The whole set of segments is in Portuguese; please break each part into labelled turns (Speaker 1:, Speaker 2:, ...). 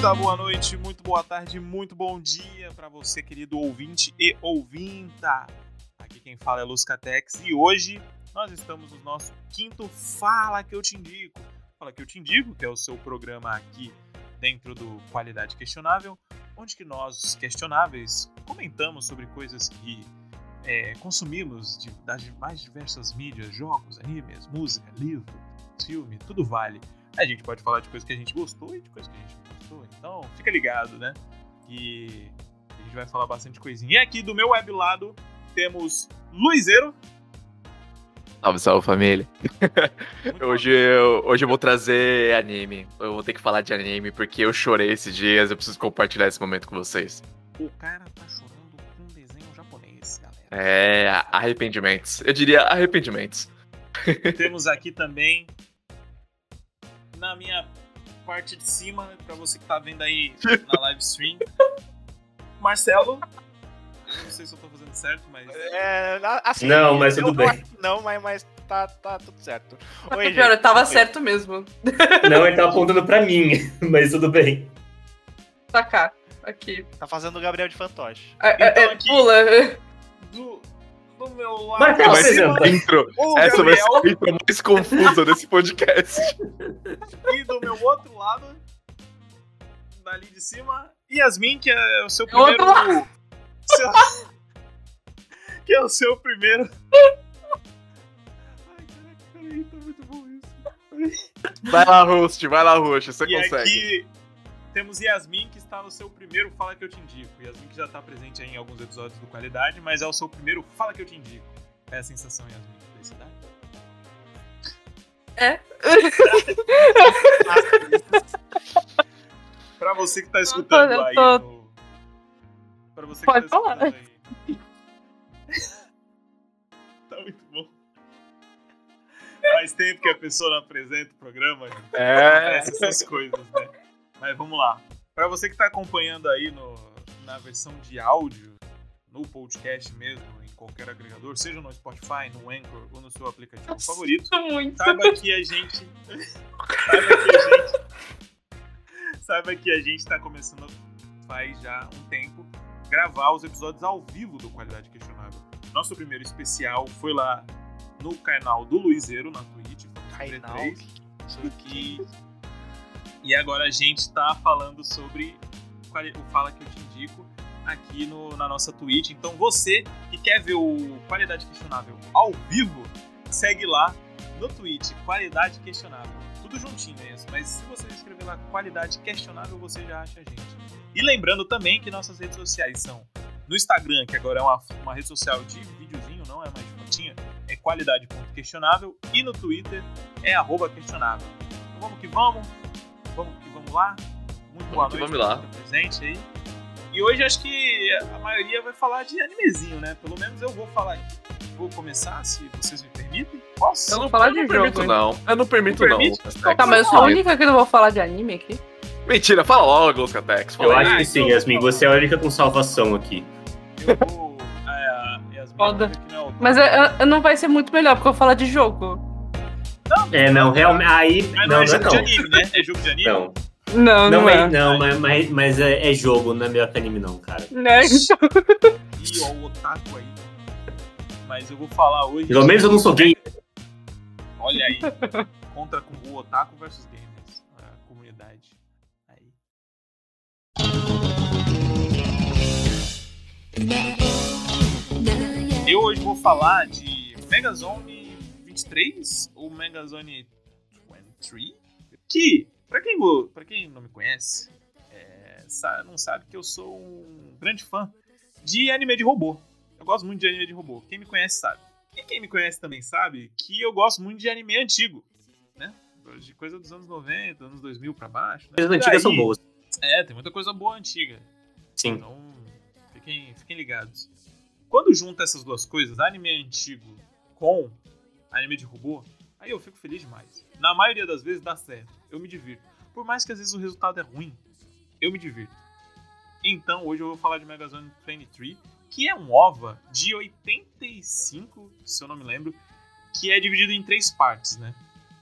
Speaker 1: Muita boa noite, muito boa tarde, muito bom dia para você, querido ouvinte e ouvinta. Aqui quem fala é Luscatex e hoje nós estamos no nosso quinto Fala que eu te indico. Fala que eu te indico, que é o seu programa aqui dentro do Qualidade Questionável, onde que nós, questionáveis, comentamos sobre coisas que é, consumimos de, das mais diversas mídias, jogos, animes, música, livro, filme, tudo vale. A gente pode falar de coisas que a gente gostou e de coisas que a gente não gostou. Então, fica ligado, né? Que a gente vai falar bastante coisinha. E aqui do meu web lado temos Luizeiro.
Speaker 2: Salve, salve família. hoje eu, hoje eu vou trazer anime. Eu vou ter que falar de anime porque eu chorei esses dias. Eu preciso compartilhar esse momento com vocês.
Speaker 1: O cara tá chorando com um desenho japonês, galera.
Speaker 2: É, arrependimentos. Eu diria arrependimentos.
Speaker 1: Temos aqui também na minha parte de cima, pra você que tá vendo aí na live stream. Marcelo. Eu não sei se eu tô fazendo certo, mas.
Speaker 3: É, assim,
Speaker 4: Não, mas tudo bem.
Speaker 3: Não, mas, mas tá, tá tudo certo.
Speaker 5: Oi, pior, eu tava certo mesmo.
Speaker 4: Não, ele tava apontando pra mim, mas tudo bem.
Speaker 5: Tá cá, aqui.
Speaker 3: Tá fazendo o Gabriel de fantoche.
Speaker 5: É, é,
Speaker 1: Então
Speaker 5: é,
Speaker 1: aqui-
Speaker 5: Pula.
Speaker 1: Do, do meu lado.
Speaker 4: Marcelo,
Speaker 2: Vai ser a intro. Essa vai ser a intro mais confusa desse podcast.
Speaker 1: E do meu outro lado, dali de cima, Yasmin, que é o seu primeiro. seu- que é o seu primeiro. Ai, caraca, peraí, tá muito bom isso.
Speaker 2: Vai lá, host, vai lá, host, você
Speaker 1: e
Speaker 2: consegue.
Speaker 1: aqui temos Yasmin, que está no seu primeiro Fala Que Eu Te Indico. Yasmin que já está presente aí em alguns episódios do Qualidade, mas é o seu primeiro Fala Que Eu Te Indico. É a sensação, Yasmin, de felicidade?
Speaker 5: É.
Speaker 1: Pra você que tá escutando aí
Speaker 5: tô-.
Speaker 1: Pra você que
Speaker 5: Pode
Speaker 1: tá
Speaker 5: falar.
Speaker 1: escutando aí... tá muito bom. Faz tempo que a pessoa não apresenta o programa, gente.
Speaker 2: É.
Speaker 1: Acontece essas coisas, né? Mas vamos lá. Pra você que tá acompanhando aí no, na versão de áudio, no podcast mesmo, em qualquer agregador, seja no Spotify, no Anchor ou no seu aplicativo favorito,
Speaker 5: Muito.
Speaker 1: saiba que a gente. saiba que a gente. Saiba que a gente tá começando faz já um tempo gravar os episódios ao vivo do Qualidade Questionável. Nosso primeiro especial foi lá no canal do Luizeiro, na Twitch.
Speaker 3: Canal.
Speaker 1: 3. E, e agora a gente tá falando sobre o Fala Que Eu Te Indico aqui no, na nossa Twitch. Então você que quer ver o Qualidade Questionável ao vivo, segue lá no Twitch, Qualidade Questionável. Tudo juntinho mesmo, mas se você escrever lá Qualidade Questionável, você já acha a gente. E lembrando também que nossas redes sociais são no Instagram, que agora é uma, uma rede social de videozinho, não é mais fotinha, é qualidade.questionável, e no Twitter é arroba questionável. Então vamos que vamos, vamos que vamos lá. Muito boa
Speaker 2: Vamos
Speaker 1: noite
Speaker 2: vamos lá.
Speaker 1: tá presente aí. E hoje acho que a maioria vai falar de animezinho, né? Pelo menos eu vou falar aqui. Vou começar, se vocês me permitem. Posso?
Speaker 2: Eu não,
Speaker 5: Falar
Speaker 2: eu não
Speaker 5: de
Speaker 2: permito,
Speaker 5: jogo,
Speaker 2: não. Eu não permito,
Speaker 1: Não
Speaker 2: não.
Speaker 5: Tá, mas eu sou a única que não vou falar de anime aqui.
Speaker 2: Mentira, fala logo, Lucatex.
Speaker 4: Eu acho
Speaker 2: aí.
Speaker 4: que sim, Yasmin. Você é a única com salvação aqui.
Speaker 1: Eu vou. É, Yasmin,
Speaker 5: Foda.
Speaker 1: que não é
Speaker 5: Mas eu- eu- eu não vai ser muito melhor, porque eu vou falar de jogo.
Speaker 4: É, não, realmente. Aí.
Speaker 1: Mas
Speaker 4: Não,
Speaker 1: não,
Speaker 4: não
Speaker 1: é
Speaker 4: é
Speaker 1: jogo de
Speaker 4: não.
Speaker 1: anime, né? É jogo de anime?
Speaker 4: Não,
Speaker 5: Não, não,
Speaker 4: não,
Speaker 5: é.
Speaker 4: é, não mas, mas, mas é, é jogo, não é melhor que anime, não, cara.
Speaker 5: Né?
Speaker 1: Ih, ó, o otaku aí. Mas eu vou falar hoje.
Speaker 4: Pelo menos eu não sou gay.
Speaker 1: Olha aí. Contra com o otaku versus gamers. A comunidade. Aí. Eu hoje vou falar de Megazone 23 ou Megazone 23, que, pra quem, pra quem não me conhece, é, não sabe que eu sou um grande fã de anime de robô. Eu gosto muito de anime de robô. Quem me conhece sabe. E quem me conhece também sabe que eu gosto muito de anime antigo, né? De coisa dos anos 90, anos 2000 pra baixo. Né?
Speaker 4: As antigas são boas.
Speaker 1: É, tem muita coisa boa antiga.
Speaker 4: Sim.
Speaker 1: Então, fiquem, fiquem ligados. Quando junta essas duas coisas, anime antigo com anime de robô, aí eu fico feliz demais. Na maioria das vezes dá certo. Eu me divirto. Por mais que às vezes o resultado é ruim, eu me divirto. Então, hoje eu vou falar de Megazone 23, que é um OVA de 85, se eu não me lembro, que é dividido em três partes, né?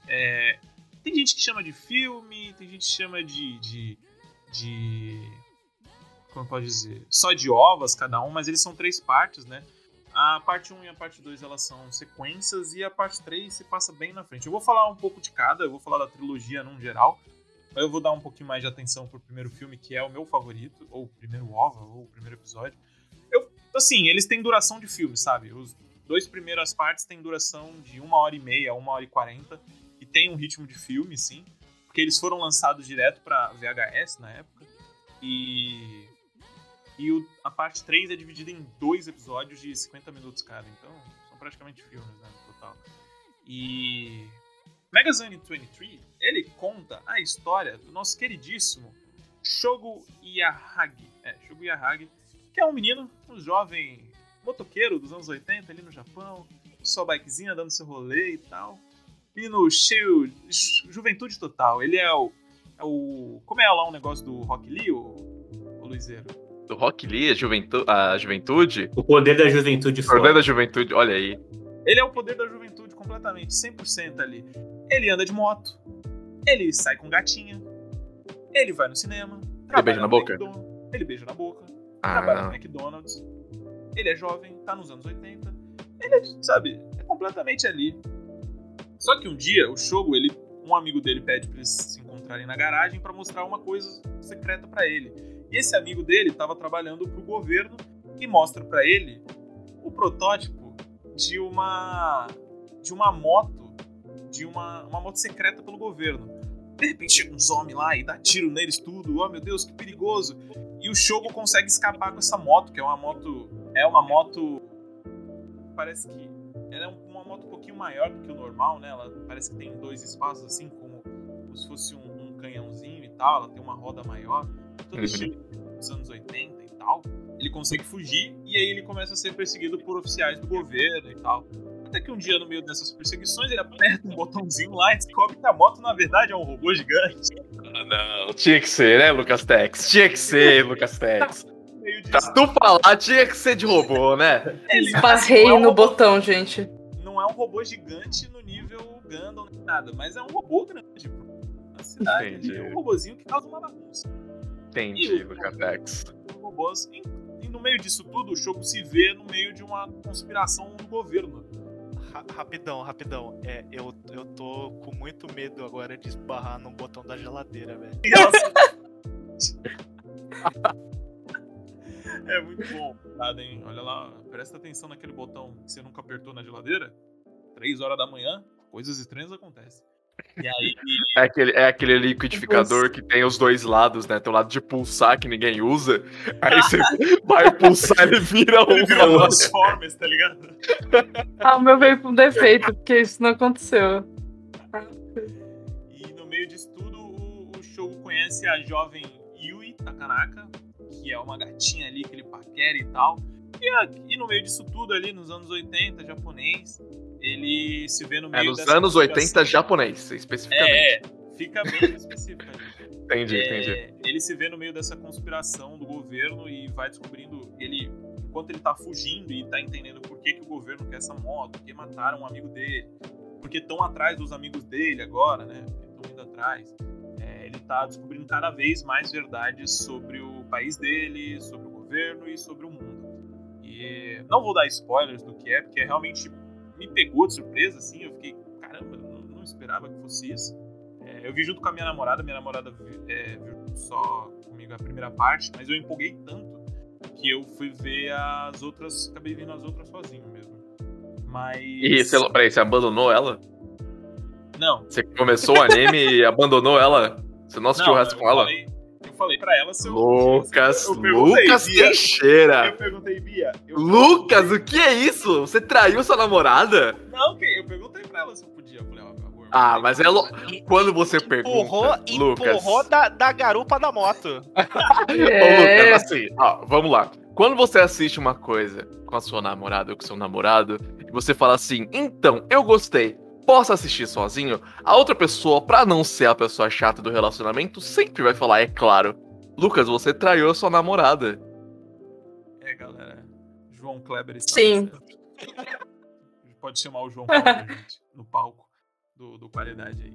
Speaker 1: É, tem gente que chama de filme, tem gente que chama de, de de. Como pode dizer? Só de ovas cada um, mas eles são três partes, né? A parte 1 e a parte 2 elas são sequências e a parte 3 se passa bem na frente. Eu vou falar um pouco de cada, eu vou falar da trilogia num geral, eu vou dar um pouquinho mais de atenção pro primeiro filme, que é o meu favorito, ou o primeiro OVA, ou o primeiro episódio. Eu, assim, eles têm duração de filme, sabe? Os dois primeiras partes têm duração de uma hora e meia, uma hora e quarenta, e tem um ritmo de filme, sim, porque eles foram lançados direto para VHS na época, e e o, a parte 3 é dividida em dois episódios de 50 minutos cada. Então, são praticamente filmes, né, no total. E. Megazone 23, ele conta a história do nosso queridíssimo Shogo Yahagi. É, Shogo Yahagi, que é um menino, um jovem motoqueiro dos anos 80 ali no Japão, sua bikezinha dando seu rolê e tal. Menino cheio, ju- juventude total. Ele é o, é o. Como é lá um negócio do Rock Lee, o, o Luizeiro?
Speaker 2: Do Rock Lee, a, juventu a juventude?
Speaker 4: O poder da juventude
Speaker 2: Poder
Speaker 4: fora.
Speaker 2: da juventude, olha aí.
Speaker 1: Ele é o poder da juventude completamente, 100% ali. Ele anda de moto, ele sai com gatinha, ele vai no cinema, trabalha
Speaker 2: beija na boca?
Speaker 1: McDonald's, ele beija na boca, trabalha no
Speaker 2: Ah,
Speaker 1: McDonald's, ele é jovem, tá nos anos 80, ele é, sabe, é completamente ali. Só que um dia, o Shogo, ele, um amigo dele pede pra eles se encontrarem na garagem pra mostrar uma coisa secreta pra ele. Esse amigo dele tava trabalhando pro governo e mostra pra ele o protótipo de uma de uma moto, de uma, uma moto secreta pelo governo. De repente chega uns homens lá e dá tiro neles tudo. Oh meu Deus, que perigoso. E o Shogo consegue escapar com essa moto, que é uma moto. É uma moto. Parece que. Ela é uma moto um pouquinho maior do que o normal, né? Ela parece que tem dois espaços assim, como, como se fosse um, um canhãozinho e tal. Ela tem uma roda maior. Todo estilo dos anos 80 e tal. Ele consegue fugir e aí ele começa a ser perseguido por oficiais do governo e tal. Até que um dia, no meio dessas perseguições, ele aperta um botãozinho lá e descobre que a moto, na verdade, é um robô gigante.
Speaker 2: Ah, não. Tinha que ser, né, Lucas Tex? Tinha que ser, Lucas Tex.
Speaker 1: Disso,
Speaker 2: Pra tu falar, tinha que ser de robô, né?
Speaker 1: ele
Speaker 5: Esbarrei
Speaker 1: é um
Speaker 5: no
Speaker 1: robô-
Speaker 5: botão, gente.
Speaker 1: Não é um robô gigante no nível Gundam nem nada, mas é um robô grande. pô. Na cidade,
Speaker 2: Entendi.
Speaker 1: é um robôzinho que causa uma bagunça.
Speaker 2: Entendi, Lucas Tex.
Speaker 1: robôs. E, no meio disso tudo, o Shogo se vê no meio de uma conspiração do governo.
Speaker 3: Ra- rapidão, rapidão. É, eu, eu tô com muito medo agora de esbarrar no botão da geladeira, velho.
Speaker 1: E É muito bom. Nada, hein? Olha lá, presta atenção naquele botão que você nunca apertou na geladeira. Três horas da manhã, coisas estranhas acontecem. E aí,
Speaker 2: É aquele, é aquele liquidificador que tem os dois lados, né? Tem o lado de pulsar que ninguém usa. Aí você vai pulsar ele vira
Speaker 1: ele virou
Speaker 2: um.
Speaker 1: Transformers, tá ligado?
Speaker 5: Ah, o meu veio com defeito, porque isso não aconteceu.
Speaker 1: E no meio disso tudo, o, o Shogo conhece a jovem Yui Takanaka, que é uma gatinha ali que ele paquera e tal. E, e no meio disso tudo ali, nos anos 80, japonês, ele se vê no
Speaker 2: É
Speaker 1: meio
Speaker 2: nos
Speaker 1: dessa
Speaker 2: anos 80
Speaker 1: conspiração.
Speaker 2: japonês, especificamente.
Speaker 1: É, é, fica bem específico.
Speaker 2: Entendi,
Speaker 1: É,
Speaker 2: entendi.
Speaker 1: Ele se vê no meio dessa conspiração do governo e vai descobrindo ele enquanto ele tá fugindo e tá entendendo por que, que o governo quer essa moto, porque mataram um amigo dele, porque estão atrás dos amigos dele agora, né? Estão indo atrás. É, ele tá descobrindo cada vez mais verdades sobre o país dele, sobre o governo e sobre o mundo. E não vou dar spoilers do que é, porque realmente me pegou de surpresa, assim. Eu fiquei, caramba, eu não, não esperava que fosse isso. É, eu vi junto com a minha namorada, minha namorada vi- é, viu só comigo a primeira parte, mas eu empolguei tanto que eu fui ver as outras, acabei vendo as outras sozinho mesmo. Mas.
Speaker 2: E você, peraí, você abandonou ela?
Speaker 1: Não.
Speaker 2: Você começou o anime e abandonou ela? Você não assistiu
Speaker 1: não,
Speaker 2: o resto com ela?
Speaker 1: Falei, falei pra ela se eu.
Speaker 2: Lucas,
Speaker 1: eu perguntei,
Speaker 2: Lucas
Speaker 1: Bia.
Speaker 2: Teixeira.
Speaker 1: Eu perguntei, Bia. eu-
Speaker 2: Lucas, o que é isso? Você traiu sua namorada?
Speaker 1: Não, eu perguei pra ela se eu podia. Eu falei, ó, amor.
Speaker 2: Ah, mas é lo... quando você
Speaker 3: Empurrou,
Speaker 2: pergunta, Lucas.
Speaker 3: empurrou da, da garupa da moto.
Speaker 2: Ô,
Speaker 5: É.
Speaker 2: Lucas, assim, ó, vamos lá. Quando você assiste uma coisa com a sua namorada ou com seu namorado, e você fala assim, então, eu gostei, posso assistir sozinho? A outra pessoa, pra não ser a pessoa chata do relacionamento, sempre vai falar, é claro. Lucas, você traiu a sua namorada.
Speaker 1: É, galera. João Kleber está
Speaker 5: Sim.
Speaker 1: Pode chamar o João Kleber, gente, no palco do, do qualidade aí.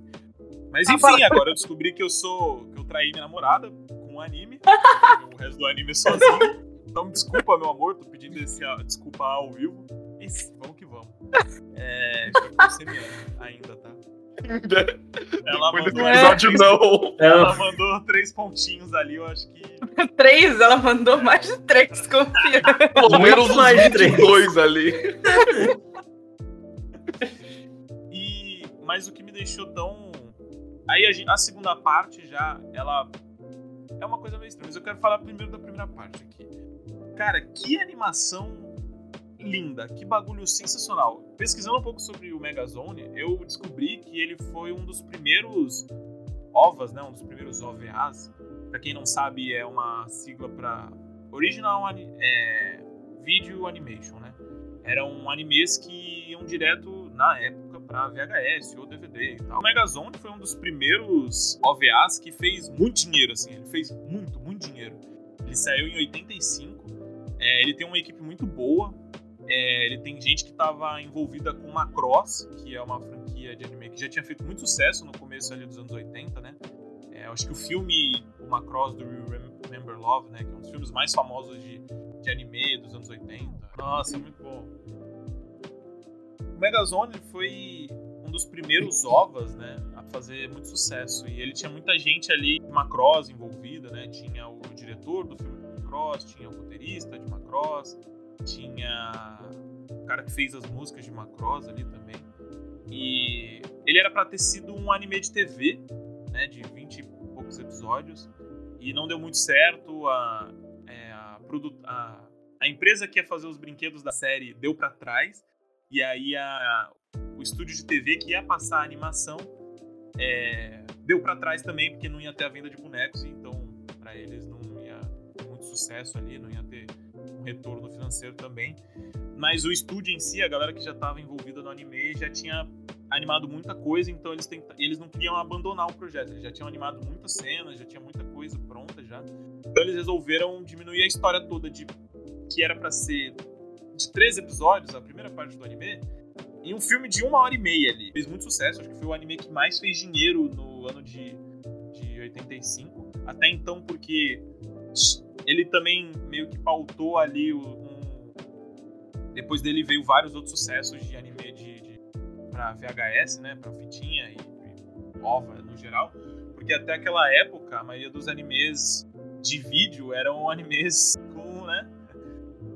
Speaker 1: Mas enfim, agora eu descobri que eu sou. que eu traí minha namorada com o anime. o resto do anime sozinho. Então, desculpa, meu amor, tô pedindo esse ah, desculpa ao vivo. Vamos. É, fico semeando ainda, tá? Ela
Speaker 2: Depois desse
Speaker 1: mandou,
Speaker 2: episódio, não.
Speaker 4: Ela,
Speaker 1: ela mandou três pontinhos ali, eu acho que.
Speaker 5: Três? Ela mandou mais de três, confia.
Speaker 2: Pelo menos
Speaker 4: mais de três.
Speaker 2: 22 ali.
Speaker 1: E mas o que me deixou tão aí a, a segunda parte já ela é uma coisa meio estranha, mas eu quero falar primeiro da primeira parte aqui. Cara, que animação linda, que bagulho sensacional. Pesquisando um pouco sobre o Megazone, eu descobri que ele foi um dos primeiros OVAs, né, um dos primeiros OVAs. Pra quem não sabe, é uma sigla para Original é, Video Animation, né? eram animes que iam direto na época pra VHS ou DVD e tal. O Megazone foi um dos primeiros OVAs que fez muito dinheiro, assim, ele fez muito, muito dinheiro. Ele saiu em 85, é, ele tem uma equipe muito boa, é, ele tem gente que estava envolvida com Macross, que é uma franquia de anime que já tinha feito muito sucesso no começo ali dos anos 80, né? É, acho que o filme o Macross do Remember Love, né, que é um dos filmes mais famosos de, de anime dos anos 80. Nossa, muito bom. O Megazone foi um dos primeiros ovas, né, a fazer muito sucesso. E ele tinha muita gente ali de Macross envolvida, né? Tinha o diretor do filme de Macross, tinha o roteirista de Macross, tinha o cara que fez as músicas de Macross ali também. E ele era pra ter sido um anime de TV, né, de 20 e poucos episódios, e não deu muito certo. A, é, a, a, a empresa que ia fazer os brinquedos da série deu pra trás, e aí a, o estúdio de TV que ia passar a animação é, deu pra trás também, porque não ia ter a venda de bonecos, então pra eles não ia ter muito sucesso ali, não ia ter um retorno financeiro também. Mas o estúdio em si, a galera que já estava envolvida no anime, já tinha animado muita coisa, então eles, tenta... eles não queriam abandonar o projeto. Eles já tinham animado muitas cenas, já tinha muita coisa pronta já. Então eles resolveram diminuir a história toda de que era para ser de três episódios, a primeira parte do anime, em um filme de uma hora e meia ali. Fez muito sucesso, acho que foi o anime que mais fez dinheiro no ano de, de 85. Até então, porque ele também meio que pautou ali o- um. Depois dele veio vários outros sucessos de anime de, de para VHS, né, para fitinha e, e OVA no geral, porque até aquela época a maioria dos animes de vídeo eram animes com, né,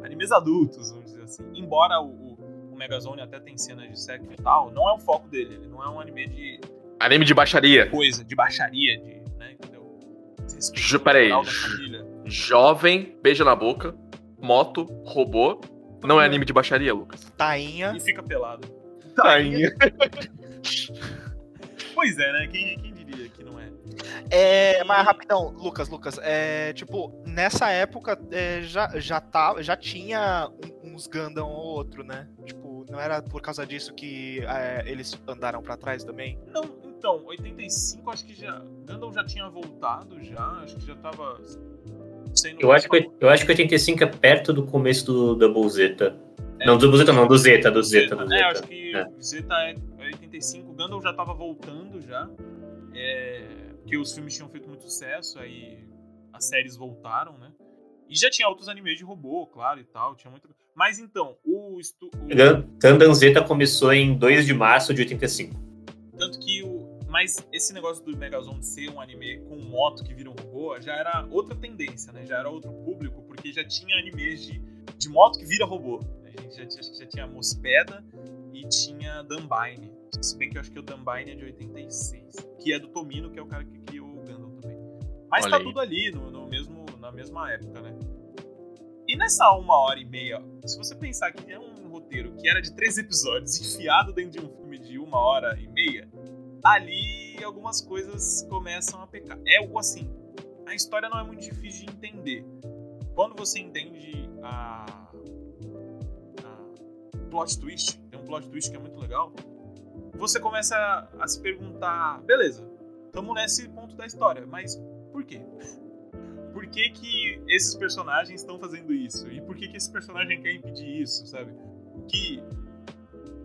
Speaker 1: animes adultos, vamos dizer assim. Embora o, o, o Megazone até tem cenas de sexo e tal, não é o foco dele, ele não é um anime de
Speaker 2: Anime de baixaria.
Speaker 1: coisa, de baixaria, de, né, entendeu?
Speaker 2: Peraí. Jovem, beija na boca, moto, robô. Não é anime de baixaria, Lucas.
Speaker 3: Tainha.
Speaker 1: E fica pelado.
Speaker 2: Tainha.
Speaker 1: Pois é, né? Quem, quem diria que não é?
Speaker 3: É, mas rapidão, Lucas, Lucas, é, tipo, nessa época é, já, já, tá, já tinha um- uns Gundam ou outro, né? Tipo, não era por causa disso que é, eles andaram pra trás também?
Speaker 1: Não, então, 85 acho que já. Gundam já tinha voltado já, acho que já tava.
Speaker 4: Eu, acho que, eu acho que 85 é perto do começo do Double Zeta.
Speaker 1: É,
Speaker 4: não, do Double Zeta não, do Zeta, do Zeta, do
Speaker 1: É,
Speaker 4: Zeta.
Speaker 1: acho que
Speaker 4: É.
Speaker 1: Zeta é 85, Gundam já tava voltando já. É, porque os filmes tinham feito muito sucesso, aí as séries voltaram, né? E já tinha outros animes de robô, claro, e tal, tinha muita Mas então, o, estu... o-
Speaker 4: Gun- Gundam Zeta começou em 2 de março de 85.
Speaker 1: Tanto que o. Mas esse negócio do Megazone ser um anime com moto que vira um robô já era outra tendência, né? Já era outro público, porque já tinha animes de, de moto que vira robô. A gente já tinha, acho que já tinha Mospeda e tinha Dunbine. Se bem que eu acho que o Dunbine é de 86. Que é do Tomino, que é o cara que criou o Gundam também. Mas
Speaker 2: Olha
Speaker 1: tá
Speaker 2: aí.
Speaker 1: tudo ali, no, no mesmo, na mesma época, né? E nessa uma hora e meia, se você pensar que é um roteiro que era de três episódios enfiado dentro de um filme de uma hora e meia, ali algumas coisas começam a pecar. É algo assim. A história não é muito difícil de entender. Quando você entende a, a plot twist, tem um plot twist que é muito legal, você começa a, a se perguntar, beleza, estamos nesse ponto da história, mas por quê? Por que, que esses personagens estão fazendo isso? E por que, que esse personagem quer impedir isso, sabe? Que.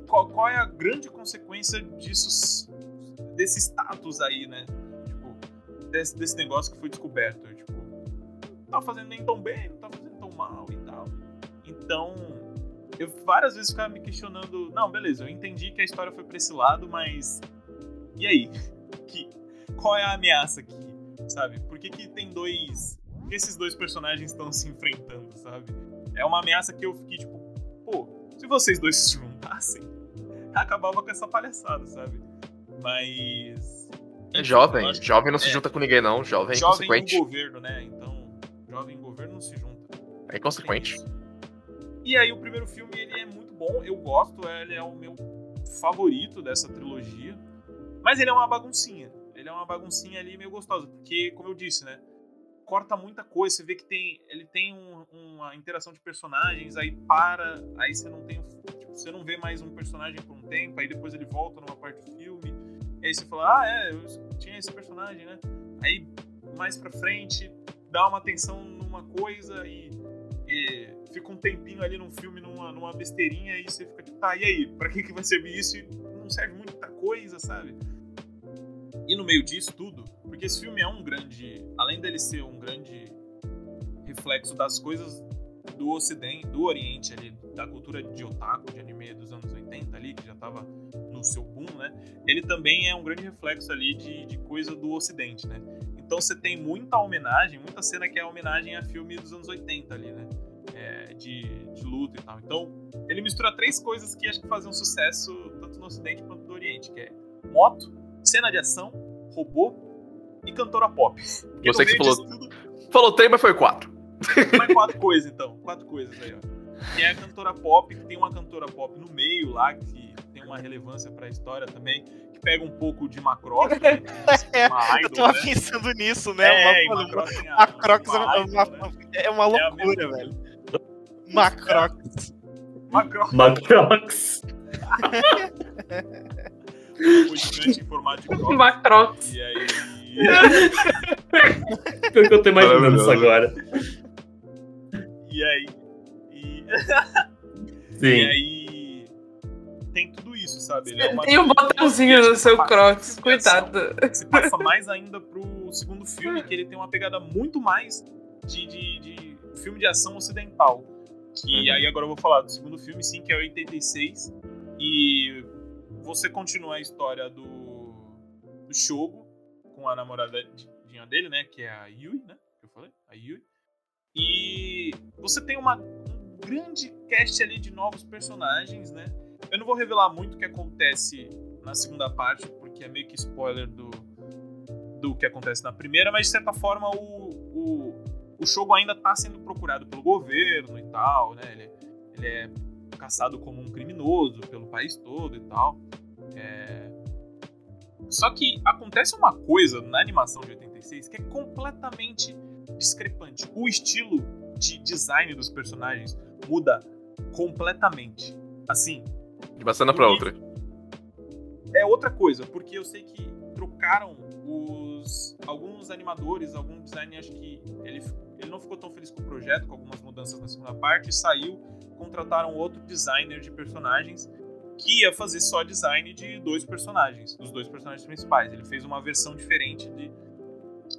Speaker 1: Qual, qual é a grande consequência disso, desse status aí, né? Tipo, desse, desse negócio que foi descoberto. Tipo, tá fazendo nem tão bem, não tá fazendo tão mal e tal. Então, eu várias vezes ficava me questionando, não, beleza, eu entendi que a história foi pra esse lado, mas e aí? Que, qual é a ameaça aqui, sabe? Por que, que tem dois. Por que esses dois personagens estão se enfrentando, sabe? É uma ameaça que eu fiquei tipo, pô, se vocês dois se juntassem, acabava com essa palhaçada, sabe? Mas.
Speaker 2: É jovem,
Speaker 1: acho
Speaker 2: jovem não se
Speaker 1: é.
Speaker 2: junta com ninguém, não. Jovem é
Speaker 1: Jovem
Speaker 2: inconsequente.
Speaker 1: no governo, né? Então, jovem em governo não se junta.
Speaker 2: É inconsequente.
Speaker 1: E aí o primeiro filme ele é muito bom, eu gosto, ele é o meu favorito dessa trilogia. Mas ele é uma baguncinha. Ele é uma baguncinha ali meio gostosa, porque como eu disse, né? Corta muita coisa, você vê que tem, ele tem um- uma interação de personagens, aí para, aí você não tem, tipo, você não vê mais um personagem por um tempo, aí depois ele volta numa parte do filme, e aí você fala, ah, é, eu tinha esse personagem, né? Aí mais pra frente dá uma atenção numa coisa e, e fica um tempinho ali num filme, numa, numa besteirinha, e você fica tipo, tá, e aí? Pra que, que vai servir isso? E não serve muita coisa, sabe? E no meio disso tudo, porque esse filme é um grande. Além dele ser um grande reflexo das coisas do ocidente, do oriente ali, da cultura de otaku, de anime dos anos 80 ali, que já tava seu boom, né? Ele também é um grande reflexo ali de, de coisa do ocidente, né? Então você tem muita homenagem, muita cena que é homenagem a filme dos anos 80 ali, né? É, de, de luta e tal. Então, ele mistura três coisas que acho que fazem um sucesso tanto no ocidente quanto no oriente, que é moto, cena de ação, robô e cantora pop. Porque
Speaker 2: sei
Speaker 1: no
Speaker 2: que você
Speaker 1: disso tudo,
Speaker 2: Falou trem, mas foi quatro.
Speaker 1: mais quatro coisas, então. Quatro coisas aí, ó. Que é a cantora pop, que tem uma cantora pop no meio lá, que uma relevância pra história também, que pega um pouco de Macross, né?
Speaker 3: É,
Speaker 1: uma
Speaker 3: eu tava
Speaker 1: né?
Speaker 3: pensando nisso, né?
Speaker 1: É, e
Speaker 3: uma,
Speaker 1: Macross a-
Speaker 3: a é
Speaker 1: uma
Speaker 3: uma,
Speaker 1: idol,
Speaker 3: uma-
Speaker 1: né?
Speaker 3: é uma
Speaker 1: É a
Speaker 3: loucura,
Speaker 1: mesma-
Speaker 3: velho. Uma Crocs.
Speaker 1: Macross,
Speaker 4: Macrox.
Speaker 1: um gigante em formato de Crocs.
Speaker 5: Macrox.
Speaker 1: E aí...
Speaker 4: Pior que eu tô imaginando isso agora.
Speaker 1: E aí... E, e
Speaker 4: Sim.
Speaker 1: aí... Tem tudo isso, sabe? Ele é uma
Speaker 5: Tem um botãozinho no seu Crocs, coitado.
Speaker 1: se passa mais ainda pro segundo filme, que ele tem uma pegada muito mais de, de, de filme de ação ocidental. Que
Speaker 2: Uhum.
Speaker 1: aí agora eu vou falar do segundo filme, sim, que é o 86. E você continua a história do, do Shogo com a namoradinha dele, né? Que é a Yui, né? Que eu falei? A Yui. E você tem uma, um grande cast ali de novos personagens, né? Eu não vou revelar muito o que acontece na segunda parte, porque é meio que spoiler do, do que acontece na primeira, mas de certa forma o, o, o Shogo ainda tá sendo procurado pelo governo e tal, né? Ele, ele é caçado como um criminoso pelo país todo e tal. É... Só que acontece uma coisa na animação de 86 que é completamente discrepante. O estilo de design dos personagens muda completamente. Assim,
Speaker 2: De uma cena pra outra.
Speaker 1: é outra coisa, porque eu sei que trocaram os alguns animadores, algum design, acho que ele, ele não ficou tão feliz com o projeto, com algumas mudanças na segunda parte, saiu, contrataram outro designer de personagens que ia fazer só design de dois personagens, dos dois personagens principais. Ele fez uma versão diferente de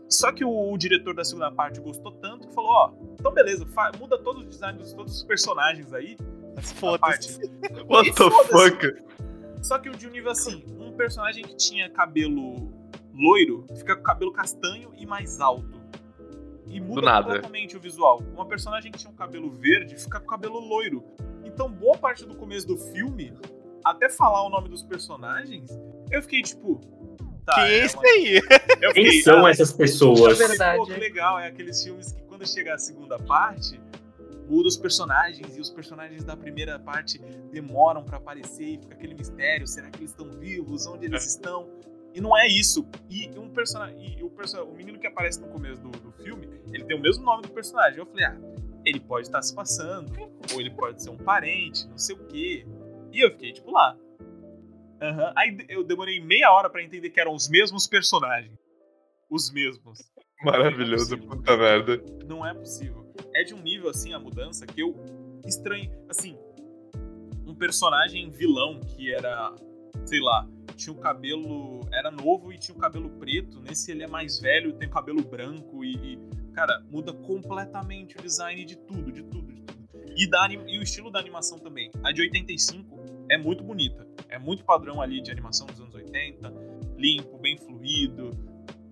Speaker 1: só que o, o diretor da segunda parte gostou tanto que falou, ó, então beleza, muda todos os designs de todos os personagens aí.
Speaker 3: Foda-se.
Speaker 2: What the fuck?
Speaker 1: Só que o de um nível assim, um personagem que tinha cabelo loiro fica com cabelo castanho e mais alto. E muda completamente o visual. Uma personagem que tinha um cabelo verde fica com cabelo loiro. Então, boa parte do começo do filme, até falar o nome dos personagens, eu fiquei tipo. Tá,
Speaker 3: que
Speaker 1: é
Speaker 3: é isso
Speaker 1: uma-
Speaker 3: aí?
Speaker 1: Eu
Speaker 4: Quem
Speaker 1: fiquei,
Speaker 4: são
Speaker 1: ah,
Speaker 4: essas pessoas?
Speaker 5: É verdade.
Speaker 1: Pô, que legal, é aqueles filmes que quando chegar a segunda parte, muda os personagens e os personagens da primeira parte demoram pra aparecer e fica aquele mistério, será que eles estão vivos, onde eles estão? E não é isso. E um personagem, e o, perso- o menino que aparece no começo do, do filme, ele tem o mesmo nome do personagem. Eu falei, ah, ele pode estar se passando, ou ele pode ser um parente, não sei o quê. E eu fiquei tipo lá. Aham. Aí eu demorei meia hora pra entender que eram os mesmos personagens. Os mesmos.
Speaker 2: Maravilhoso, puta merda.
Speaker 1: Não é possível. É de um nível assim a mudança que eu estranho. Assim, um personagem vilão que era, sei lá, tinha o cabelo. Era novo e tinha o cabelo preto. Nesse ele é mais velho, tem o cabelo branco e. e, cara, muda completamente o design de tudo, de tudo, de tudo. E, da, e o estilo da animação também. A de 85 é muito bonita. É muito padrão ali de animação dos anos 80. Limpo, bem fluido.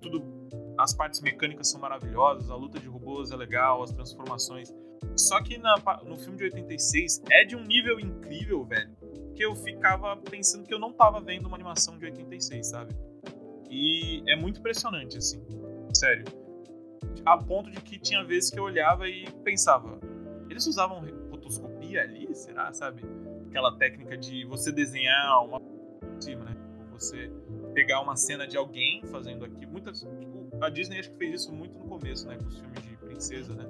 Speaker 1: Tudo. As partes mecânicas são maravilhosas, a luta de robôs é legal, as transformações. Só que na no filme de 86 é de um nível incrível, velho. Que eu ficava pensando que eu não tava vendo uma animação de 86, sabe? E é muito impressionante, assim. Sério. A ponto de que tinha vezes que eu olhava e pensava: eles usavam rotoscopia ali? Será, sabe? Aquela técnica de você desenhar uma cima, né? Você pegar uma cena de alguém fazendo aqui. Muitas. A Disney acho que fez isso muito no começo, né? Com os filmes de princesa, né?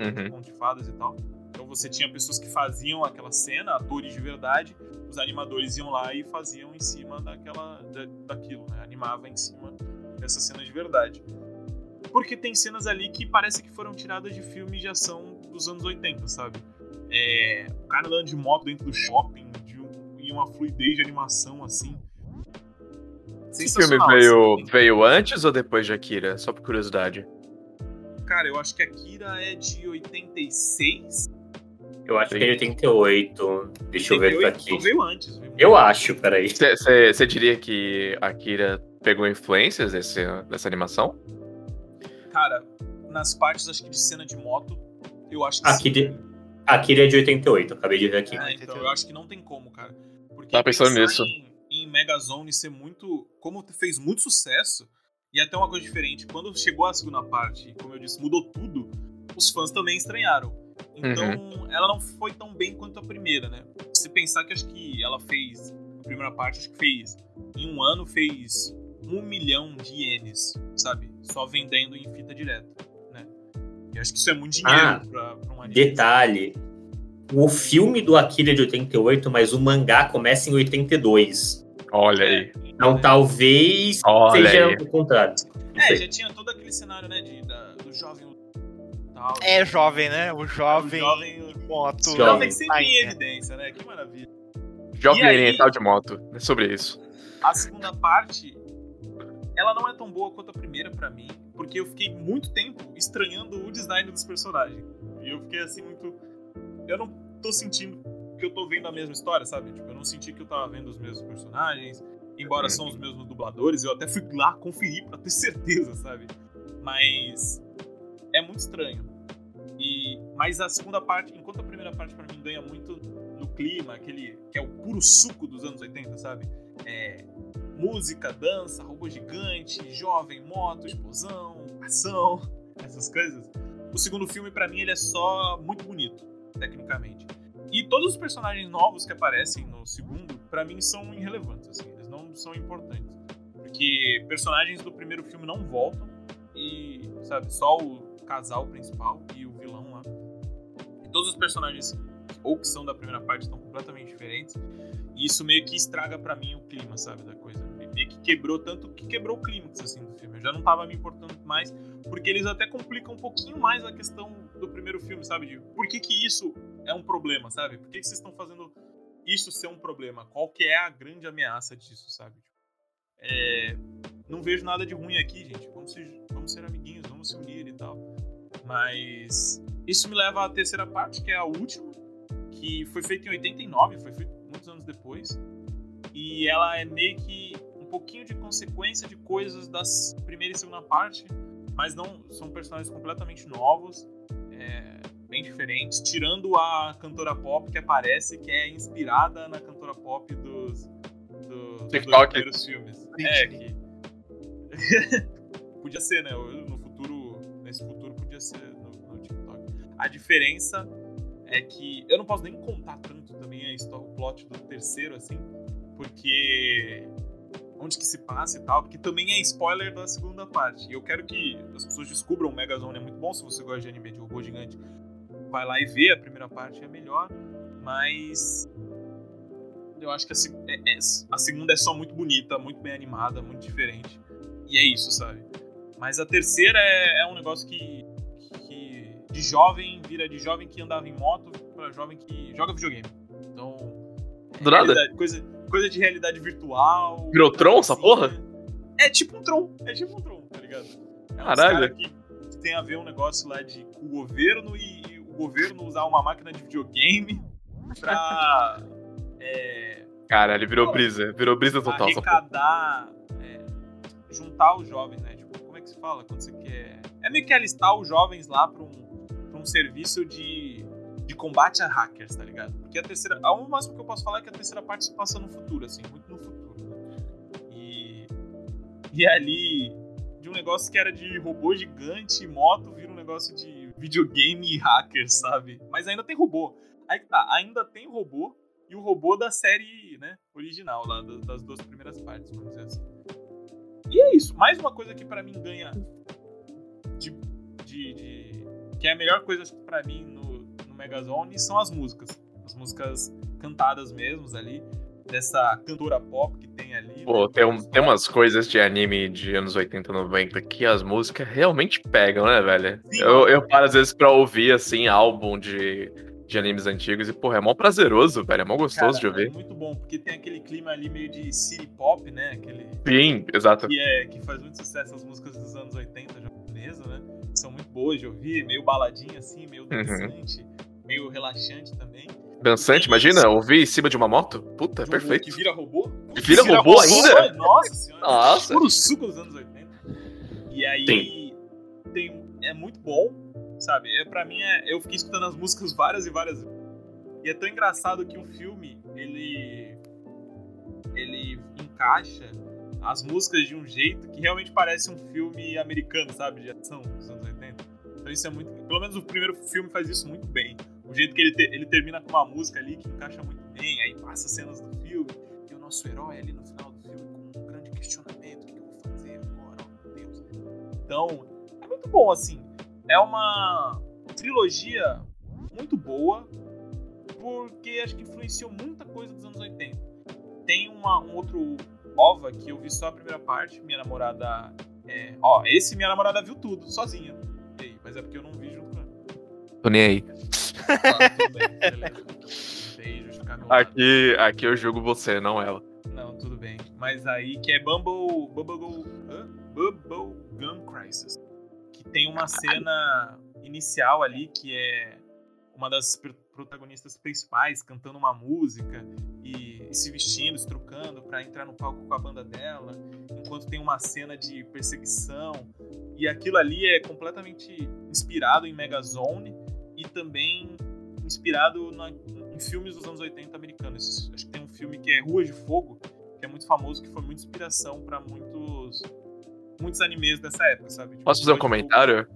Speaker 2: Uhum.
Speaker 1: conto de fadas e tal. Então você tinha pessoas que faziam aquela cena, atores de verdade, os animadores iam lá e faziam em cima daquela, da, daquilo, né? Animava em cima dessa cena de verdade. Porque tem cenas ali que parece que foram tiradas de filmes de ação dos anos 80, sabe? É, o cara andando de moto dentro do shopping de um- e uma fluidez de animação assim.
Speaker 2: Esse filme
Speaker 1: Sensacional,
Speaker 2: veio,
Speaker 1: assim.
Speaker 2: veio antes ou depois de Akira? Só por curiosidade.
Speaker 1: Cara, eu acho que a Kira é de 86.
Speaker 4: Eu acho que é 88. Deixa eu ver
Speaker 1: 88,
Speaker 4: aqui.
Speaker 1: Então veio antes. veio
Speaker 4: Eu acho, peraí.
Speaker 2: Você diria que Akira pegou influências desse, dessa animação?
Speaker 1: Cara, nas partes, acho que de cena de moto, eu acho que
Speaker 4: Aqui
Speaker 1: sim.
Speaker 4: de- Akira é de 88, acabei de ver aqui.
Speaker 1: É, então, eu acho que não tem como, cara. Porque
Speaker 2: Tava pensando nisso.
Speaker 1: Em, em Megazone ser muito. Como fez muito sucesso, e até uma coisa diferente, quando chegou a segunda parte, como eu disse, mudou tudo, os fãs também estranharam. Então,
Speaker 2: Uhum.
Speaker 1: ela não foi tão bem quanto a primeira, né? Se pensar que acho que ela fez. A primeira parte, acho que fez. Em um ano, fez um milhão de ienes, sabe? Só vendendo em fita direta, né? E acho que isso é muito dinheiro
Speaker 4: Ah,
Speaker 1: pra, pra um anime.
Speaker 4: Detalhe. O filme do Akira é de 88, mas o mangá começa em 82.
Speaker 2: Olha aí.
Speaker 4: Então talvez
Speaker 2: Olha
Speaker 4: seja
Speaker 2: aí.
Speaker 4: o contrário.
Speaker 1: É, já tinha todo aquele cenário, né, de, da- do jovem tal.
Speaker 3: É jovem, né? O
Speaker 1: o
Speaker 3: jovem.
Speaker 1: jovem,
Speaker 3: moto.
Speaker 1: o
Speaker 4: Jovem.
Speaker 1: jovem sempre
Speaker 3: Ai,
Speaker 1: em evidência, né? Que maravilha.
Speaker 2: Jovem
Speaker 1: E aí?
Speaker 2: Oriental de Moto. É sobre isso.
Speaker 1: A segunda parte, ela não é tão boa quanto a primeira pra mim, porque eu fiquei muito tempo estranhando o design dos personagens. E eu fiquei assim muito eu não tô sentindo que eu tô vendo a mesma história, sabe? Tipo, eu não senti que eu tava vendo os mesmos personagens, embora
Speaker 2: Uhum.
Speaker 1: são os mesmos dubladores, eu até fui lá conferir pra ter certeza, sabe? Mas é muito estranho. E mas a segunda parte, enquanto a primeira parte pra mim ganha muito no clima, aquele que é o puro suco dos anos 80, sabe? É, música, dança, robô gigante, jovem, moto, explosão, ação, essas coisas. O segundo filme, pra mim, ele é só muito bonito, tecnicamente. E todos os personagens novos que aparecem no segundo, pra mim, são irrelevantes, assim, eles não são importantes. Porque personagens do primeiro filme não voltam e, sabe, só o casal principal e o vilão lá. E todos os personagens, ou que são da primeira parte, estão completamente diferentes. E isso meio que estraga pra mim o clima, sabe, da coisa. Meio que quebrou tanto que quebrou o clímax, assim, do filme. Eu já não tava me importando mais, porque eles até complicam um pouquinho mais a questão do primeiro filme, sabe? De por que que isso é um problema, sabe? Por que que vocês estão fazendo isso ser um problema? Qual que é a grande ameaça disso, sabe? É, não vejo nada de ruim aqui, gente. Vamos ser, vamos ser amiguinhos, vamos se unir e tal. Mas isso me leva à terceira parte, que é a última, que foi feita em 89, foi feita muitos anos depois. E ela é meio que um pouquinho de consequência de coisas das primeira e segunda parte, mas não são personagens completamente novos, é, bem diferentes, tirando a cantora pop que aparece, que é inspirada na cantora pop dos, do- dos dois
Speaker 2: TikTok.
Speaker 1: primeiros filmes. É, que... podia ser, né? No futuro, nesse futuro podia ser no, no TikTok. A diferença é que eu não posso nem contar tanto também a história, o plot do terceiro, assim, porque onde que se passa e tal, porque também é spoiler da segunda parte. E eu quero que as pessoas descubram o Megazone é muito bom, se você gosta de anime de robô gigante, vai lá e vê, a primeira parte é melhor, mas eu acho que a, é- é- a segunda é só muito bonita, muito bem animada, muito diferente. E é isso, sabe? Mas a terceira é, é um negócio que, que de jovem vira de jovem que andava em moto pra jovem que joga videogame. Então,
Speaker 2: Do nada?
Speaker 1: realidade, coisa, coisa de realidade virtual.
Speaker 2: Virou Tron, essa
Speaker 1: assim,
Speaker 2: porra?
Speaker 1: né? É tipo um Tron, é tipo um Tron, tá ligado? É
Speaker 2: Caralho.
Speaker 1: cara que tem a ver um negócio lá de o governo e, e o governo usar uma máquina de videogame pra é,
Speaker 2: Cara, ele virou brisa. Virou brisa total. essa porra.
Speaker 1: arrecadar, é, juntar os jovens, né? Tipo, como é que se fala quando você quer. É meio que alistar os jovens lá pra um, pra um serviço de, de combate a hackers, tá ligado? Porque a terceira. O máximo que eu posso falar é que a terceira parte se passa no futuro, assim, muito no futuro. né? E. E ali. De um negócio que era de robô gigante e moto, vira um negócio de videogame e hackers, sabe? Mas ainda tem robô. Aí que tá, ainda tem robô, e o robô da série, né, original, lá das, duas primeiras partes, vamos dizer assim. E é isso. Mais uma coisa que pra mim ganha de, de, de- que é a melhor coisa pra mim Megazone são as músicas. As músicas cantadas mesmo ali, dessa cantora pop que tem ali.
Speaker 2: Pô,
Speaker 1: né,
Speaker 2: tem, um- tem umas coisas de anime de anos 80, 90 que as músicas realmente pegam, né, velho?
Speaker 1: Sim.
Speaker 2: Eu, eu paro às vezes pra ouvir, assim, álbum de, de animes antigos e, porra, é mó prazeroso, velho. É mó gostoso de
Speaker 1: Cara,
Speaker 2: ouvir.
Speaker 1: É muito bom, porque tem aquele clima ali meio de city pop, né? Aquele
Speaker 2: Sim, exato.
Speaker 1: que, é, que faz muito sucesso as músicas dos anos 80 japonesa, né? São muito boas de ouvir, meio baladinha assim, meio dançante, meio relaxante também.
Speaker 2: Dançante, imagina, ouvir em cima de uma moto? Puta, é
Speaker 1: Do-
Speaker 2: perfeito.
Speaker 1: Que vira robô.
Speaker 2: E vira robô ainda?
Speaker 1: Nossa senhora.
Speaker 2: Nossa.
Speaker 1: Puro suco dos anos 80. E aí
Speaker 4: Sim.
Speaker 1: tem, é muito bom, sabe? É, pra mim, é, eu fiquei escutando as músicas várias e várias vezes. E é tão engraçado que o filme, ele. Ele encaixa as músicas de um jeito que realmente parece um filme americano, sabe? De ação dos anos 80. Então isso é muito. Pelo menos o primeiro filme faz isso muito bem. O jeito que ele, te- ele termina com uma música ali que encaixa muito bem, aí passa cenas do filme, e o nosso herói ali no final do filme com um grande questionamento: o que eu vou fazer agora? Oh, meu Deus. Então, é muito bom, assim. É uma trilogia muito boa, porque acho que influenciou muita coisa dos anos 80. Tem uma, um outro OVA que eu vi só a primeira parte, minha namorada. É, ó, esse minha namorada viu tudo, sozinha. Mas é porque eu não vi junto com ela.
Speaker 2: Tô nem aí.
Speaker 1: Ah, tudo bem, beleza. Lado.
Speaker 2: Aqui, aqui eu julgo você, não ela.
Speaker 1: Não, tudo bem. Mas aí que é Bumble. Bubble. Bubble Gun Crisis. Que tem uma cena inicial ali que é uma das pr- protagonistas principais cantando uma música e, e se vestindo, se trocando pra entrar no palco com a banda dela, enquanto tem uma cena de perseguição. E aquilo ali é completamente inspirado em Megazone e também inspirado na- em filmes dos anos 80 americanos. Acho que tem um filme que é Ruas de Fogo, que é muito famoso, que foi muita inspiração pra muitos muitos animes dessa época, sabe? Tipo,
Speaker 2: Posso fazer um comentário?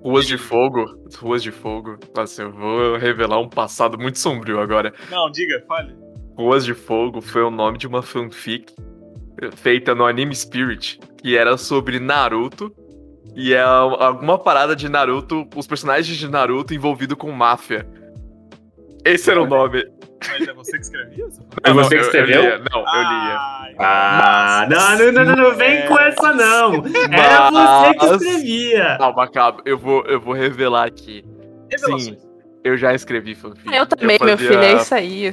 Speaker 2: Ruas de Fogo. Ruas de Fogo. Nossa, eu vou revelar um passado muito sombrio agora.
Speaker 1: Não, diga, fale.
Speaker 2: Ruas de Fogo foi o nome de uma fanfic feita no Anime Spirit, que era sobre Naruto. E é alguma parada de Naruto, os personagens de Naruto envolvidos com máfia. Esse era o nome.
Speaker 1: Mas é você que escrevia?
Speaker 4: É você que
Speaker 2: eu- eu
Speaker 4: escreveu?
Speaker 2: lia. Não, eu lia.
Speaker 4: Ah, não, não, não, não, não vem com essa não. Era você que escrevia.
Speaker 2: Calma, calma. Eu vou, eu vou revelar aqui.
Speaker 1: Revelações.
Speaker 2: Eu já escrevi fanfic.
Speaker 5: Eu também, meu
Speaker 2: fazia-
Speaker 5: filho, é isso aí.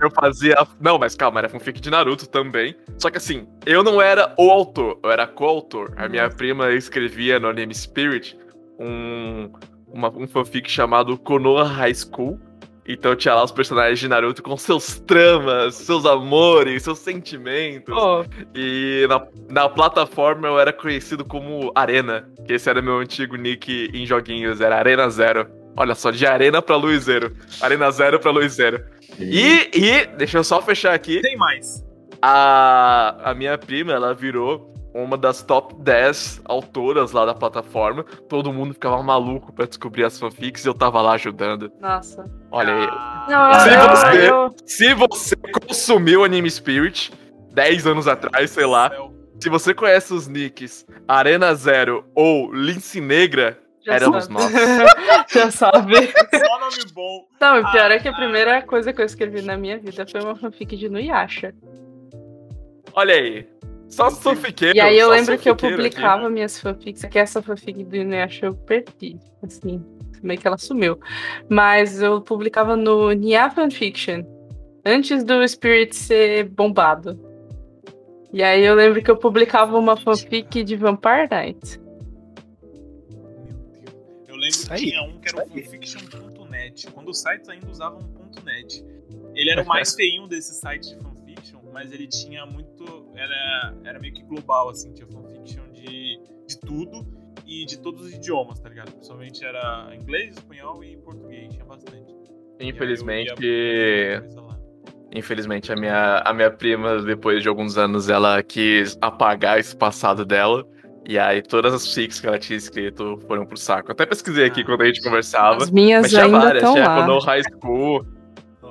Speaker 2: Eu fazia. Não, mas calma, era fanfic de Naruto também. Só que assim, eu não era o autor, eu era coautor. A minha prima escrevia no Anime Spirit um, uma, um fanfic chamado Konoha High School. Então tinha lá os personagens de Naruto com seus tramas, seus amores, seus sentimentos.
Speaker 5: Pô,
Speaker 2: E na, na plataforma eu era conhecido como Arena, que esse era meu antigo nick em joguinhos, era Arena Zero. Olha só, de Arena pra Luiz Zero. Arena Zero pra Luiz Zero. E, e, deixa eu só fechar aqui,
Speaker 1: Tem mais.
Speaker 2: a, a minha prima, ela virou uma das top 10 autoras lá da plataforma. Todo mundo ficava maluco pra descobrir as fanfics e eu tava lá ajudando.
Speaker 5: nossa.
Speaker 2: Olha aí.
Speaker 1: Ah,
Speaker 5: Não,
Speaker 2: Se
Speaker 5: eu,
Speaker 2: você-
Speaker 5: eu-
Speaker 2: Se você consumiu Anime Spirit 10 anos atrás, sei lá, se você conhece os nicks Arena Zero ou Lince Negra,
Speaker 5: já
Speaker 2: éramos
Speaker 5: sabe.
Speaker 2: nós.
Speaker 5: já sabe.
Speaker 1: Só nome bom.
Speaker 5: Não, o pior é que a
Speaker 1: Ah.
Speaker 5: primeira coisa que eu escrevi na minha vida foi uma fanfic de Nuyasha.
Speaker 2: Olha aí. Só fanfiqueiro.
Speaker 5: E aí eu lembro que eu
Speaker 2: fanfiqueiro aqui.
Speaker 5: publicava minhas fanfics, que essa fanfic do Inuyasha eu perdi, assim, meio que ela sumiu. Mas eu publicava no Nia Fanfiction, Antes do Spirit ser bombado. E aí eu lembro que eu publicava uma fanfic de Vampire Knight.
Speaker 1: Lembro que tinha um que era o fanfiction.net. Quando os sites ainda usavam um .net. Ele era o mais feinho desses sites de fanfiction, mas ele tinha muito. Era, era meio que global, assim. Tinha fanfiction de, de tudo e de todos os idiomas, tá ligado? Principalmente era inglês, espanhol e português. Tinha bastante.
Speaker 2: Infelizmente, infelizmente a minha, a minha prima, depois de alguns anos, ela quis apagar esse passado dela. E aí todas as fics que ela tinha escrito foram pro saco. Até pesquisei aqui
Speaker 1: Ah,
Speaker 2: quando a gente conversava.
Speaker 5: As minhas
Speaker 2: Mas tinha
Speaker 5: ainda
Speaker 2: várias,
Speaker 5: estão
Speaker 2: tinha
Speaker 5: lá.
Speaker 2: Konoha High School.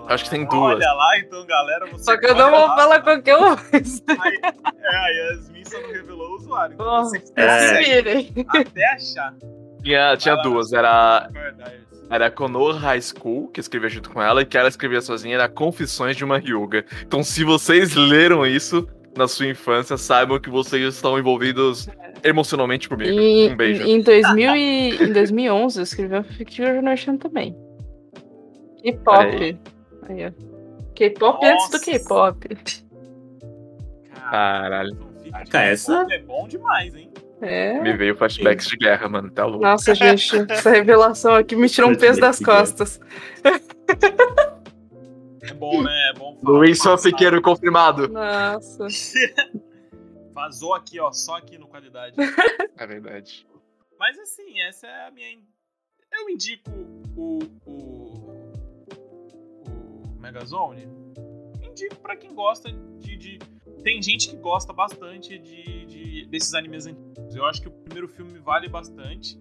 Speaker 2: Acho que tem duas.
Speaker 1: Olha lá, então, galera. Você
Speaker 5: Só que eu não vou
Speaker 1: lá.
Speaker 5: falar qualquer um.
Speaker 1: Aí, é, a Yasmin só não revelou o usuário. Então
Speaker 5: Oh,
Speaker 1: você
Speaker 5: se
Speaker 4: É.
Speaker 5: virem.
Speaker 1: até achar.
Speaker 2: Tinha, tinha
Speaker 1: lá,
Speaker 2: duas. Era, era Konoha High School, que escrevia junto com ela, e que ela escrevia sozinha, era Confissões de uma Ryuga. Então, se vocês leram isso na sua infância, saibam que vocês estão envolvidos emocionalmente comigo.
Speaker 5: E,
Speaker 2: um beijo.
Speaker 5: Em, 2000 e, em 2011 eu escrevi uma de Generation também. K-pop. Aí, ó. K-pop antes do. K-pop.
Speaker 2: Caralho.
Speaker 4: essa-
Speaker 1: É bom demais, hein?
Speaker 5: É.
Speaker 2: Me veio flashbacks de guerra, mano. Tá louco.
Speaker 5: Nossa, gente, essa revelação aqui me tirou um peso das costas.
Speaker 1: É bom, né? É bom falar.
Speaker 2: Luiz. Fanfiqueiro confirmado.
Speaker 5: Nossa.
Speaker 1: Vazou aqui, ó, só aqui no qualidade.
Speaker 2: É verdade.
Speaker 1: Mas assim, essa é a minha. in- Eu indico o. o. o Megazone. Indico pra quem gosta de. de- Tem gente que gosta bastante de, de- desses animes antigos. Eu acho que o primeiro filme vale bastante.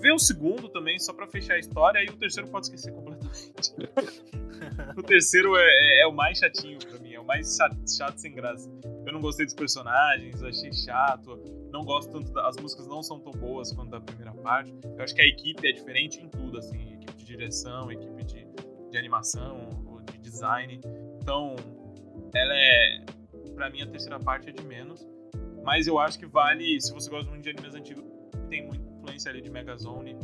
Speaker 1: Vê o segundo também, só pra fechar a história, e o terceiro pode esquecer completamente. o terceiro é, é- é o mais chatinho pra mim, é o mais chato, chato sem graça. Eu não gostei dos personagens, achei chato não gosto tanto da- as músicas não são tão boas quanto da primeira parte. Eu acho que a equipe é diferente em tudo, assim, equipe de direção, equipe de, de animação, de design. Então, ela é Pra mim a terceira parte é de menos, mas eu acho que vale, se você gosta muito de animes antigos, tem muita influência ali de Megazone,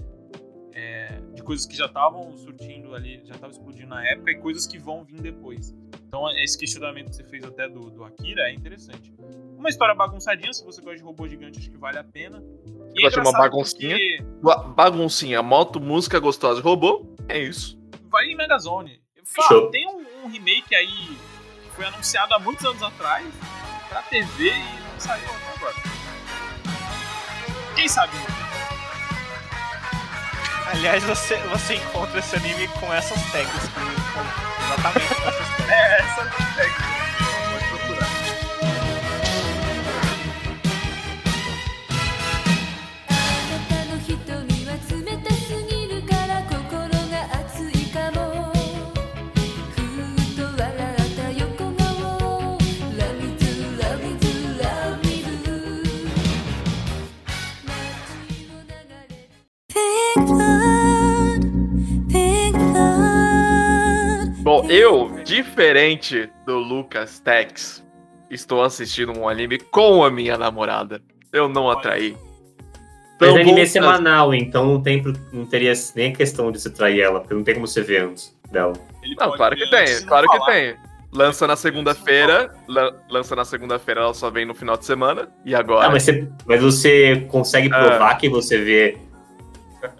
Speaker 1: é, de coisas que já estavam surtindo ali, já estavam explodindo na época e coisas que vão vir depois. Então, esse questionamento que você fez até do, do Akira é interessante. Uma história bagunçadinha, se você gosta de robô gigante, acho que vale a pena. E é
Speaker 2: gosta de uma baguncinha?
Speaker 1: porque
Speaker 2: Ba- Baguncinha, moto, música gostosa, robô. É isso.
Speaker 1: Vai em Megazone. Fala, tem um, um remake aí que foi anunciado há muitos anos atrás pra TV e não saiu até agora. Quem sabe?
Speaker 3: Aliás, você, você encontra esse anime com essas com- exatamente com essas tags.
Speaker 1: É, essa é
Speaker 2: eu, diferente do Lucas Tex, estou assistindo um anime com a minha namorada. Eu não atraí.
Speaker 4: Mas
Speaker 2: Então,
Speaker 4: o anime é semanal, então não, tem, não teria nem a questão de você trair ela, porque não tem como você ver antes dela.
Speaker 1: Ele
Speaker 2: Não, claro que tem,
Speaker 1: de
Speaker 2: claro
Speaker 1: não
Speaker 2: que
Speaker 1: falar.
Speaker 2: tem. Lança na segunda-feira, lan- lança na segunda-feira, ela só vem no final de semana. E agora?
Speaker 4: Ah, mas você, mas você consegue
Speaker 2: Ah.
Speaker 4: provar que você vê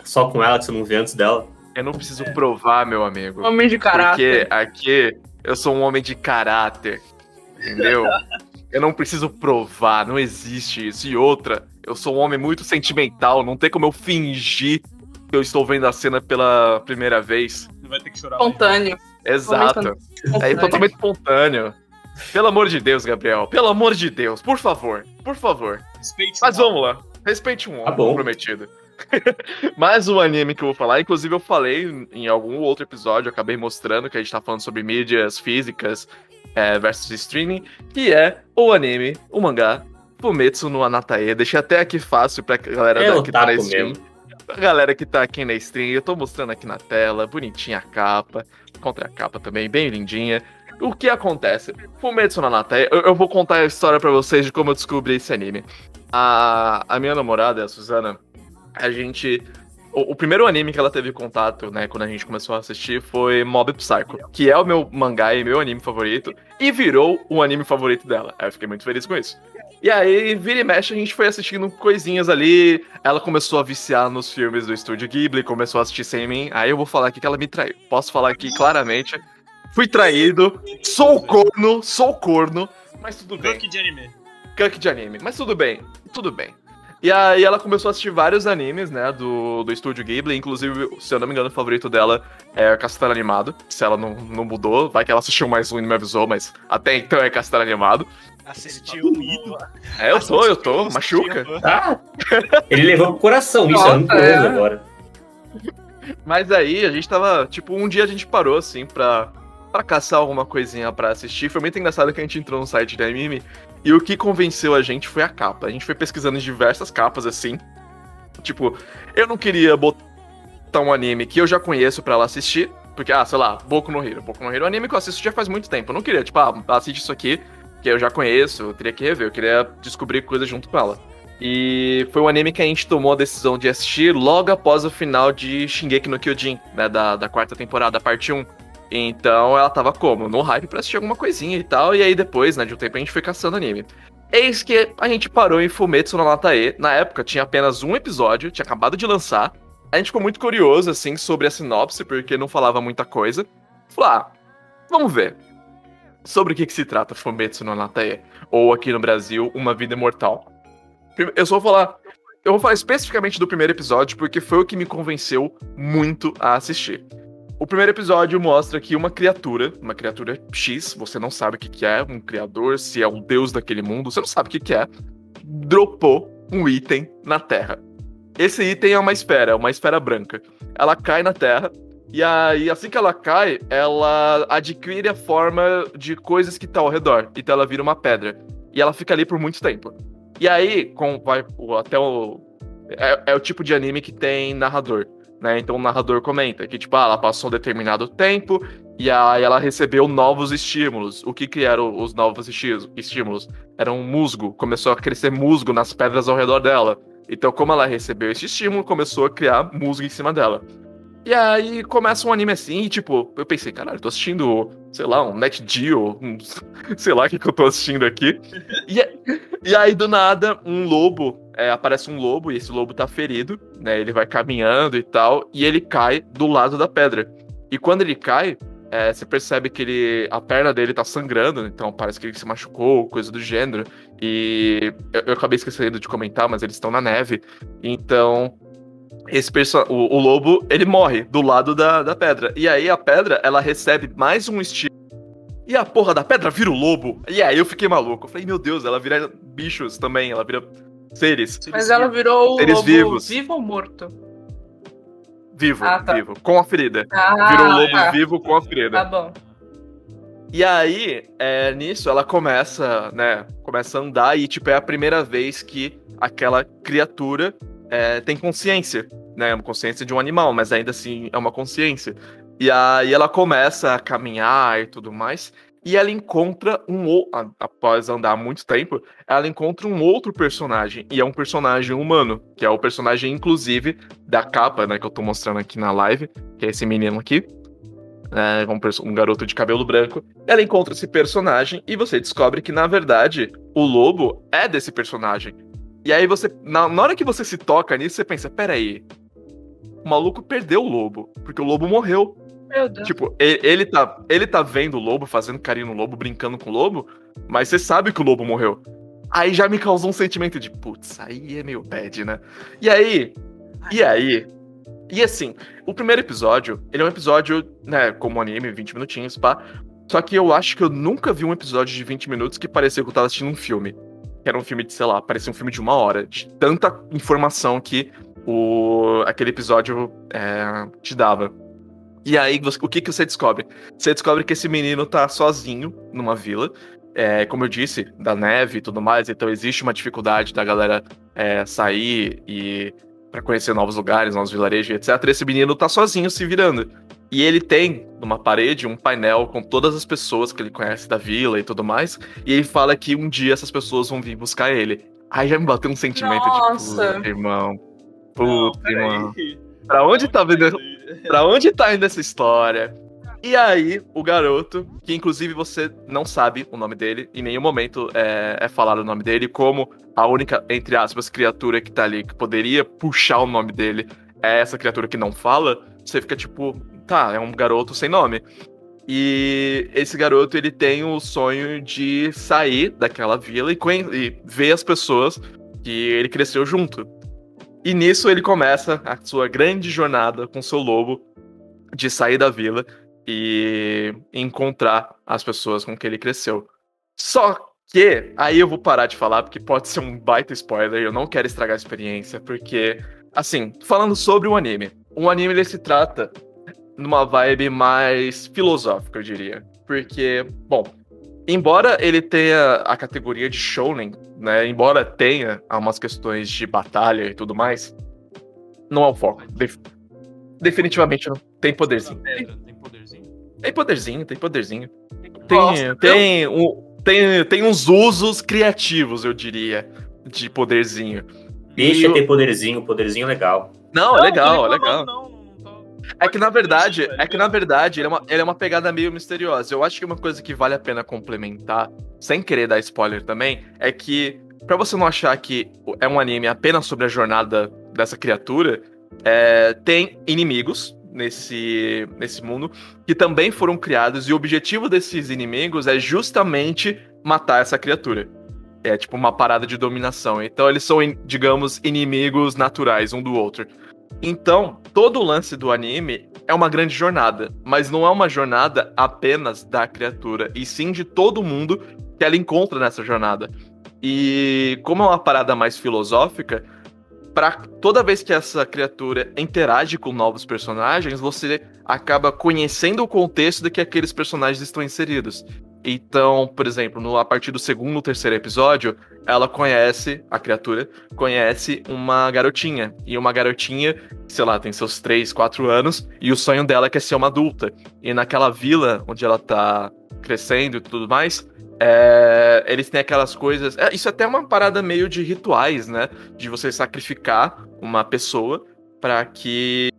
Speaker 4: só com ela, que você não vê antes dela?
Speaker 2: Eu não preciso provar, meu amigo.
Speaker 5: Homem de
Speaker 2: Porque
Speaker 5: caráter.
Speaker 2: aqui eu sou um homem de caráter. Entendeu? eu não preciso provar, não existe isso. E outra, eu sou um homem muito sentimental, não tem como eu fingir que eu estou vendo a cena pela primeira vez.
Speaker 1: Você vai ter que chorar.
Speaker 5: Espontâneo.
Speaker 2: Exato. É totalmente espontâneo. Pelo amor de Deus, Gabriel. Pelo amor de Deus, por favor. Por favor.
Speaker 1: Respeite
Speaker 2: Mas vamos lá. Respeite um homem
Speaker 4: Tá bom.
Speaker 2: Mais um anime que eu vou falar. Inclusive, eu falei em algum outro episódio, eu acabei mostrando que a gente tá falando sobre mídias físicas é, versus streaming, que é o anime, o mangá, Fumetsu no Anatae. Deixei até aqui fácil pra galera
Speaker 4: É
Speaker 2: da- que tá na stream.
Speaker 4: mesmo.
Speaker 2: A galera que tá aqui na stream, eu tô mostrando aqui na tela, bonitinha a capa, contra a capa também, bem lindinha. O que acontece? Fumetsu no Anatae, eu, eu vou contar a história pra vocês de como eu descobri esse anime. A, a minha namorada, a Suzana, a gente o, o primeiro anime que ela teve contato, né, quando a gente começou a assistir, foi Mob Psycho, que é o meu mangá e meu anime favorito, e virou o anime favorito dela. Aí eu fiquei muito feliz com isso. E aí, vira e mexe, a gente foi assistindo coisinhas ali. Ela começou a viciar nos filmes do estúdio Ghibli, começou a assistir sem mim. Aí eu vou falar aqui que ela me traiu. Posso falar aqui claramente. Fui traído, sou corno, sou corno, mas tudo bem.
Speaker 1: Gank de anime.
Speaker 2: Gank de anime, mas tudo bem, tudo bem. E aí ela começou a assistir vários animes, né, do, do estúdio Ghibli, inclusive, se eu não me engano, o favorito dela é Castelo Animado, se ela não, não mudou, vai que ela assistiu mais um e não me avisou, mas até então é Castelo Animado.
Speaker 3: Assistiu um ídolo.
Speaker 2: É, eu tô, eu tô, machuca.
Speaker 4: Ah, ele levou pro coração isso, é rancoroso
Speaker 5: é.
Speaker 4: agora.
Speaker 2: Mas aí a gente tava, tipo, um dia a gente parou, assim, pra, pra caçar alguma coisinha pra assistir. Foi muito engraçado que a gente entrou no site da anime e o que convenceu a gente foi a capa. A gente foi pesquisando em diversas capas, assim. Tipo, eu não queria botar um anime que eu já conheço pra ela assistir. Porque, ah, sei lá, Boku no Hero. Boku no Hero é um anime que eu assisto já faz muito tempo. Eu não queria, tipo, ah, assiste isso aqui, que eu já conheço, eu teria que rever. Eu queria descobrir coisas junto com ela. E foi um anime que a gente tomou a decisão de assistir logo após o final de Shingeki no Kyojin, né, da, da quarta temporada, parte 1. Então ela tava como? No hype pra assistir alguma coisinha e tal, e aí depois, né, de um tempo a gente foi caçando anime. Eis que a gente parou em Fumetsu no Natae, na época tinha apenas um episódio, tinha acabado de lançar. A gente ficou muito curioso, assim, sobre a sinopse, porque não falava muita coisa. Falou, ah, vamos ver. Sobre o que, que se trata Fumetsu no Natae, ou aqui no Brasil, Uma Vida Imortal. Eu só vou falar. Eu vou falar especificamente do primeiro episódio, porque foi o que me convenceu muito a assistir. O primeiro episódio mostra que uma criatura, uma criatura X, você não sabe o que, que é, um criador, se é um deus daquele mundo, você não sabe o que, que é, dropou um item na Terra. Esse item é uma esfera, uma esfera branca. Ela cai na Terra, e aí, assim que ela cai, ela adquire a forma de coisas que tá ao redor. Então ela vira uma pedra. E ela fica ali por muito tempo. E aí, com, vai, até o. É, é o tipo de anime que tem narrador. Né? Então o narrador comenta que, tipo, ah, ela passou um determinado tempo e aí ela recebeu novos estímulos. O que que eram os novos estímulos? Era um musgo. Começou a crescer musgo nas pedras ao redor dela. Então, como ela recebeu esse estímulo, começou a criar musgo em cima dela. E aí começa um anime assim, e tipo, eu pensei, caralho, tô assistindo, sei lá, um Net Geo, um, sei lá o que, que eu tô assistindo aqui. E, e aí, do nada, um lobo, é, aparece um lobo, e esse lobo tá ferido, né? Ele vai caminhando e tal, e ele cai do lado da pedra. E quando ele cai, é, você percebe que ele, a perna dele tá sangrando, então parece que ele se machucou, coisa do gênero. E eu, eu acabei esquecendo de comentar, mas eles estão na neve. Então, esse perso o, o lobo, ele morre do lado da, da pedra. E aí a pedra, ela recebe mais um estímulo. E a porra da pedra vira o lobo. E aí eu fiquei maluco. Eu falei, meu Deus, ela vira bichos também, ela vira seres.
Speaker 5: Mas ela virou o
Speaker 2: Seres
Speaker 5: lobo
Speaker 2: vivos.
Speaker 5: vivo ou morto?
Speaker 2: Vivo,
Speaker 5: Ah, tá.
Speaker 2: vivo. Com a ferida.
Speaker 5: Ah,
Speaker 2: Virou o lobo
Speaker 5: tá.
Speaker 2: vivo com a ferida.
Speaker 5: Tá bom.
Speaker 2: E aí, é, nisso, ela começa, né? Começa a andar e, tipo, é a primeira vez que aquela criatura é, tem consciência, né? Uma consciência de um animal, mas ainda assim é uma consciência. E aí ela começa a caminhar e tudo mais. E ela encontra um após andar muito tempo, ela encontra um outro personagem e é um personagem humano, que é o personagem inclusive da capa, né, que eu tô mostrando aqui na live, que é esse menino aqui, é, um, um garoto de cabelo branco. Ela encontra esse personagem e você descobre que na verdade o lobo é desse personagem. E aí você, na, na hora que você se toca nisso, você pensa, peraí, o maluco perdeu o lobo, porque o lobo morreu.
Speaker 5: Meu Deus.
Speaker 2: Tipo, ele, ele tá, ele tá vendo o lobo, fazendo carinho no lobo, brincando com o lobo, mas você sabe que o lobo morreu. Aí já me causou um sentimento de, putz, aí é meio bad, né? E aí, e aí, e assim, o primeiro episódio, ele é um episódio, né, como anime, 20 minutinhos, pá. Só que eu acho que eu nunca vi um episódio de 20 minutos que parecia que eu tava assistindo um filme. Que era um filme de, sei lá, parecia um filme de uma hora, de tanta informação que o, aquele episódio é, te dava. E aí, você- o que, que você descobre? Você descobre que esse menino tá sozinho numa vila. É, como eu disse, da neve e tudo mais, então existe uma dificuldade da galera é, sair e para conhecer novos lugares, novos vilarejos, etc. Esse menino tá sozinho se virando. E ele tem numa parede um painel com todas as pessoas que ele conhece da vila e tudo mais. E ele fala que um dia essas pessoas vão vir buscar ele. Aí já me bateu um sentimento
Speaker 5: Nossa.
Speaker 2: de puta, irmão. Puta, irmão. Pra onde tá vindo, pra onde tá indo essa história? E aí, o garoto, que inclusive você não sabe o nome dele, em nenhum momento é, é falado o nome dele, como a única, entre aspas, criatura que tá ali que poderia puxar o nome dele é essa criatura que não fala, você fica tipo, tá, é um garoto sem nome. E esse garoto, ele tem o sonho de sair daquela vila e, e ver as pessoas que ele cresceu junto. E nisso ele começa a sua grande jornada com seu lobo de sair da vila e encontrar as pessoas com que ele cresceu. Só que aí eu vou parar de falar porque pode ser um baita spoiler, eu não quero estragar a experiência, porque assim, falando sobre o anime, o anime ele se trata numa vibe mais filosófica, eu diria. Porque, bom, embora ele tenha a categoria de shounen, né, embora tenha umas questões de batalha e tudo mais, não é o foco. Def- definitivamente não. Tem poderzinho.
Speaker 1: Tem poderzinho?
Speaker 2: Tem poderzinho, tem poderzinho. Tem, tem, um, tem, tem uns usos criativos, eu diria, de poderzinho.
Speaker 4: Deixa
Speaker 2: E o-
Speaker 4: ter poderzinho, poderzinho legal.
Speaker 2: Não, é legal, é
Speaker 1: não tô
Speaker 2: legal.
Speaker 1: Não, não.
Speaker 2: É que na verdade, é que na verdade, ele é, uma, ele é uma pegada meio misteriosa. Eu acho que uma coisa que vale a pena complementar, sem querer dar spoiler também, é que pra você não achar que é um anime apenas sobre a jornada dessa criatura, é, tem inimigos nesse, nesse mundo que também foram criados e o objetivo desses inimigos é justamente matar essa criatura. É tipo uma parada de dominação. Então eles são, digamos, inimigos naturais um do outro. Então, todo o lance do anime é uma grande jornada, mas não é uma jornada apenas da criatura, e sim de todo mundo que ela encontra nessa jornada. E como é uma parada mais filosófica, para toda vez que essa criatura interage com novos personagens, você acaba conhecendo o contexto de que aqueles personagens estão inseridos. Então, por exemplo, no, a partir do segundo terceiro episódio, ela conhece, a criatura, conhece uma garotinha. E uma garotinha, sei lá, tem seus 3, 4 anos, e o sonho dela é é ser uma adulta. E naquela vila onde ela tá crescendo e tudo mais, é, eles têm aquelas coisas. é, isso até é uma parada meio de rituais, né? De você sacrificar uma pessoa para que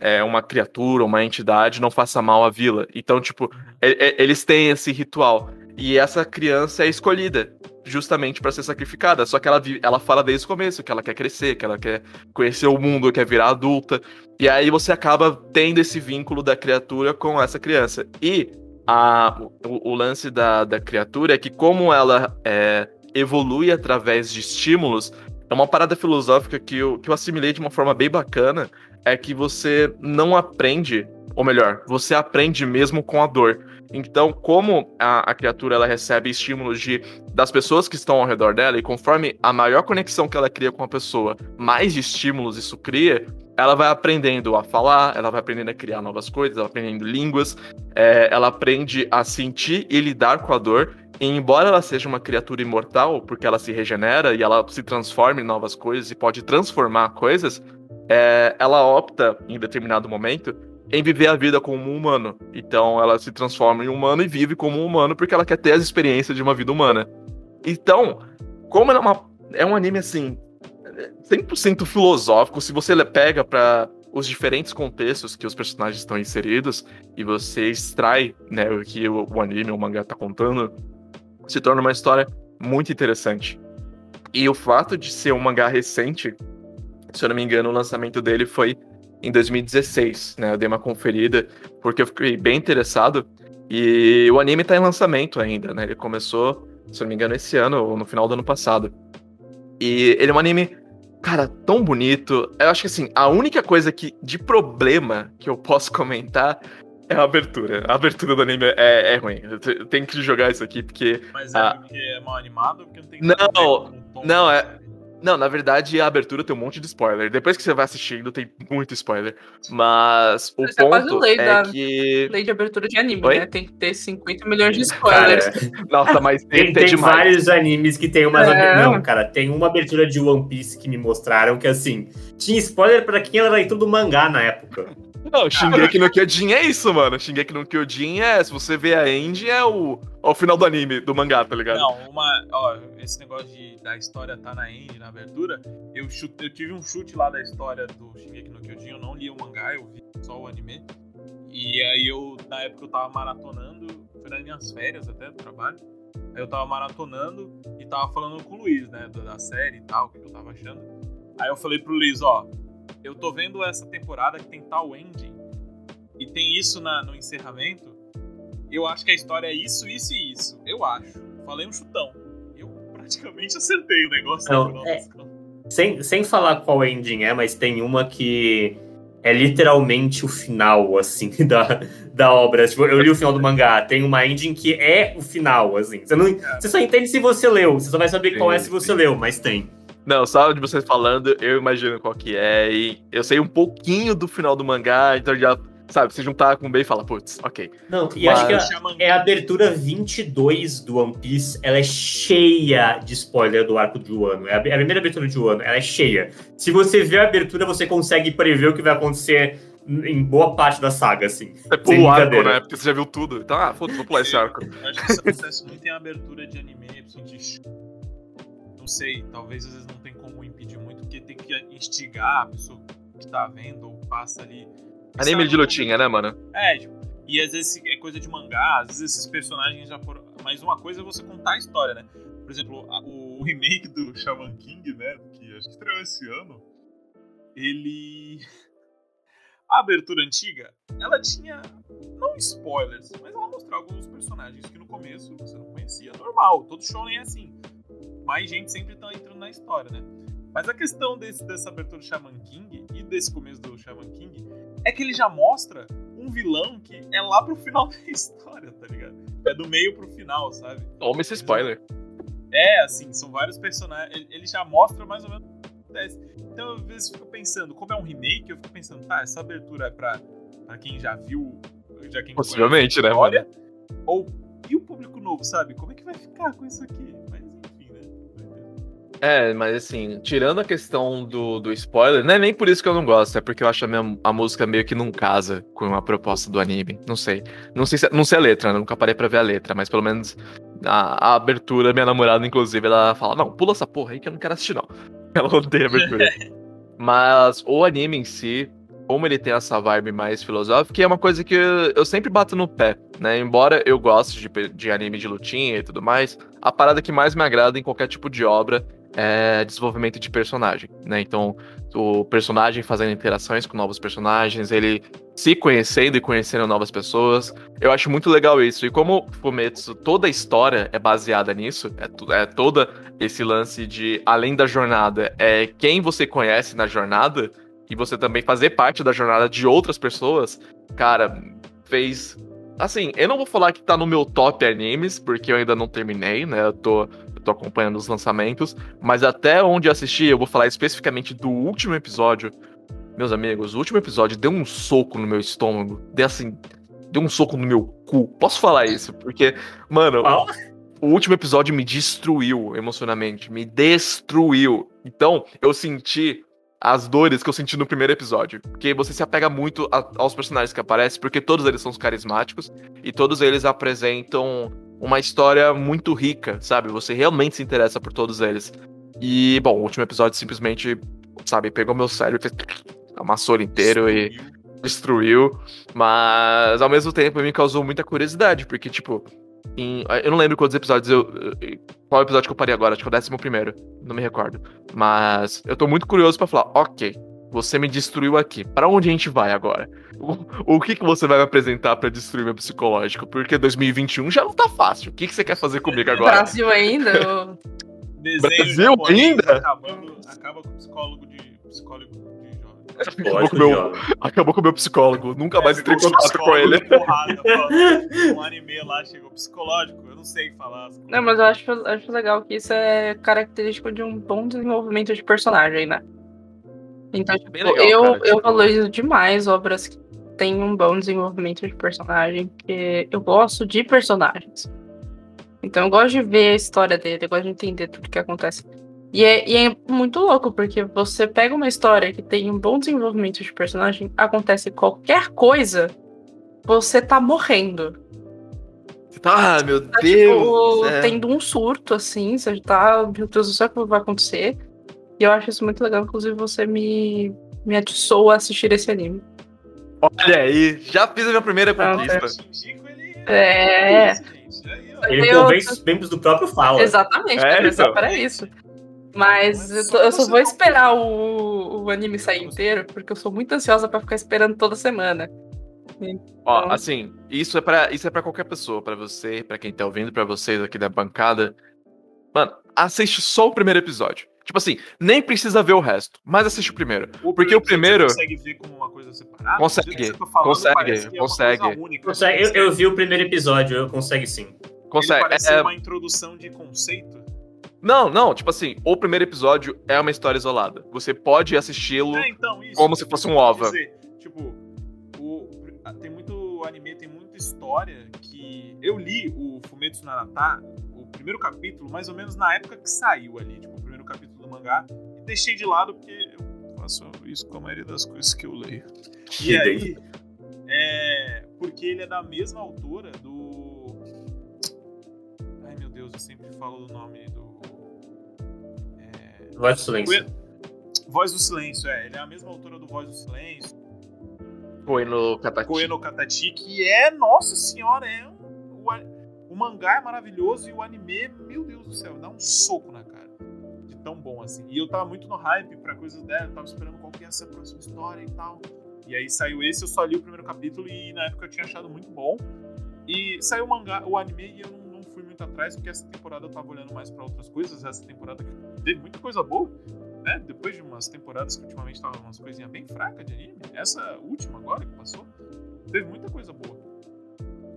Speaker 2: é, uma criatura, uma entidade não faça mal à vila. Então, tipo, e- e- eles têm esse ritual. E essa criança é escolhida justamente para ser sacrificada. Só que ela, ela fala desde o começo que ela quer crescer, que ela quer conhecer o mundo, quer virar adulta. E aí você acaba tendo esse vínculo da criatura com essa criança. E a, o, o lance da, da criatura é que, como ela é, evolui através de estímulos, é uma parada filosófica que eu, que eu assimilei de uma forma bem bacana. É que você não aprende, ou melhor, você aprende mesmo com a dor. Então, como a, a criatura ela recebe estímulos de, das pessoas que estão ao redor dela, e conforme a maior conexão que ela cria com a pessoa, mais estímulos isso cria, ela vai aprendendo a falar, ela vai aprendendo a criar novas coisas, ela aprendendo línguas, é, ela aprende a sentir e lidar com a dor. E embora ela seja uma criatura imortal, porque ela se regenera e ela se transforma em novas coisas e pode transformar coisas, é, ela opta, em determinado momento, em viver a vida como um humano. Então ela se transforma em humano e vive como um humano porque ela quer ter as experiências de uma vida humana. Então, como é, uma, é um anime assim, 100% filosófico, se você pega para os diferentes contextos que os personagens estão inseridos e você extrai né, o que o, o anime, o mangá tá contando, se torna uma história muito interessante. E o fato de ser um mangá recente, se eu não me engano, o lançamento dele foi em 2016, né? Eu dei uma conferida porque eu fiquei bem interessado. E o anime tá em lançamento ainda, né? Ele começou, se eu não me engano, esse ano ou no final do ano passado. E ele é um anime, cara, tão bonito. Eu acho que assim, a única coisa que de problema que eu posso comentar é a abertura. A abertura do anime é, é ruim. Tenho que jogar isso aqui porque
Speaker 1: Mas é
Speaker 2: Ah.
Speaker 1: porque é mal animado porque não tem
Speaker 2: Não,
Speaker 1: a
Speaker 2: não, é-? Não, na verdade, a abertura tem um monte de spoiler. Depois que você vai assistindo, tem muito spoiler. Mas o
Speaker 5: Isso é quase
Speaker 2: ponto
Speaker 5: lei
Speaker 2: é
Speaker 5: da-
Speaker 2: que.
Speaker 5: Lei de abertura de anime,
Speaker 2: Oi?
Speaker 5: né? Tem que ter 50 milhões de
Speaker 4: Cara,
Speaker 5: spoilers.
Speaker 2: Nossa, mas tem,
Speaker 4: tem,
Speaker 2: tem
Speaker 4: vários animes que tem umas.
Speaker 5: É.
Speaker 4: Não, cara, tem uma abertura de One Piece que me mostraram que assim. Tinha spoiler pra quem era leitor do mangá na época.
Speaker 2: Não, Shingeki no Kyojin é isso, mano. Shingeki no Kyojin é, se você vê a ending, é o, é o final do anime, do mangá, tá ligado?
Speaker 1: Não, uma. Ó, esse negócio de, da história tá na end, na abertura. Eu, chute, eu tive um chute lá da história do Shingeki no Kyojin. Eu não li o mangá, eu vi só o anime. E aí eu, na época, eu tava maratonando. Foi nas minhas férias até do trabalho. Aí eu tava maratonando e tava falando com o Luiz, né? Da, da série e tal, o que eu tava achando. Aí eu falei pro Luiz, ó. Eu tô vendo essa temporada que tem tal ending. E tem isso na, no encerramento. Eu acho que a história é isso, isso e isso. Eu acho. Falei um chutão. Eu praticamente acertei o negócio.
Speaker 4: Não, é-. Sem, sem falar qual ending é, mas tem uma que é literalmente o final, assim, da, da obra. Tipo, eu li o final do mangá, tem uma ending que é o final, assim. Você, não, você só entende se você leu, você só vai saber qual é se você leu, mas tem.
Speaker 2: Não, só de vocês falando, eu imagino qual que é. E eu sei um pouquinho do final do mangá, então já, sabe, se juntar com o B e fala, putz, ok.
Speaker 4: Não, e
Speaker 2: Mas-
Speaker 4: acho que é a abertura 22 do One Piece, ela é cheia de spoiler do arco de Wano. É a, é a primeira abertura de Wano, ela é cheia. Se você vê a abertura, você consegue prever o que vai acontecer em boa parte da saga, assim. Sem
Speaker 2: pula o arco, né? Porque você já viu tudo. Então, ah, foda-se, vou pular esse arco.
Speaker 1: Eu acho que isso acontece muito em abertura de anime, de Não sei, talvez às vezes não tem como impedir muito, porque tem que instigar a pessoa que tá vendo ou passa ali.
Speaker 2: Anime
Speaker 1: Sabe,
Speaker 2: de lutinha, né, mano?
Speaker 1: É, tipo, e às vezes é coisa de mangá, às vezes esses personagens já foram. Mas uma coisa é você contar a história, né? Por exemplo, a- o remake do Shaman King, né? Que acho que estreou esse ano. Ele. A abertura antiga, ela tinha. Não spoilers, mas ela mostrava alguns personagens que no começo você não conhecia. Normal, todo shonen é assim. Mais gente sempre tá entrando na história, né? Mas a questão desse, dessa abertura do Shaman King e desse começo do Shaman King é que ele já mostra um vilão que é lá pro final da história, tá ligado? É do meio pro final, sabe?
Speaker 2: Toma esse spoiler.
Speaker 1: É, assim, são vários personagens. Ele, já mostra mais ou menos o que acontece. Então, eu, às vezes, fico pensando, como é um remake, eu fico pensando, tá, essa abertura é pra, pra quem já viu, já quem
Speaker 2: Possivelmente, né,
Speaker 1: história, Ou, e o público novo, sabe? Como é que vai ficar com isso aqui?
Speaker 2: É, mas assim, tirando a questão do, do spoiler, não é nem por isso que eu não gosto, é porque eu acho a, minha, a música meio que não casa com a proposta do anime. Não sei. Não sei, se, não sei a letra, né? nunca parei pra ver a letra, mas pelo menos a, a abertura, minha namorada, inclusive, ela fala: Não, pula essa porra aí que eu não quero assistir, não. Ela odeia a abertura. mas o anime em si, como ele tem essa vibe mais filosófica, é uma coisa que eu, eu sempre bato no pé, né? Embora eu goste de, de anime de lutinha e tudo mais, a parada que mais me agrada em qualquer tipo de obra é desenvolvimento de personagem, né? Então, o personagem fazendo interações com novos personagens, ele se conhecendo e conhecendo novas pessoas. Eu acho muito legal isso. E como Fumetsu, toda a história é baseada nisso, é, é toda esse lance de, além da jornada, é quem você conhece na jornada, e você também fazer parte da jornada de outras pessoas, cara, fez. Assim, eu não vou falar que tá no meu top animes, porque eu ainda não terminei, né? Eu tô, eu tô acompanhando os lançamentos. Mas até onde eu assisti, eu vou falar especificamente do último episódio. Meus amigos, o último episódio deu um soco no meu estômago. Deu assim. Deu um soco no meu cu. Posso falar isso? Porque, mano, o último episódio me destruiu emocionalmente. Me destruiu. Então, eu senti as dores que eu senti no primeiro episódio. Porque você se apega muito a- aos personagens que aparecem, porque todos eles são carismáticos e todos eles apresentam uma história muito rica, sabe? Você realmente se interessa por todos eles. E, bom, o último episódio simplesmente, sabe, pegou meu cérebro, fez... amassou ele inteiro e destruiu, mas ao mesmo tempo me causou muita curiosidade, porque, tipo, em- eu não lembro quantos episódios eu. eu- Qual episódio que eu parei agora? Acho que é o décimo primeiro, não me recordo. Mas eu tô muito curioso pra falar, ok, você me destruiu aqui, pra onde a gente vai agora? O, o que, que você vai me apresentar pra destruir meu psicológico? Porque 2021 já não tá fácil, o que, que você quer fazer comigo agora?
Speaker 5: Brasil ainda?
Speaker 2: Brasil ainda?
Speaker 1: Acabando, acaba com o psicólogo de, psicólogo.
Speaker 2: Acabou com, meu, acabou com o meu psicólogo, nunca mais entrei em contato com ele.
Speaker 1: Porrada, um anime lá chegou psicológico, eu não sei falar. as coisas.
Speaker 5: Não, mas eu acho, acho legal que isso é característico de um bom desenvolvimento de personagem, né? Então, tipo,
Speaker 2: legal,
Speaker 5: eu,
Speaker 2: cara,
Speaker 5: eu
Speaker 2: tipo-
Speaker 5: valorizo demais obras que têm um bom desenvolvimento de personagem, porque eu gosto de personagens. Então eu gosto de ver a história dele, eu gosto de entender tudo que acontece. E é, e é muito louco, porque você pega uma história que tem um bom desenvolvimento de personagem, acontece qualquer coisa, você tá morrendo.
Speaker 2: Você tá, ah, meu
Speaker 5: Tá,
Speaker 2: Deus.
Speaker 5: tipo,
Speaker 2: é.
Speaker 5: tendo um surto, assim, você tá. Meu Deus do céu, o que vai acontecer? E eu acho isso muito legal, inclusive você me, me atiçou a assistir esse anime.
Speaker 2: Olha aí, já fiz a minha primeira
Speaker 5: Ah,
Speaker 2: conquista.
Speaker 1: Ele.
Speaker 5: É.
Speaker 1: ó.
Speaker 4: Ele convence os membros do próprio Fala.
Speaker 5: Exatamente,
Speaker 2: É,
Speaker 5: é,
Speaker 2: então.
Speaker 5: para isso. Mas eu,
Speaker 1: só
Speaker 5: tô- eu só vou
Speaker 1: não-
Speaker 5: esperar o, o anime sair inteiro, porque eu sou muito ansiosa pra ficar esperando toda semana.
Speaker 2: Ó,
Speaker 5: Então-
Speaker 2: assim, isso é para isso é para qualquer pessoa, pra você, pra quem tá ouvindo, pra vocês aqui da bancada. Mano, assiste só o primeiro episódio. Tipo assim, nem precisa ver o resto, mas assiste o primeiro. Porque o primeiro-
Speaker 1: Você consegue ver como uma coisa separada?
Speaker 2: Consegue,
Speaker 1: tá falando,
Speaker 2: consegue,
Speaker 1: é
Speaker 2: consegue.
Speaker 1: única.
Speaker 4: Consegue- Eu, eu vi o primeiro episódio, eu consigo sim.
Speaker 1: Ele
Speaker 2: Consegue.
Speaker 1: parece
Speaker 2: é-
Speaker 1: uma introdução de conceito.
Speaker 2: Não, não, tipo assim, o primeiro episódio é uma história isolada. Você pode assisti-lo.
Speaker 1: É, então,
Speaker 2: como se fosse um OVA.
Speaker 1: dizer, tipo, o, tem muito anime, tem muita história que. Eu li o Fumetsu Narata, o primeiro capítulo, mais ou menos na época que saiu ali, tipo, o primeiro capítulo do mangá, e deixei de lado porque eu faço isso com a maioria das coisas que eu leio. E
Speaker 4: Que
Speaker 1: aí, é. Porque ele é da mesma autora do. Ai meu Deus, eu sempre falo do nome
Speaker 4: Voz do silêncio.
Speaker 1: Voz do Silêncio, é. Ele é a mesma autora do Voz do Silêncio.
Speaker 2: Foi no Kataki.
Speaker 1: Koe no Katachi, que é, nossa senhora, é o, o mangá é maravilhoso e o anime, meu Deus do céu, dá um soco na cara. De tão bom assim. E eu tava muito no hype pra coisas dela, eu tava esperando qual que ia ser a próxima história e tal. E aí saiu esse, eu só li o primeiro capítulo e na época eu tinha achado muito bom. E saiu o mangá, o anime e eu não, muito atrás, porque essa temporada eu tava olhando mais pra outras coisas. Essa temporada que teve muita coisa boa, né? Depois de umas temporadas que ultimamente tava umas coisinhas bem fracas de anime. Essa última agora que passou, teve muita coisa boa.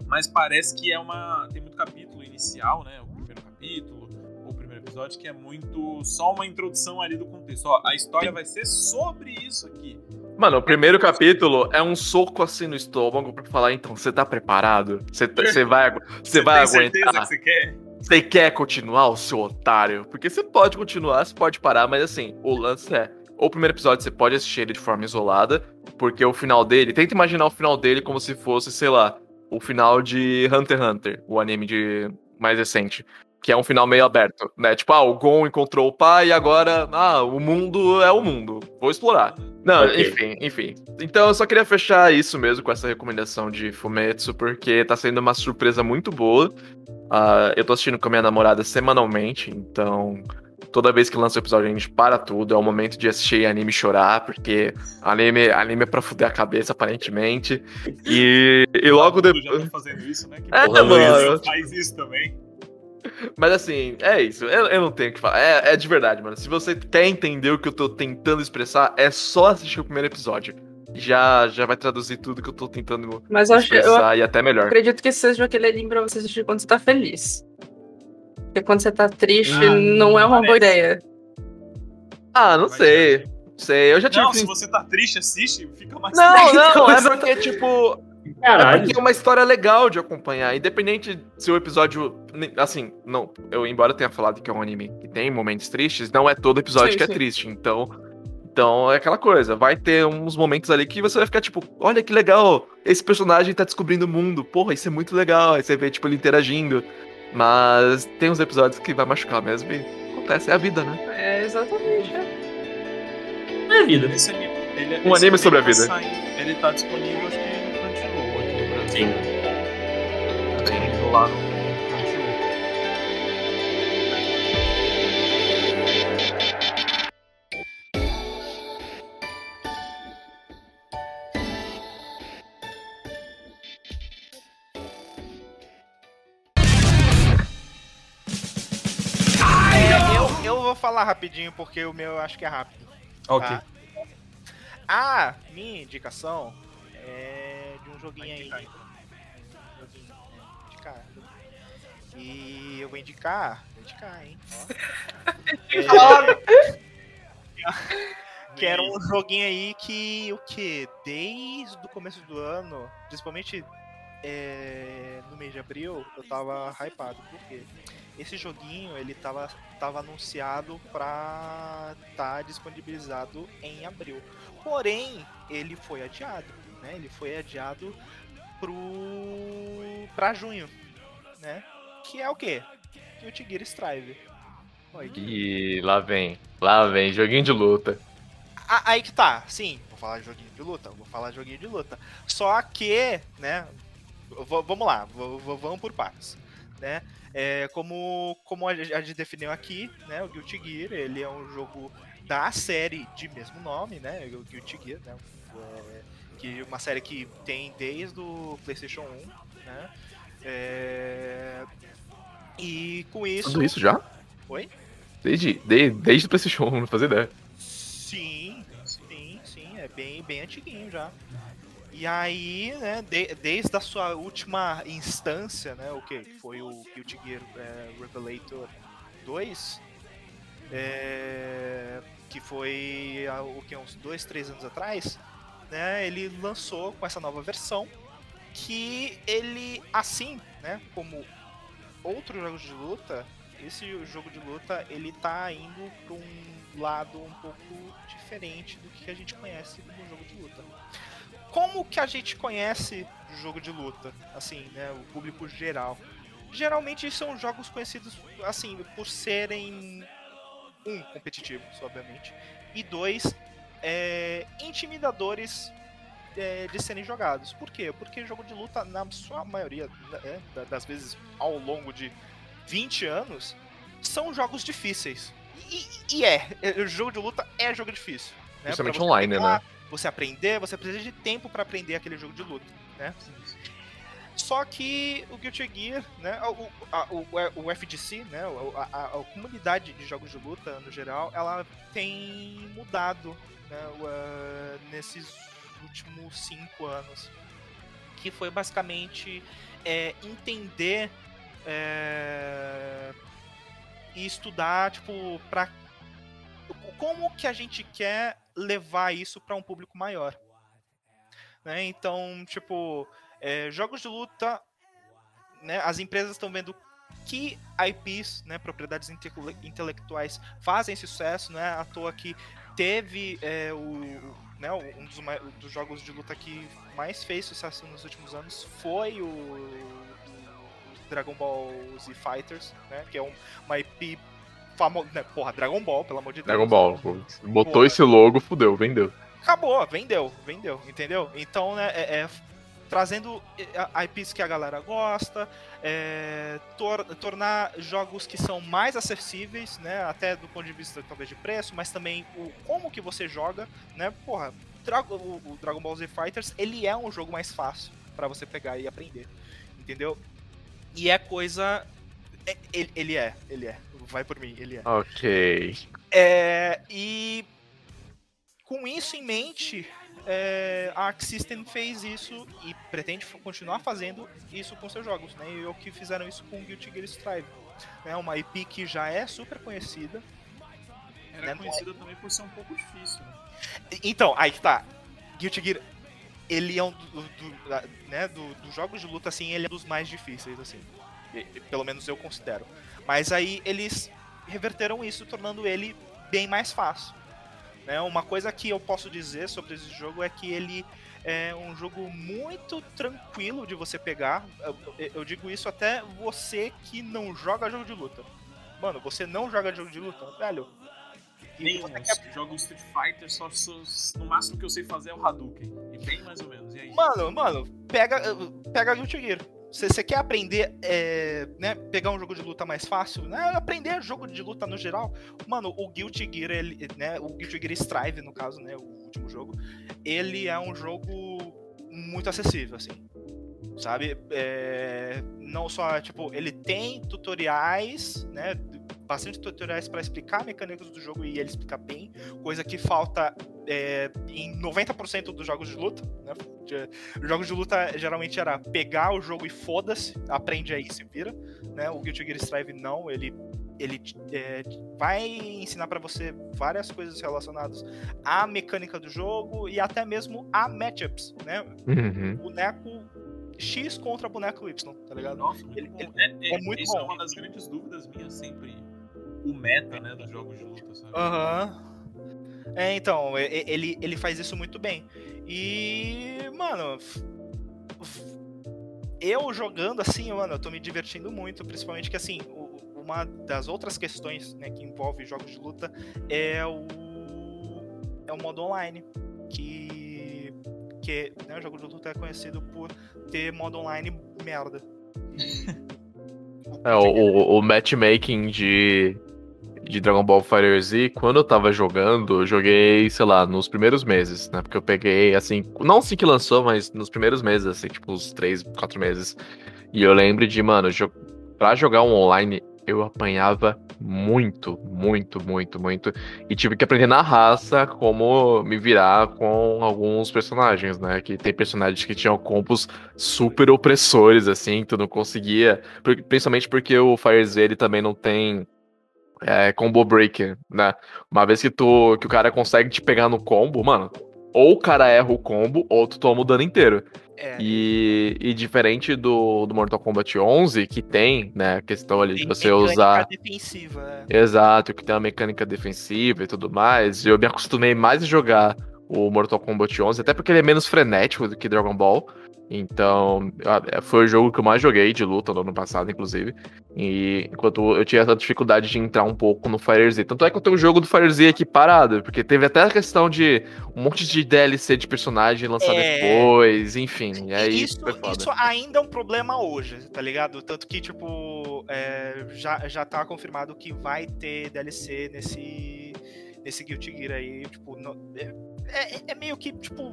Speaker 1: Mas parece que é uma. Tem muito capítulo inicial, né? O primeiro capítulo, ou o primeiro episódio, que é muito. só uma introdução ali do contexto. Ó, a história vai ser sobre isso aqui.
Speaker 2: Mano, o primeiro capítulo é um soco assim no estômago pra falar, então, você tá preparado? Você tá- vai, você vai
Speaker 1: tem certeza
Speaker 2: aguentar?
Speaker 1: que você quer?
Speaker 2: Você quer continuar, o seu otário? Porque você pode continuar, você pode parar, mas assim, o lance é. O primeiro episódio você pode assistir ele de forma isolada, porque o final dele. Tenta imaginar o final dele como se fosse, sei lá, o final de Hunter x Hunter, o anime de mais recente. Que é um final meio aberto, né? Tipo, ah, o Gon encontrou o pai e agora, ah, o mundo é o mundo. Vou explorar. Não,
Speaker 4: Ok.
Speaker 2: enfim, enfim. Então eu só queria fechar isso mesmo com essa recomendação de Fumetsu, porque tá sendo uma surpresa muito boa. Ah, eu tô assistindo com a minha namorada semanalmente, então toda vez que lança o episódio a gente para tudo. É o momento de assistir anime e chorar, porque anime, anime é pra fuder a cabeça, aparentemente. E, e logo
Speaker 1: mundo já
Speaker 2: depois.
Speaker 1: tá fazendo isso, né? Que
Speaker 2: É,
Speaker 1: porra,
Speaker 2: mano.
Speaker 1: Faz isso também.
Speaker 2: Mas assim, é isso. Eu, eu não tenho o que falar. É, é de verdade, mano. Se você quer entender o que eu tô tentando expressar, é só assistir o primeiro episódio. Já, já vai traduzir tudo que eu tô tentando
Speaker 5: Mas eu, acho, eu
Speaker 2: expressar e até melhor.
Speaker 5: acredito que seja aquele anime pra você assistir quando você tá feliz. Porque quando você tá triste,
Speaker 2: Ah,
Speaker 5: não é uma boa
Speaker 1: parece.
Speaker 5: ideia.
Speaker 2: Ah, não
Speaker 1: Mas-
Speaker 2: sei. Não sei. Eu já tive.
Speaker 1: Não,
Speaker 2: que-
Speaker 1: se você tá triste, assiste, fica mais
Speaker 2: Não,
Speaker 1: triste.
Speaker 2: não, é porque, tipo, É
Speaker 4: Caralho.
Speaker 2: porque é uma história legal de acompanhar, independente se o episódio. Assim, não, eu, embora eu tenha falado que é um anime que tem momentos tristes, não é todo episódio
Speaker 5: Sim,
Speaker 2: que é
Speaker 5: sim.
Speaker 2: triste. Então. Então é aquela coisa, vai ter uns momentos ali que você vai ficar tipo, olha que legal, esse personagem tá descobrindo o mundo, porra, isso é muito legal. Aí você vê, tipo, ele interagindo. Mas tem uns episódios que vai machucar mesmo e acontece, é a vida, né?
Speaker 5: É, exatamente. é.
Speaker 4: É vida.
Speaker 1: Esse anime, ele,
Speaker 2: Um
Speaker 1: esse
Speaker 2: anime sobre a
Speaker 1: tá
Speaker 2: vida.
Speaker 1: saindo- ele tá disponível, acho que
Speaker 4: Sim.
Speaker 1: Lá no
Speaker 3: eu, eu vou falar rapidinho porque o meu eu acho que é rápido.
Speaker 1: Ok.
Speaker 3: Tá? Ah, minha indicação é um joguinho aí.
Speaker 1: Vai indicar,
Speaker 3: Joguinho, é, indicar. E eu vou indicar. Vou indicar, hein? Que era um joguinho aí que o que? Desde o começo do ano, principalmente é, no mês de abril, eu tava hypado. Por quê? esse joguinho ele tava, tava anunciado para estar disponibilizado em abril. Porém, ele foi adiado, né? Ele foi adiado pro para junho, né? Que é o quê? Guilty Gear Strive. Olha que-
Speaker 2: E lá vem. Lá vem, joguinho de luta.
Speaker 3: Ah, aí que tá, sim, vou falar joguinho de luta, vou falar joguinho de luta. Só que, né, vamos lá, vamos por partes, né? É, como, como a gente a gente definiu aqui, né, o Guilty Gear, ele é um jogo da série de mesmo nome, né, o Guilty Gear, né, é, que é uma série que tem desde o PlayStation 1, né, é, e com isso...
Speaker 2: Tudo isso já?
Speaker 3: Oi?
Speaker 2: Desde, de- desde o PlayStation 1, não fazia ideia.
Speaker 3: Sim, sim, sim, é bem, bem antiguinho já. E aí, né, de- desde a sua última instância, né, o que? Que foi o Guilty Gear é, Revelator 2, é, que foi há, o que, uns dois, três anos atrás, né, ele lançou com essa nova versão, que ele, assim, né, como outros jogos de luta, esse jogo de luta, ele tá indo para um lado um pouco diferente do que a gente conhece no jogo de luta. Como que a gente conhece o jogo de luta, assim, né, o público geral? Geralmente são jogos conhecidos, assim, por serem um competitivos, obviamente, e dois é, intimidadores é, de serem jogados. Por quê? Porque jogo de luta, na sua maioria da- das vezes ao longo de 20 anos, são jogos difíceis. E, e é, é, o jogo de luta é jogo difícil. Né?
Speaker 2: Principalmente online,
Speaker 3: pegar,
Speaker 2: né?
Speaker 3: Você aprender, você precisa de tempo pra aprender aquele jogo de luta, né? Só que o Guilty Gear, né, o, a- o, o FGC, né, o- a, a- a comunidade de jogos de luta no geral, ela tem mudado né, ah, nesses últimos cinco anos, que foi basicamente é, entender é, e estudar, tipo, para como que a gente quer levar isso para um público maior. Né? Então, tipo, é, jogos de luta, né, as empresas estão vendo que IPs, né, propriedades intele- intelectuais, fazem sucesso, né? À toa que teve é, o, né, um dos, dos jogos de luta que mais fez sucesso nos últimos anos foi o, o Dragon Ball Z Fighters, né? Que é um, uma IP famosa. Né, porra, Dragon Ball, pelo amor de Deus.
Speaker 2: Dragon Ball. Botou
Speaker 3: Boa.
Speaker 2: esse logo, fudeu, vendeu.
Speaker 3: acabou, vendeu, vendeu, entendeu? Então, né, é, é trazendo eh, IPs que a galera gosta, é, tor- tornar jogos que são mais acessíveis, né, até do ponto de vista talvez de preço, mas também o como que você joga, né, porra, o, Dragon Ball Z Fighters, ele é um jogo mais fácil pra você pegar e aprender, entendeu? E é coisa, é- ele, ele é, ele é, vai por mim, ele é.
Speaker 2: Ok.
Speaker 3: É, e com isso em mente, é, a Arc System fez isso e pretende continuar fazendo isso com seus jogos, né? E o que fizeram isso com Guilty Gear Strive. Né? Uma IP que já é super conhecida.
Speaker 1: Era
Speaker 3: Né?
Speaker 1: conhecida também por ser um pouco difícil, né?
Speaker 3: Então, aí que tá. Guilty Gear, ele é um do, do- da- né, do- dos jogos de luta, assim, ele é um dos mais difíceis, assim. Pelo menos eu considero. Mas aí eles reverteram isso, tornando ele bem mais fácil. Né? Uma coisa que eu posso dizer sobre esse jogo é que ele é um jogo muito tranquilo de você pegar. Eu, eu digo isso até você que não joga jogo de luta. Mano, você não joga jogo de luta, velho.
Speaker 1: Nem
Speaker 3: você
Speaker 1: uns jogos Street Fighter, só, só- no máximo que eu sei fazer é o Hadouken. E bem mais ou menos. E aí?
Speaker 3: Mano, mano, pega, pega Guilty Gear. Se você quer aprender, é, né, pegar um jogo de luta mais fácil, né, aprender jogo de luta no geral, mano, o Guilty Gear, ele, né, o Guilty Gear Strive, no caso, né, o último jogo, ele é um jogo muito acessível, assim, sabe? É, não só, tipo, ele tem tutoriais, né, bastante tutoriais pra explicar mecânicas do jogo e ele explica bem, coisa que falta é, em 90% dos jogos de luta, né? Jogos de luta geralmente era pegar o jogo e foda-se, aprende aí, se vira, né? O Guilty Gear Strive não, ele ele é, vai ensinar pra você várias coisas relacionadas à mecânica do jogo e até mesmo a matchups, né?
Speaker 2: Uhum.
Speaker 3: boneco X contra boneco Y, tá ligado?
Speaker 1: Nossa, muito
Speaker 3: Ele-
Speaker 1: bom.
Speaker 3: ele-
Speaker 1: é,
Speaker 3: é muito
Speaker 1: isso
Speaker 3: bom.
Speaker 1: é uma das grandes dúvidas minhas sempre. O meta, né, dos jogos de luta, sabe?
Speaker 3: Aham. É, então, ele, ele faz isso muito bem. E, mano, eu jogando assim, mano, eu tô me divertindo muito, principalmente que assim, o- uma das outras questões, né, que envolve jogos de luta é o é o modo online, que que, né, o jogo de luta é conhecido por ter modo online merda.
Speaker 2: É, o, o, o matchmaking de, de Dragon Ball Fighter Z, quando eu tava jogando, eu joguei, sei lá, nos primeiros meses, né? Porque eu peguei, assim, não assim que lançou, mas nos primeiros meses, assim, tipo, uns 3, 4 meses. E eu lembro de, mano, jo pra jogar um online, eu apanhava muito, muito, muito, muito. E tive que aprender na raça como me virar com alguns personagens, né? Que tem personagens que tinham combos super opressores, assim, tu não conseguia. Principalmente porque o Fire Z ele também não tem é, combo breaker, né? Uma vez que tu que o cara consegue te pegar no combo, mano, ou o cara erra o combo, ou tu toma o dano inteiro.
Speaker 3: É,
Speaker 2: E, e diferente do, do Mortal Kombat 11, que tem, né, a questão ali de
Speaker 3: tem
Speaker 2: você
Speaker 3: mecânica
Speaker 2: usar.
Speaker 3: defensiva, é.
Speaker 2: Exato, que tem uma mecânica defensiva e tudo mais. Eu me acostumei mais a jogar o Mortal Kombat 11, até porque ele é menos frenético do que Dragon Ball. Então, a- foi o jogo que eu mais joguei de luta no ano passado, inclusive. E enquanto eu tinha essa dificuldade de entrar um pouco no Fire Z. Tanto é que eu tenho o jogo do Fire Z aqui parado, porque teve até a questão de um monte de DLC de personagem lançar
Speaker 3: É.
Speaker 2: depois, enfim. E aí
Speaker 3: isso, isso ainda é um problema hoje, tá ligado? Tanto que, tipo, é, já, já tá confirmado que vai ter DLC nesse, nesse Guilty Gear aí. Tipo, é, é- é meio que, tipo,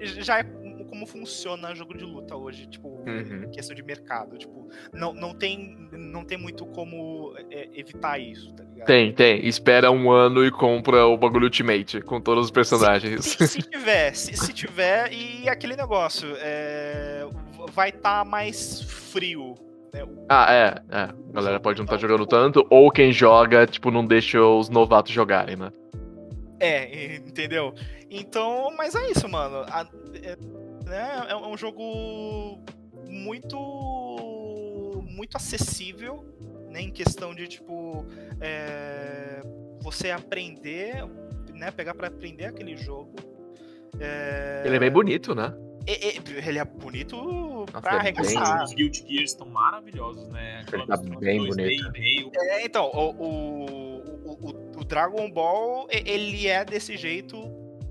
Speaker 3: já é como funciona jogo de luta hoje, tipo,
Speaker 2: Uhum.
Speaker 3: questão de mercado. Tipo, não, não, tem, não tem muito como é, evitar isso, tá ligado?
Speaker 2: Tem, tem. Espera um ano e compra o bagulho Ultimate com todos os personagens.
Speaker 3: Se, se tiver, se, se tiver, e aquele negócio, é, vai estar mais frio. Né? O-
Speaker 2: Ah, é, é. A galera pode não estar jogando tanto, ou quem joga, tipo, não deixa os novatos jogarem, né?
Speaker 3: É, entendeu? Então, mas é isso, mano. A- é, né, é um jogo muito muito acessível, né, em questão de tipo é, você aprender, né, pegar pra aprender aquele jogo. É,
Speaker 2: Ele é bem bonito, né?
Speaker 3: e- e- ele é bonito
Speaker 2: Nossa,
Speaker 3: pra
Speaker 2: ele é bem
Speaker 3: arregaçar.
Speaker 1: Os Guilty Gears estão maravilhosos, né?
Speaker 2: Ele tá bem bonito.
Speaker 1: meio,
Speaker 3: É, então, o, o, o, o Dragon Ball, ele é desse jeito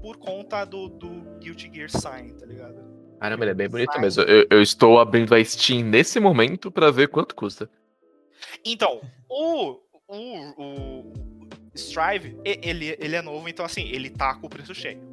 Speaker 3: por conta do, do Guilty Gear Sign, tá?
Speaker 2: Caramba, ele é bem bonito mesmo. Eu, eu estou abrindo a Steam nesse momento pra ver quanto custa.
Speaker 3: Então, o, o, o Strive, ele, ele é novo, então assim, ele tá com o preço cheio. né?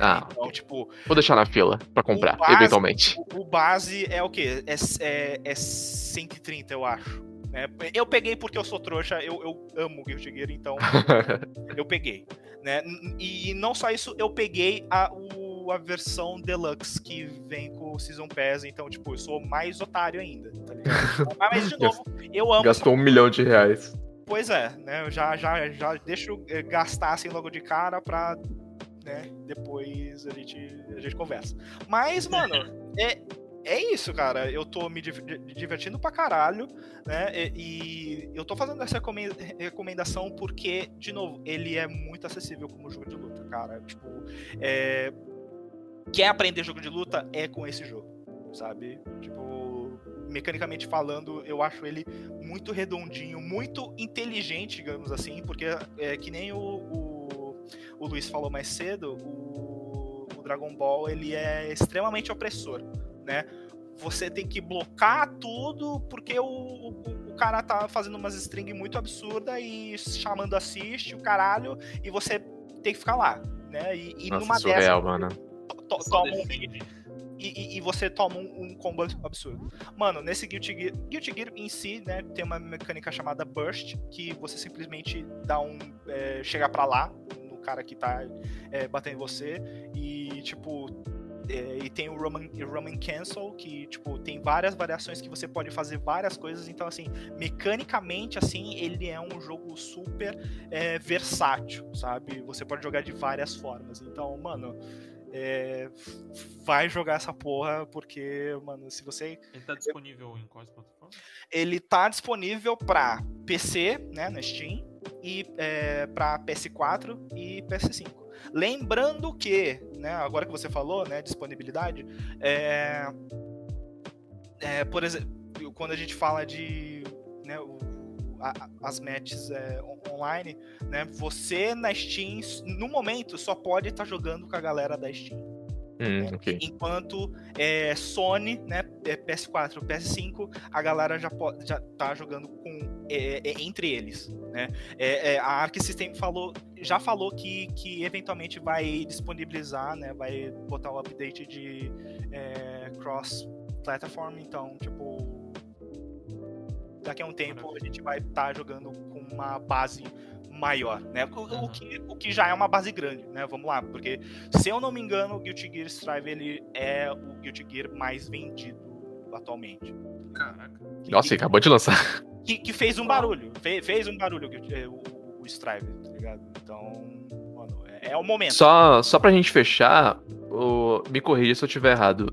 Speaker 2: Ah,
Speaker 3: Então, tipo,
Speaker 2: Vou deixar na fila pra comprar,
Speaker 3: básico-
Speaker 2: eventualmente.
Speaker 3: o, o base é o quê? É, é, é 130, eu acho. né? Eu peguei porque eu sou trouxa, eu, eu amo Guilty Gear, então eu peguei. Né? E não só isso, eu peguei a, o- a versão Deluxe que vem com o Season Pass, então, tipo, eu sou mais otário ainda, tá ligado? Mas, de novo, eu amo
Speaker 2: Gastou um milhão de reais.
Speaker 3: Pois é, né? Eu já, já, já deixo eh, gastar assim logo de cara pra. Né, depois a gente, a gente conversa. Mas, mano, é, é isso, cara. Eu tô me div- divertindo pra caralho, né? E, eu tô fazendo essa recomen- recomendação porque, de novo, ele é muito acessível como jogo de luta, cara. Tipo, é, quer aprender jogo de luta? É com esse jogo, sabe? Tipo, mecanicamente falando, eu acho ele muito redondinho, muito inteligente, digamos assim, porque é que nem o, o, o Luiz falou mais cedo, o, o Dragon Ball ele é extremamente opressor, né? Você tem que blocar tudo porque o, o, o cara tá fazendo umas string muito absurda e chamando assiste o caralho e você tem que ficar lá, né? E, e
Speaker 2: Nossa,
Speaker 3: numa
Speaker 2: surreal,
Speaker 3: dessas
Speaker 2: mano.
Speaker 3: To- toma um
Speaker 1: defende.
Speaker 3: e, e- e você toma um, um combo absurdo. Mano, nesse Guilty Gear, Guilty Gear em si, né, tem uma mecânica chamada Burst, que você simplesmente dá um. É, chega pra lá, no cara que tá é, batendo em você, e tipo. é, e tem o Roman, Roman Cancel, que, tipo, tem várias variações que você pode fazer várias coisas. Então, assim, mecanicamente, assim, ele é um jogo super é, versátil, sabe? Você pode jogar de várias formas. Então, mano, é, vai jogar essa porra, porque, mano, se você.
Speaker 1: Ele tá disponível em quais plataformas?
Speaker 3: Ele tá disponível pra PC, né, na Steam, e é, pra PS4 e PS5. Lembrando que, né, agora que você falou, né, disponibilidade, é, é, por exemplo, quando a gente fala de né, o- a- as matches é, on- online, né, você na Steam, no momento, só pode estar jogando com a galera da Steam.
Speaker 2: Hum, ok.
Speaker 3: Enquanto é, Sony, né, é, PS4, PS5, a galera já, pode, já tá jogando com, é, é, entre eles. Né? É, é, a Arc System falou, já falou que, que eventualmente vai disponibilizar, né, vai botar o update de é, cross-platform, então, tipo, daqui a um tempo a gente vai estar jogando com uma base maior, né? O, o
Speaker 1: Uhum.
Speaker 3: que, o que já é uma base grande, né? Vamos lá, porque se eu não me engano, o Guilty Gear Strive ele é o Guilty Gear mais vendido atualmente.
Speaker 1: Caraca.
Speaker 3: Que,
Speaker 2: Nossa,
Speaker 3: que,
Speaker 2: acabou de lançar.
Speaker 3: que, que fez um barulho, fez, fez um barulho o, é, o, o Strive, tá ligado? Então, mano, é, é o momento.
Speaker 2: Só, só pra gente fechar, o- me corrija se eu tiver errado.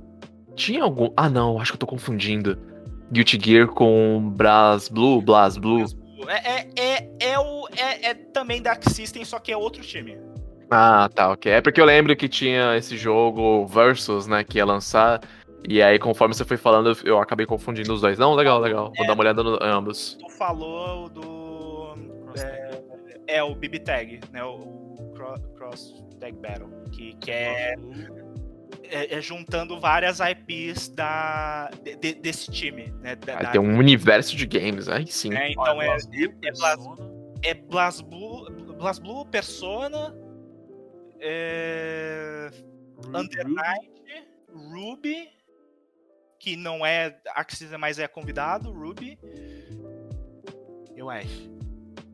Speaker 2: Tinha algum. Ah, não, acho que eu tô confundindo. Guilty Gear com Blas Blue, Blas Blue.
Speaker 3: É, é, é, é, o, é, é também da Arc System, só que é outro time.
Speaker 2: Ah, tá, ok. É porque eu lembro que tinha esse jogo Versus, né, que ia lançar. E aí, conforme você foi falando, eu- acabei confundindo os dois. Não, legal, legal. Vou
Speaker 3: É.
Speaker 2: dar uma olhada no ambos.
Speaker 3: Tu falou do. É, é o BB Tag, né? O, o Cro- Cross Tag Battle. Que, que é, é, é juntando várias IPs da, de- de- desse time, né? Da,
Speaker 2: Ah,
Speaker 3: da-
Speaker 2: tem um universo de games, aí sim.
Speaker 3: né, Então é,
Speaker 1: BlazBlue,
Speaker 3: é Blaz-
Speaker 1: Persona.
Speaker 3: é BlazBlue, BlazBlue, Persona, é,
Speaker 1: Ru-
Speaker 3: Under
Speaker 1: Ruby.
Speaker 3: Night, Ruby, que não é Axis, mas é convidado, Ruby. Eu acho.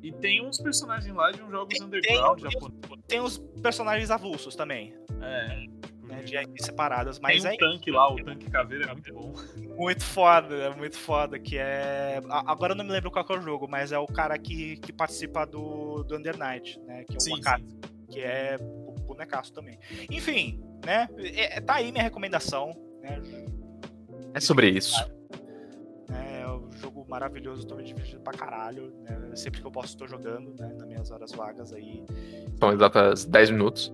Speaker 1: E tem uns personagens lá de uns jogos
Speaker 3: Tem-
Speaker 1: underground
Speaker 3: tem-
Speaker 1: japoneses.
Speaker 3: Tem os personagens avulsos também,
Speaker 1: É.
Speaker 3: né, de IPs separadas,
Speaker 1: Tem
Speaker 3: mas
Speaker 1: um
Speaker 3: é
Speaker 1: tanque lá, o tanque caveira é muito bom.
Speaker 3: muito foda, é muito foda, que é... Agora eu não me lembro qual que é o jogo, mas é o cara que, que participa do, do Under Night, né, que é o
Speaker 1: Sim,
Speaker 3: Wakata.
Speaker 1: sim.
Speaker 3: que é o bonecaço também. Enfim, né? é- é- tá aí minha recomendação. Né?
Speaker 2: É sobre isso.
Speaker 3: É um jogo maravilhoso, tô me divertindo pra caralho. Né? Sempre que eu posso, tô jogando, né? Nas minhas horas vagas aí.
Speaker 2: São exatas 10 minutos.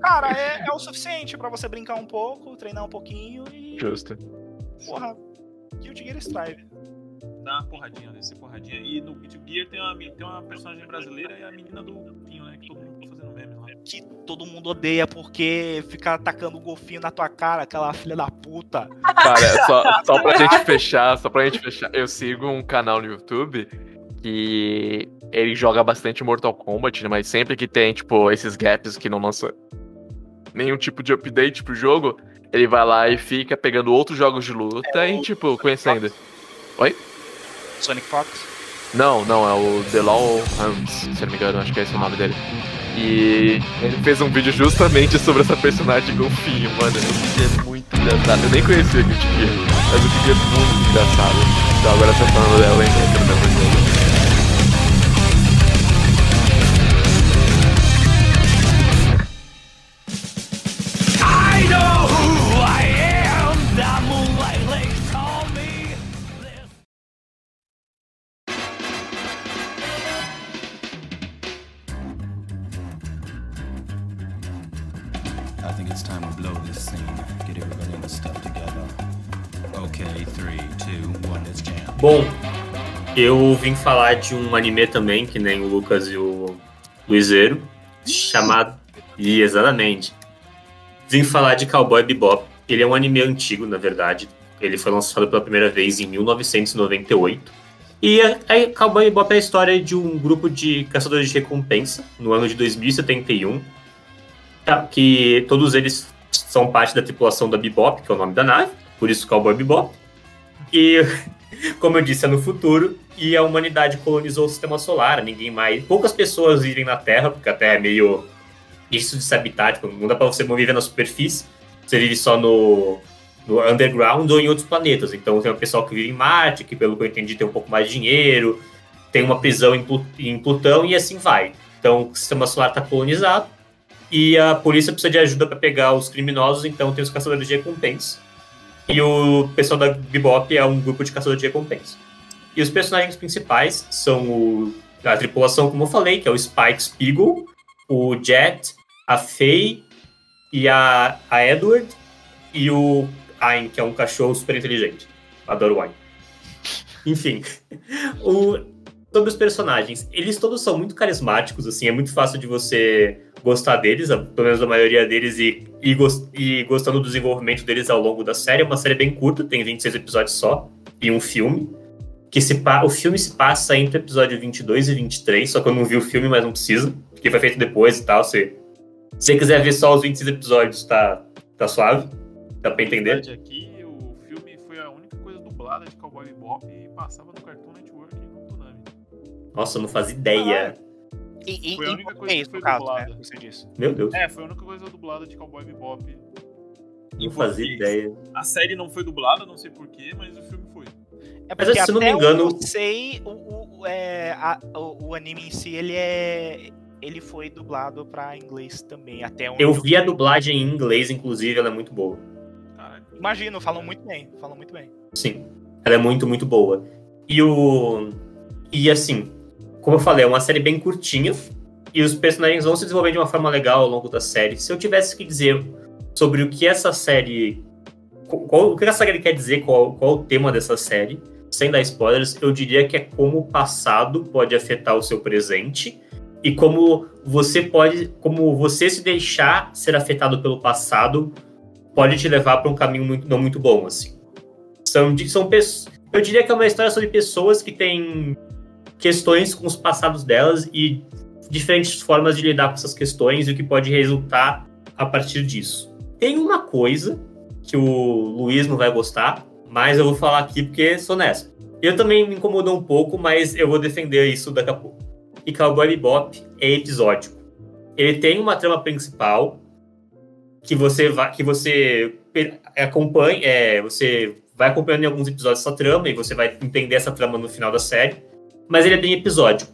Speaker 3: Cara, é, é o suficiente pra você brincar um pouco, treinar um pouquinho e.
Speaker 2: Justo.
Speaker 3: Porra, Guilty Gear Strive.
Speaker 1: Dá uma porradinha, descer porradinha. E no Guilty Gear tem uma, tem uma personagem brasileira e a menina do golfinho, né? Que todo mundo tá fazendo meme lá.
Speaker 3: Que todo mundo odeia porque fica atacando o golfinho na tua cara, aquela filha da puta.
Speaker 2: Cara, só, só pra gente fechar, só pra gente fechar, eu sigo um canal no YouTube que ele joga bastante Mortal Kombat, né? Mas sempre que tem, tipo, esses gaps que não lança nenhum tipo de update pro jogo, ele vai lá e fica pegando outros jogos de luta e, tipo, conhecendo.
Speaker 3: Sonic Fox.
Speaker 2: Não, não, é o The Law Hands, se eu não me engano, acho que é esse o nome dele. E ele fez um vídeo justamente sobre essa personagem golfinho, mano. O vídeo é muito engraçado. Eu nem conhecia o Guilty Gear, mas o vídeo é muito engraçado. Então agora você tá falando dela, hein? Eu quero ver
Speaker 4: Bom, eu vim falar de um anime também, que nem o Lucas e o Luizeiro, chamado. E exatamente. Vim falar de Cowboy Bebop. Ele é um anime antigo, na verdade. Ele foi lançado pela primeira vez em 1998. E a, a Cowboy Bebop é a história de um grupo de caçadores de recompensa no ano de 2071. tá? Que todos eles são parte da tripulação da Bebop, que é o nome da nave, por isso Cowboy Bebop. E como eu disse, é no futuro e a humanidade colonizou o sistema solar. Ninguém mais. Poucas pessoas vivem na Terra, porque a Terra é meio isso de habitat, tipo, não dá pra você viver na superfície. Você vive só no, no underground ou em outros planetas. Então tem o pessoal que vive em Marte, que pelo que eu entendi tem um pouco mais de dinheiro, tem uma prisão em, em Plutão e assim vai. Então o sistema solar está colonizado E a polícia precisa de ajuda pra pegar os criminosos, então tem os caçadores de recompensas. E o pessoal da Bebop é um grupo de caçadores de recompensas. E os personagens principais são o, a tripulação, como eu falei, que é o Spike Spiegel, o Jet, a Faye e a, a Edward e o Ayn, que é um cachorro super inteligente. Adoro o Ayn. Enfim, o, sobre os personagens, eles todos são muito carismáticos, assim, é muito fácil de você gostar deles, pelo menos a maioria deles, e, e, gos- e gostando do desenvolvimento deles ao longo da série. É uma série bem curta, tem 26 episódios só, e um filme. Que se o filme se passa entre o episódio 22 e 23, só que eu não vi o filme, mas não precisa, porque foi feito depois e tal. Se se você quiser ver só os 26 episódios, tá, tá suave, dá pra entender.
Speaker 1: verdade, aqui o filme foi a única coisa dublada de Cowboy Bebop e passava no Cartoon Network e no Toonami.
Speaker 4: Nossa, eu não fazia ideia.
Speaker 3: E, e,
Speaker 1: Foi a única coisa
Speaker 3: português,
Speaker 1: que foi
Speaker 3: caso,
Speaker 1: dublada.
Speaker 3: né? Você disse.
Speaker 4: Meu Deus,
Speaker 1: É, foi a única coisa dublada de Cowboy Bebop. em
Speaker 4: não fazia ideia.
Speaker 1: A série não foi dublada, não sei porquê, mas o filme foi.
Speaker 3: É
Speaker 4: Mas, se eu não me engano-
Speaker 3: eu sei, o, o, é, a- o, o anime em si, ele é... Ele foi dublado pra inglês também, até onde
Speaker 4: Eu vi a dublagem em inglês, inclusive, ela é muito boa.
Speaker 3: Imagino, falam muito bem, falam muito bem.
Speaker 4: Sim, ela é muito, muito boa. E o. E assim, como eu falei, é uma série bem curtinha. E os personagens vão se desenvolver de uma forma legal ao longo da série. Se eu tivesse que dizer sobre o que essa série. Qual, o que essa série quer dizer, qual, qual o tema dessa série, sem dar spoilers, eu diria que é como o passado pode afetar o seu presente e como você pode. Como você se deixar ser afetado pelo passado pode te levar para um caminho muito, não muito bom, assim. São, são pessoas. Eu diria que é uma história sobre pessoas que têm questões com os passados delas e diferentes formas de lidar com essas questões e o que pode resultar a partir disso. Tem uma coisa que o Luiz não vai gostar, mas eu vou falar aqui porque sou honesto. Eu também me incomodou um pouco, mas eu vou defender isso daqui a pouco. E Cowboy Bebop é episódico. Ele tem uma trama principal que você vai, que você acompanha, é, você vai acompanhando em alguns episódios essa trama e você vai entender essa trama no final da série, mas ele é bem episódico.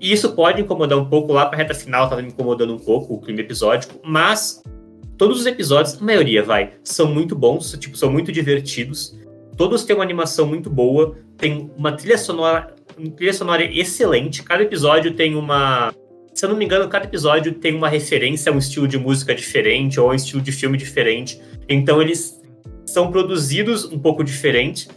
Speaker 4: E isso pode incomodar um pouco lá pra reta final, tava me incomodando um pouco o clima episódico, mas todos os episódios, a maioria vai, são muito bons, tipo, são muito divertidos. Todos têm uma animação muito boa, tem uma trilha sonora, uma trilha sonora excelente. Cada episódio tem uma se eu não me engano, cada episódio tem uma referência a um estilo de música diferente ou um estilo de filme diferente. Então eles são produzidos um pouco diferente,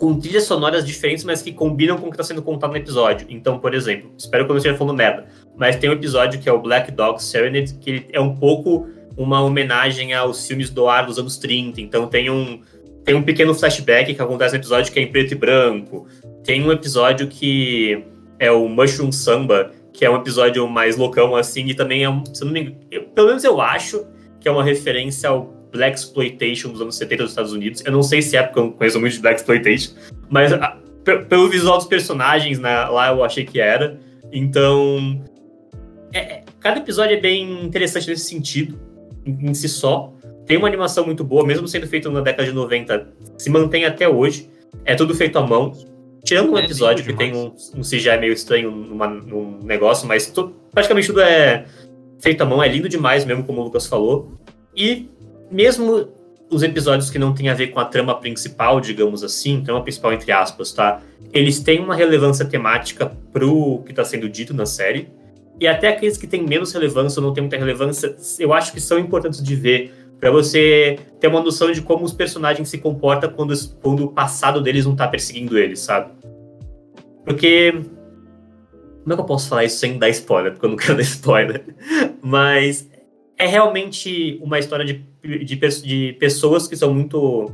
Speaker 4: com trilhas sonoras diferentes, mas que combinam com o que está sendo contado no episódio. Então, por exemplo, espero que eu não esteja falando merda, mas tem um episódio que é o Black Dog Serenade, que é um pouco uma homenagem aos filmes do ar dos anos 30. Então tem um, tem um pequeno flashback que acontece no episódio que é em preto e branco. Tem um episódio que é o Mushroom Samba, que é um episódio mais loucão assim, e também é um, se não me engano, eu- pelo menos eu acho que é uma referência ao Black Exploitation dos anos 70 dos Estados Unidos. Eu não sei se é porque eu não conheço muito de Black Exploitation, mas a- pe- pelo visual dos personagens né, lá eu achei que era. Então, é- é- cada episódio é bem interessante nesse sentido, em, em si só. Tem uma animação muito boa, mesmo sendo feito na década de 90, se mantém até hoje. É tudo feito à mão. Tirando um
Speaker 1: É
Speaker 4: episódio
Speaker 1: lindo
Speaker 4: que tem um, um CGI meio estranho numa- num negócio, mas tu- praticamente tudo é feito à mão, é lindo demais mesmo, como o Lucas falou. E mesmo os episódios que não têm a ver com a trama principal, digamos assim, trama principal entre aspas, tá? Eles têm uma relevância temática pro que tá sendo dito na série. E até aqueles que têm menos relevância ou não têm muita relevância, eu acho que são importantes de ver Pra você ter uma noção de como os personagens se comportam quando, quando o passado deles não tá perseguindo eles, sabe? Porque. Como é que eu posso falar isso sem dar spoiler? Porque eu não quero dar spoiler. Mas é realmente uma história de, de, de pessoas que são muito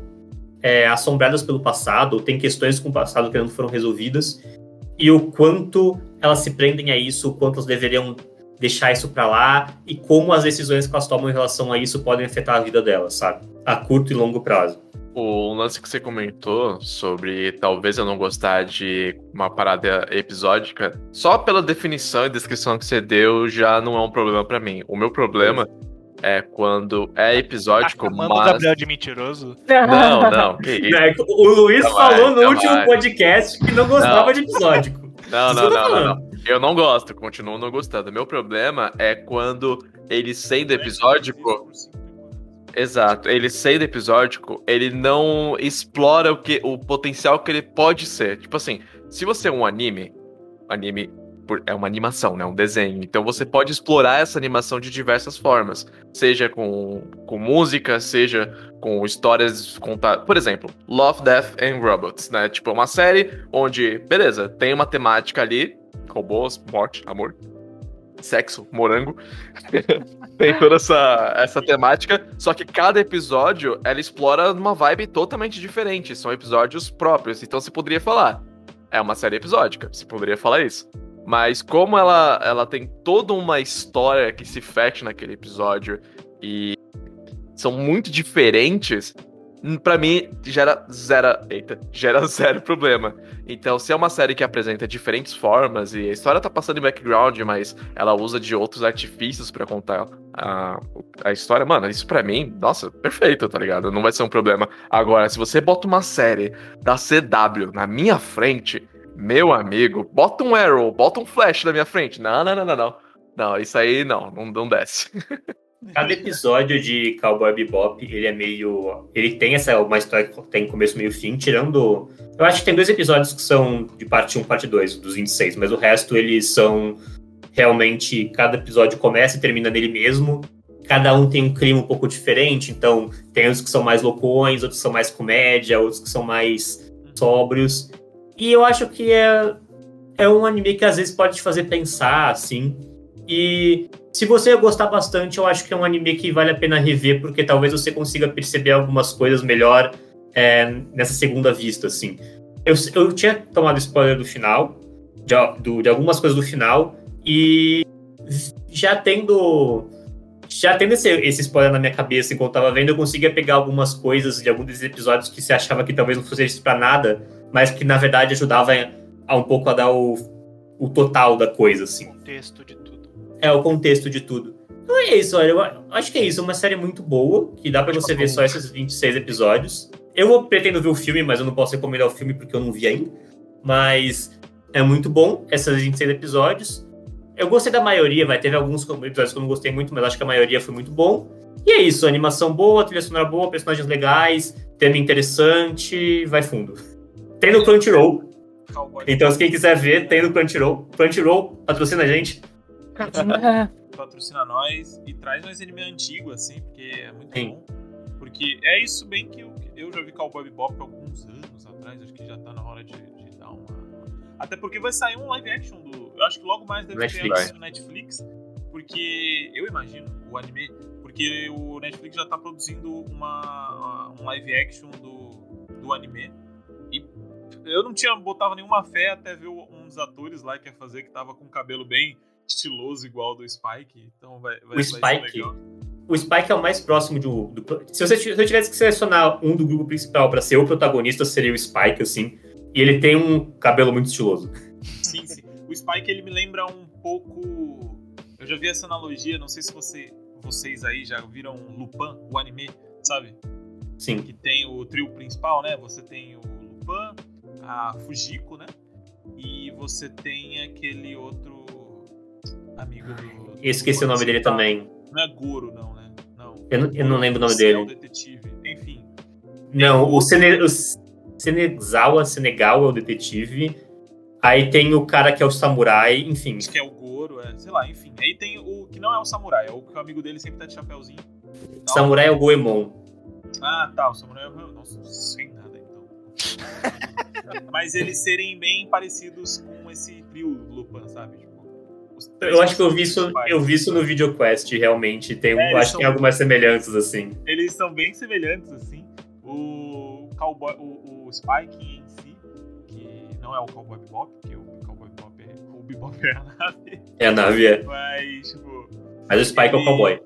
Speaker 4: é, assombradas pelo passado, tem questões com o passado que não foram resolvidas, e o quanto elas se prendem a isso, o quanto elas deveriam deixar isso pra lá, e como as decisões que elas tomam em relação a isso podem afetar a vida delas, sabe? A curto e longo prazo.
Speaker 2: O lance que você comentou sobre talvez eu não gostar de uma parada episódica, só pela definição e descrição que você deu já não é um problema pra mim. O meu problema é quando é episódico,
Speaker 3: Tá chamando o
Speaker 2: mas.
Speaker 3: Gabriel de mentiroso?
Speaker 2: Não, não, que isso.
Speaker 4: É, o Luiz
Speaker 2: Jamais,
Speaker 4: falou no último
Speaker 2: jamais.
Speaker 4: podcast que não gostava
Speaker 2: Não.
Speaker 4: de episódico.
Speaker 2: Não, não, não, não, não. Eu não gosto, continuo não gostando. Meu problema é quando ele sendo episódico, Exato, ele sendo episódico, ele não explora o que o potencial que ele pode ser. Tipo assim, se você é um anime, anime é uma animação, né, um desenho. Então você pode explorar essa animação de diversas formas, seja com, com música, seja com histórias contadas. Por exemplo, Love, Death and Robots, né? Tipo uma série onde, beleza, tem uma temática ali, robôs, morte, amor, sexo, morango. tem toda essa, essa temática, só que cada episódio ela explora uma vibe totalmente diferente. São episódios próprios. Então você poderia falar, é uma série episódica, você poderia falar isso. Mas como ela, ela tem toda uma história que se fecha naquele episódio e são muito diferentes, pra mim gera zero, eita, gera zero problema. Então, se é uma série que apresenta diferentes formas e a história tá passando em background, mas ela usa de outros artifícios pra contar a, a história, mano, isso pra mim, nossa, perfeito, tá ligado? Não vai ser um problema. Agora, se você bota uma série da CW na minha frente, meu amigo, bota um Arrow, bota um Flash na minha frente. Não, não, não, não, não. Não, isso aí não, não, não desce.
Speaker 4: Cada episódio de Cowboy Bebop, ele é meio. Ele tem essa uma história que tem começo, meio fim, tirando. Eu acho que tem dois episódios que são de parte 1 parte 2, dos 26, mas o resto eles são realmente. Cada episódio começa e termina nele mesmo. Cada um tem um clima um pouco diferente, então tem uns que são mais loucões, outros que são mais comédia, outros que são mais sóbrios. E eu acho que é, é um anime que às vezes pode te fazer pensar, assim. E se você gostar bastante, eu acho que é um anime que vale a pena rever, porque talvez você consiga perceber algumas coisas melhor é, nessa segunda vista, assim. Eu, eu tinha tomado spoiler do final, de, do- de algumas coisas do final, e já tendo. Já tendo esse, esse spoiler na minha cabeça enquanto tava vendo, eu conseguia pegar algumas coisas de alguns desses episódios que você achava que talvez não fosse pra nada, mas que na verdade ajudava a, a um pouco a dar o, o total da coisa, assim.
Speaker 3: Contexto de.
Speaker 4: É o contexto de tudo. Então é isso, olha, eu acho que é isso. Uma série muito boa, que dá pra você ver só esses 26 episódios. Eu vou- pretendo ver o filme, mas eu não posso recomendar o filme porque eu não vi ainda. Mas é muito bom, esses 26 episódios. Eu gostei da maioria, vai ter alguns episódios que eu não gostei muito, mas acho que a maioria foi muito bom. E é isso, animação boa, trilha sonora boa, personagens legais, tema interessante, vai fundo. Tem no Crunchyroll, então se quem quiser ver, tem no Crunchyroll. Crunchyroll, patrocina a gente.
Speaker 1: Patrocina nós e traz mais anime antigo, assim, porque é muito
Speaker 4: Sim.
Speaker 1: bom. Porque é isso bem que eu, eu já vi Cowboy Bebop há alguns anos atrás, acho que já tá na hora de, de dar uma... Até porque vai sair um live action do... Eu acho que logo mais deve ter
Speaker 4: Netflix.
Speaker 1: anime no Netflix, porque eu imagino, o anime... Porque o Netflix já tá produzindo uma, um live action do, do anime. E eu não tinha botava nenhuma fé até ver um dos atores lá que ia fazer, que tava com o cabelo bem estiloso igual ao do Spike. Então vai, vai,
Speaker 4: O
Speaker 1: vai
Speaker 4: Spike?
Speaker 1: legal.
Speaker 4: O Spike é o mais próximo do. do- se, você, se eu tivesse que selecionar um do grupo principal pra ser o protagonista, seria o Spike, assim. E ele tem um cabelo muito estiloso.
Speaker 1: Sim, sim. O Spike ele me lembra um pouco. Eu já vi essa analogia, não sei se você, vocês aí já viram Lupin, o anime, sabe?
Speaker 4: Sim.
Speaker 1: Que tem o trio principal, né? Você tem o Lupin, a Fujiko, né? E você tem aquele outro amigo do.
Speaker 4: Eu esqueci o nome dele também.
Speaker 1: Não é Goro, não, né? Não.
Speaker 4: Eu não, eu não lembro o nome
Speaker 1: É o
Speaker 4: dele.
Speaker 1: detetive. Enfim.
Speaker 4: Não, o, Sene, o Senezawa Senegal é o detetive. Aí tem o cara que é o samurai, enfim.
Speaker 1: Acho que é o Goro, é, sei lá, enfim. Aí tem o que não é o samurai, é o que o amigo dele sempre tá de chapéuzinho. Não.
Speaker 4: Samurai é o Goemon.
Speaker 1: Ah, tá, o samurai é o. Nossa, sem nada então. Mas eles serem bem parecidos com esse trio Lupin, sabe?
Speaker 4: Eu acho que eu vi isso, eu vi isso no VideoQuest, realmente. Tem,
Speaker 1: É,
Speaker 4: acho que tem algumas semelhanças, assim.
Speaker 1: Eles são bem semelhantes, assim. O Cowboy, o, o Spike em si, que não é o Cowboy Bebop, porque o Cowboy Bebop é, o Bebop é a nave,
Speaker 4: É a nave, é.
Speaker 1: mas, tipo,
Speaker 4: Mas o Spike é o
Speaker 1: Ele-
Speaker 4: cowboy.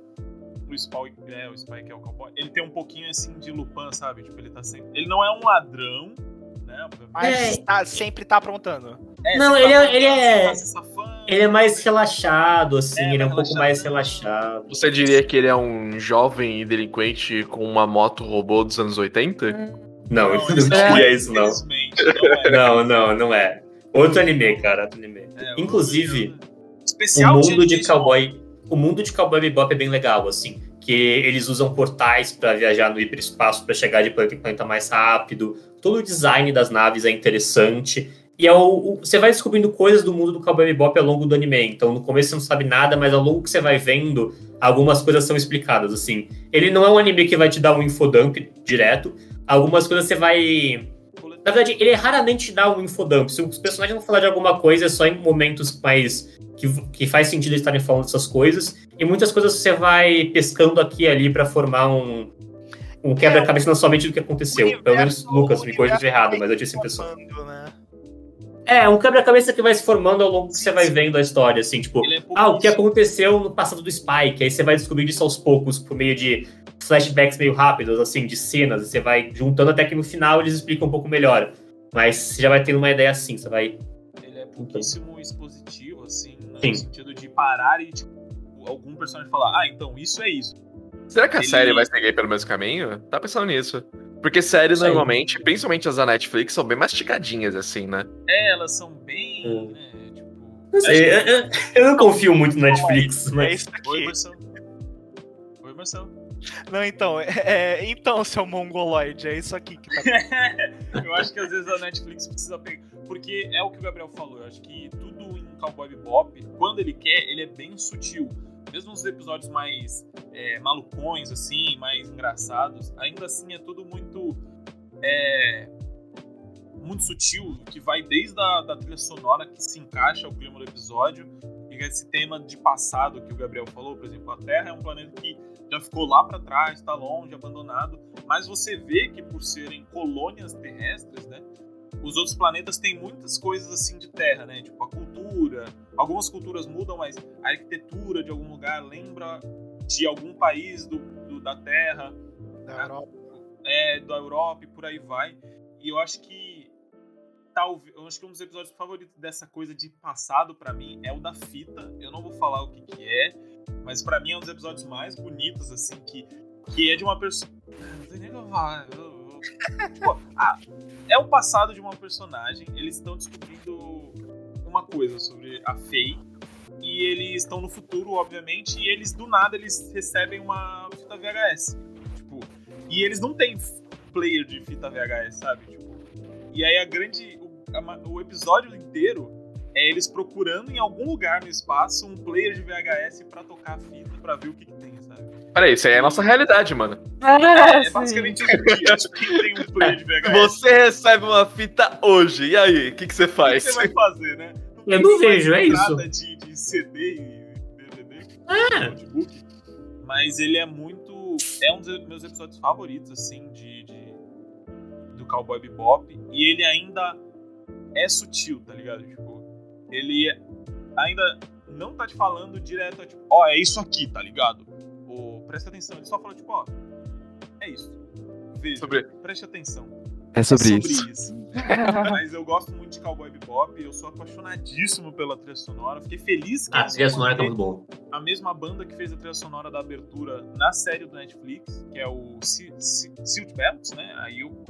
Speaker 1: o Spike, é, o Spike é o cowboy. Ele tem um pouquinho assim de Lupin, sabe? Tipo, ele tá sempre. Ele não é um ladrão, né? obviamente.
Speaker 3: Mas
Speaker 4: É.
Speaker 3: tá- sempre tá aprontando.
Speaker 1: É,
Speaker 4: Não, ele é-
Speaker 1: tá-
Speaker 4: ele é-
Speaker 1: tá.
Speaker 4: Ele é mais relaxado, assim,
Speaker 1: É,
Speaker 4: ele é um
Speaker 1: mais
Speaker 4: pouco mais relaxado.
Speaker 2: Você diria que ele é um jovem delinquente com uma moto robô dos anos 80?
Speaker 4: Não,
Speaker 1: Não,
Speaker 4: eu não
Speaker 1: isso
Speaker 4: diria isso, não.
Speaker 1: Infelizmente, não é.
Speaker 4: Não, não, não é. Outro anime, cara, outro anime.
Speaker 1: É,
Speaker 4: Inclusive,
Speaker 1: o- especial
Speaker 4: o mundo de
Speaker 1: Jason
Speaker 4: cowboy. o mundo de Cowboy Bebop é bem legal, assim. Que eles usam portais pra viajar no hiperespaço, pra chegar de planeta em planeta mais rápido. Todo o design das naves é interessante. E é o, o- você vai descobrindo coisas do mundo do Cowboy Bebop ao longo do anime. Então, no começo você não sabe nada, mas ao longo que você vai vendo, algumas coisas são explicadas, assim. Ele não é um anime que vai te dar um infodump direto. Algumas coisas você vai... Na verdade, ele raramente te dá um infodump. Se os personagens vão falar de alguma coisa, é só em momentos mais... Que, que faz sentido eles estarem falando dessas coisas. E muitas coisas você vai pescando aqui e ali pra formar um... Um quebra-cabeça não somente do que aconteceu. Pelo menos, Lucas, me corrija errado, mas eu tive essa impressão.
Speaker 3: né?
Speaker 4: É, um quebra-cabeça que vai se formando ao longo que você vai vendo a história, assim, tipo,
Speaker 1: é
Speaker 4: ah, o que aconteceu no passado do Spike, aí você vai descobrindo isso aos poucos, por meio de flashbacks meio rápidos, assim, de cenas, e você vai juntando até que no final eles explicam um pouco melhor. Mas você já vai tendo uma ideia assim, você vai.
Speaker 1: Ele é pouquíssimo expositivo, assim, né,
Speaker 4: Sim.
Speaker 1: no sentido de parar e, tipo, algum personagem falar, ah, então isso é isso.
Speaker 2: Será que a
Speaker 1: Ele-
Speaker 2: série vai seguir pelo mesmo caminho? Tá pensando nisso. Porque séries
Speaker 4: Sei.
Speaker 2: normalmente, principalmente as da Netflix, são bem masticadinhas, assim, né?
Speaker 1: É, elas são bem,
Speaker 4: Hum.
Speaker 1: né, tipo...
Speaker 4: Não sei, eu, não confio muito no Netflix,
Speaker 3: É
Speaker 4: mas.
Speaker 3: isso
Speaker 1: Oi,
Speaker 3: aqui.
Speaker 1: Marcelo. Oi, Marcelo.
Speaker 3: Não, então, é, é- então, seu mongoloide, é isso aqui que tá.
Speaker 1: eu acho que às vezes a Netflix precisa pegar. Porque é o que o Gabriel falou. Eu acho que tudo em Cowboy Bebop, quando ele quer, ele é bem sutil. Mesmo os episódios mais é, malucões, assim, mais engraçados, ainda assim é tudo muito. É, muito sutil, que vai desde a da trilha sonora que se encaixa ao clima do episódio, e esse tema de passado que o Gabriel falou, por exemplo, a Terra é um planeta que já ficou lá para trás, está longe, abandonado, mas você vê que por serem colônias terrestres, né, os outros planetas têm muitas coisas assim de terra, né, tipo a cultura, algumas culturas mudam, mas a arquitetura de algum lugar lembra de algum país do, do- da Terra,
Speaker 3: Da Europa.
Speaker 1: é, da Europa e por aí vai. E eu acho que talvez, eu acho que um dos episódios favoritos dessa coisa de passado pra mim é o da fita. Eu não vou falar o que que é, mas pra mim é um dos episódios mais bonitos assim que que é de uma pessoa, não sei nem o que eu falar. eu- tipo, ah, é o passado de uma personagem, eles estão descobrindo uma coisa sobre a Faye e eles estão no futuro, obviamente, e eles do nada eles recebem uma fita VHS. Tipo, e eles não têm player de fita VHS, sabe? Tipo, e aí a grande. O, a o episódio inteiro é eles procurando em algum lugar no espaço um player de VHS pra tocar a fita pra ver o que, que tem?
Speaker 2: Peraí, isso aí é a nossa realidade, mano.
Speaker 1: É,
Speaker 5: sim.
Speaker 1: basicamente isso aqui. Tem um player de VHS.
Speaker 2: Você recebe uma fita hoje, e aí? O que, que você
Speaker 1: o que
Speaker 2: faz?
Speaker 1: você vai fazer, né?
Speaker 4: Eu
Speaker 1: tem
Speaker 4: não vejo, é isso.
Speaker 1: De, de CD e DVD,
Speaker 4: É.
Speaker 1: notebook. Mas ele é muito. É um dos meus episódios favoritos, assim, de, de- do Cowboy Bebop. E ele ainda é sutil, tá ligado? Tipo, ele ainda não tá te falando direto, tipo, ó, é isso aqui, tá ligado? Presta atenção, ele só fala, tipo, ó, é isso. Veja,
Speaker 2: Sobre-
Speaker 1: preste atenção.
Speaker 2: É
Speaker 1: É sobre isso.
Speaker 5: É.
Speaker 1: Mas eu gosto muito de Cowboy Bebop, eu sou apaixonadíssimo pela trilha sonora. Fiquei feliz que
Speaker 4: Ah, a
Speaker 1: eles
Speaker 4: trilha sonora tá muito bom.
Speaker 1: a mesma banda que fez a trilha sonora da abertura na série do Netflix, que é o Si- Si- Silt Belts, né? A Yoko.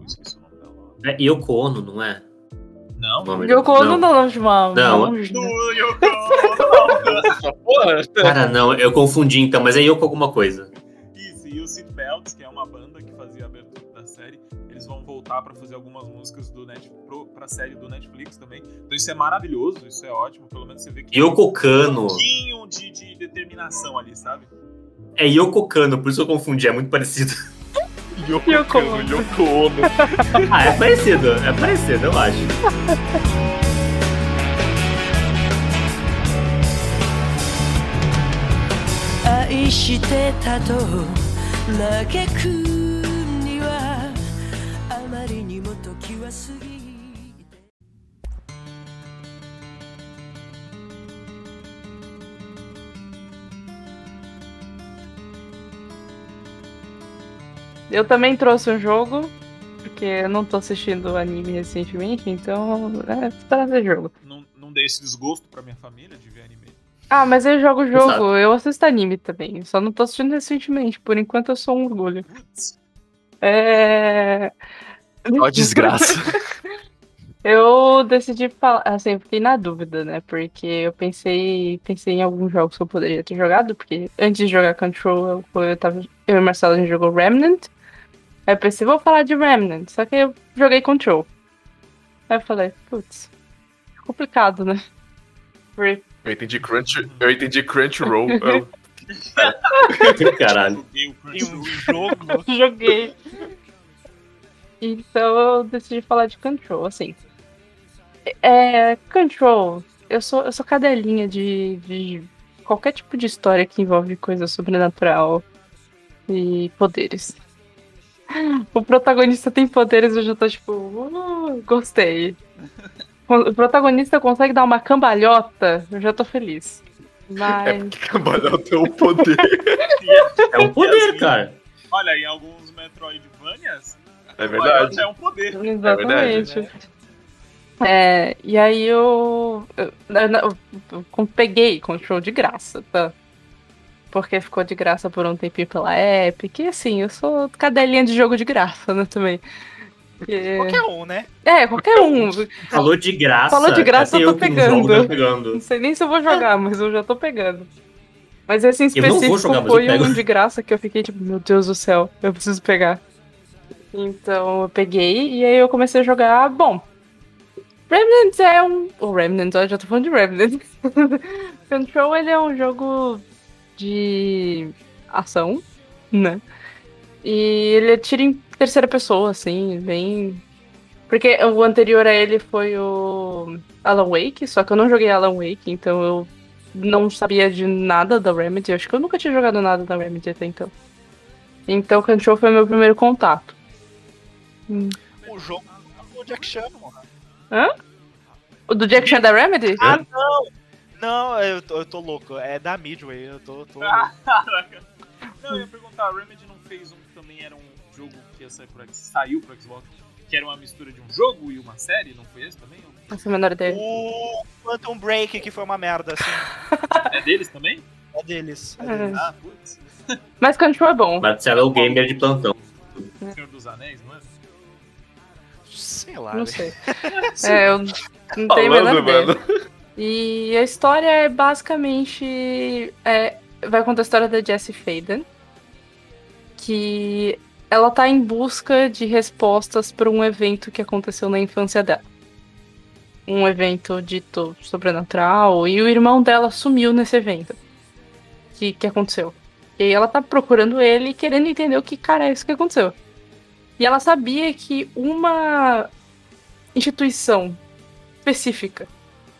Speaker 1: eu Esqueci o nome dela.
Speaker 4: É Yoko Ono, não é?
Speaker 1: Não,
Speaker 4: O nome
Speaker 5: Yoko Ono
Speaker 4: não.
Speaker 5: não, de uma
Speaker 4: Não.
Speaker 1: Yoko Ono.
Speaker 4: Cara, não, eu confundi então, mas é Yoko alguma coisa.
Speaker 1: Isso, e o Seat Belts, que é uma banda que fazia a abertura da série, eles vão voltar pra fazer algumas músicas do Net, pro, pra série do Netflix também. Então isso é maravilhoso, isso é ótimo. Pelo menos você vê que
Speaker 4: Yoko
Speaker 1: tem um
Speaker 4: Kano.
Speaker 1: pouquinho de, de determinação ali, sabe?
Speaker 4: É Yoko Kano, por isso eu confundi, é muito parecido.
Speaker 2: Yoko
Speaker 5: Yoko
Speaker 2: Ono. Yoko Ono.
Speaker 4: Ah, é parecido, é parecido, eu acho.
Speaker 6: 愛
Speaker 5: Eu também trouxe um jogo, porque eu não tô assistindo anime recentemente, então é pra ver jogo.
Speaker 1: Não, não dei esse desgosto pra minha família de ver anime.
Speaker 5: Ah, mas eu jogo jogo,
Speaker 4: Exato.
Speaker 5: eu assisto anime também. Só não tô assistindo recentemente. Por enquanto eu sou um orgulho. É.
Speaker 2: Ó, desgraça.
Speaker 5: Eu decidi falar, assim, eu fiquei na dúvida, né? Porque eu pensei, pensei em alguns jogos que eu poderia ter jogado, porque antes de jogar Control, eu, eu, tava, eu e o Marcelo a gente jogou Remnant. Aí eu pensei, vou falar de Remnant, só que eu joguei Control. Aí eu falei, putz, complicado, né?
Speaker 2: Eu entendi Crunch, eu entendi Crunchyroll. Eu-
Speaker 4: Caralho.
Speaker 1: Joguei
Speaker 3: um jogo.
Speaker 5: joguei. Então eu decidi falar de Control, assim. É. Control, eu sou, eu sou cadelinha de, de qualquer tipo de história que envolve coisa sobrenatural e poderes. O protagonista tem poderes, eu já tô tipo, uh, gostei. O protagonista consegue dar uma cambalhota, eu já tô feliz.
Speaker 2: É
Speaker 5: Mas.
Speaker 2: porque Cambalhão tem o poder.
Speaker 4: É um poder, cara.
Speaker 1: Olha, em alguns Metroidvanias,
Speaker 2: É verdade.
Speaker 1: é um poder.
Speaker 5: Exatamente. É, e aí eu, eu, eu- eu- eu peguei Control de graça, tá? Porque ficou de graça por um tempinho pela Epic. E assim, eu sou cadelinha de jogo de graça, né, também. E-
Speaker 3: Qualquer um, né?
Speaker 5: É, qualquer um.
Speaker 4: Falou de graça.
Speaker 5: Falou de graça, eu tô
Speaker 4: que não jogo,
Speaker 5: pegando.
Speaker 4: pegando.
Speaker 5: Não sei nem se eu vou jogar, mas eu já tô pegando. Mas esse em específico
Speaker 4: jogar,
Speaker 5: foi um de graça que eu fiquei tipo, meu Deus do céu, eu preciso pegar. Então eu peguei e aí eu comecei a jogar. Bom, Remnant é um. O Remnant, eu já tô falando de Remnant. Control ele é um jogo de ação, né? E ele tira em terceira pessoa, assim, bem. Porque o anterior a ele foi o Alan Wake, só que eu não joguei Alan Wake, então eu não sabia de nada da Remedy. Eu acho que eu nunca tinha jogado nada da Remedy até então. Então Control foi meu primeiro contato.
Speaker 3: O jogo é o Jack Chan, mano.
Speaker 5: O do Jack Chan da Remedy?
Speaker 3: Ah, não! Não, eu tô, eu tô louco. É da Midway, eu tô, tô
Speaker 1: Ah.
Speaker 3: louco.
Speaker 1: Caraca. Não, eu ia perguntar, a Remedy não fez um que também era um jogo que ia sair pro, X- saiu pro Xbox, que era uma mistura de um jogo e uma série, não foi esse também?
Speaker 5: Nossa, menor ideia.
Speaker 3: O Quantum Break, que foi uma merda, assim,
Speaker 1: É deles também?
Speaker 3: é deles. É
Speaker 5: É.
Speaker 3: deles.
Speaker 1: Ah, putz.
Speaker 5: Mas Control é bom.
Speaker 4: Marcelo é o gamer de plantão.
Speaker 1: Senhor dos Anéis, não é?
Speaker 3: Sei lá.
Speaker 5: Não sei. É, eu não tenho a menor
Speaker 2: Falando,
Speaker 5: ideia.
Speaker 2: mano.
Speaker 5: E a história é basicamente. é, vai contar a história da Jessie Faden. Que ela tá em busca de respostas para um evento que aconteceu na infância dela. Um evento dito sobrenatural. E o irmão dela sumiu nesse evento. Que, que aconteceu. E ela tá procurando ele e querendo entender o que cara é isso que aconteceu. E ela sabia que uma instituição específica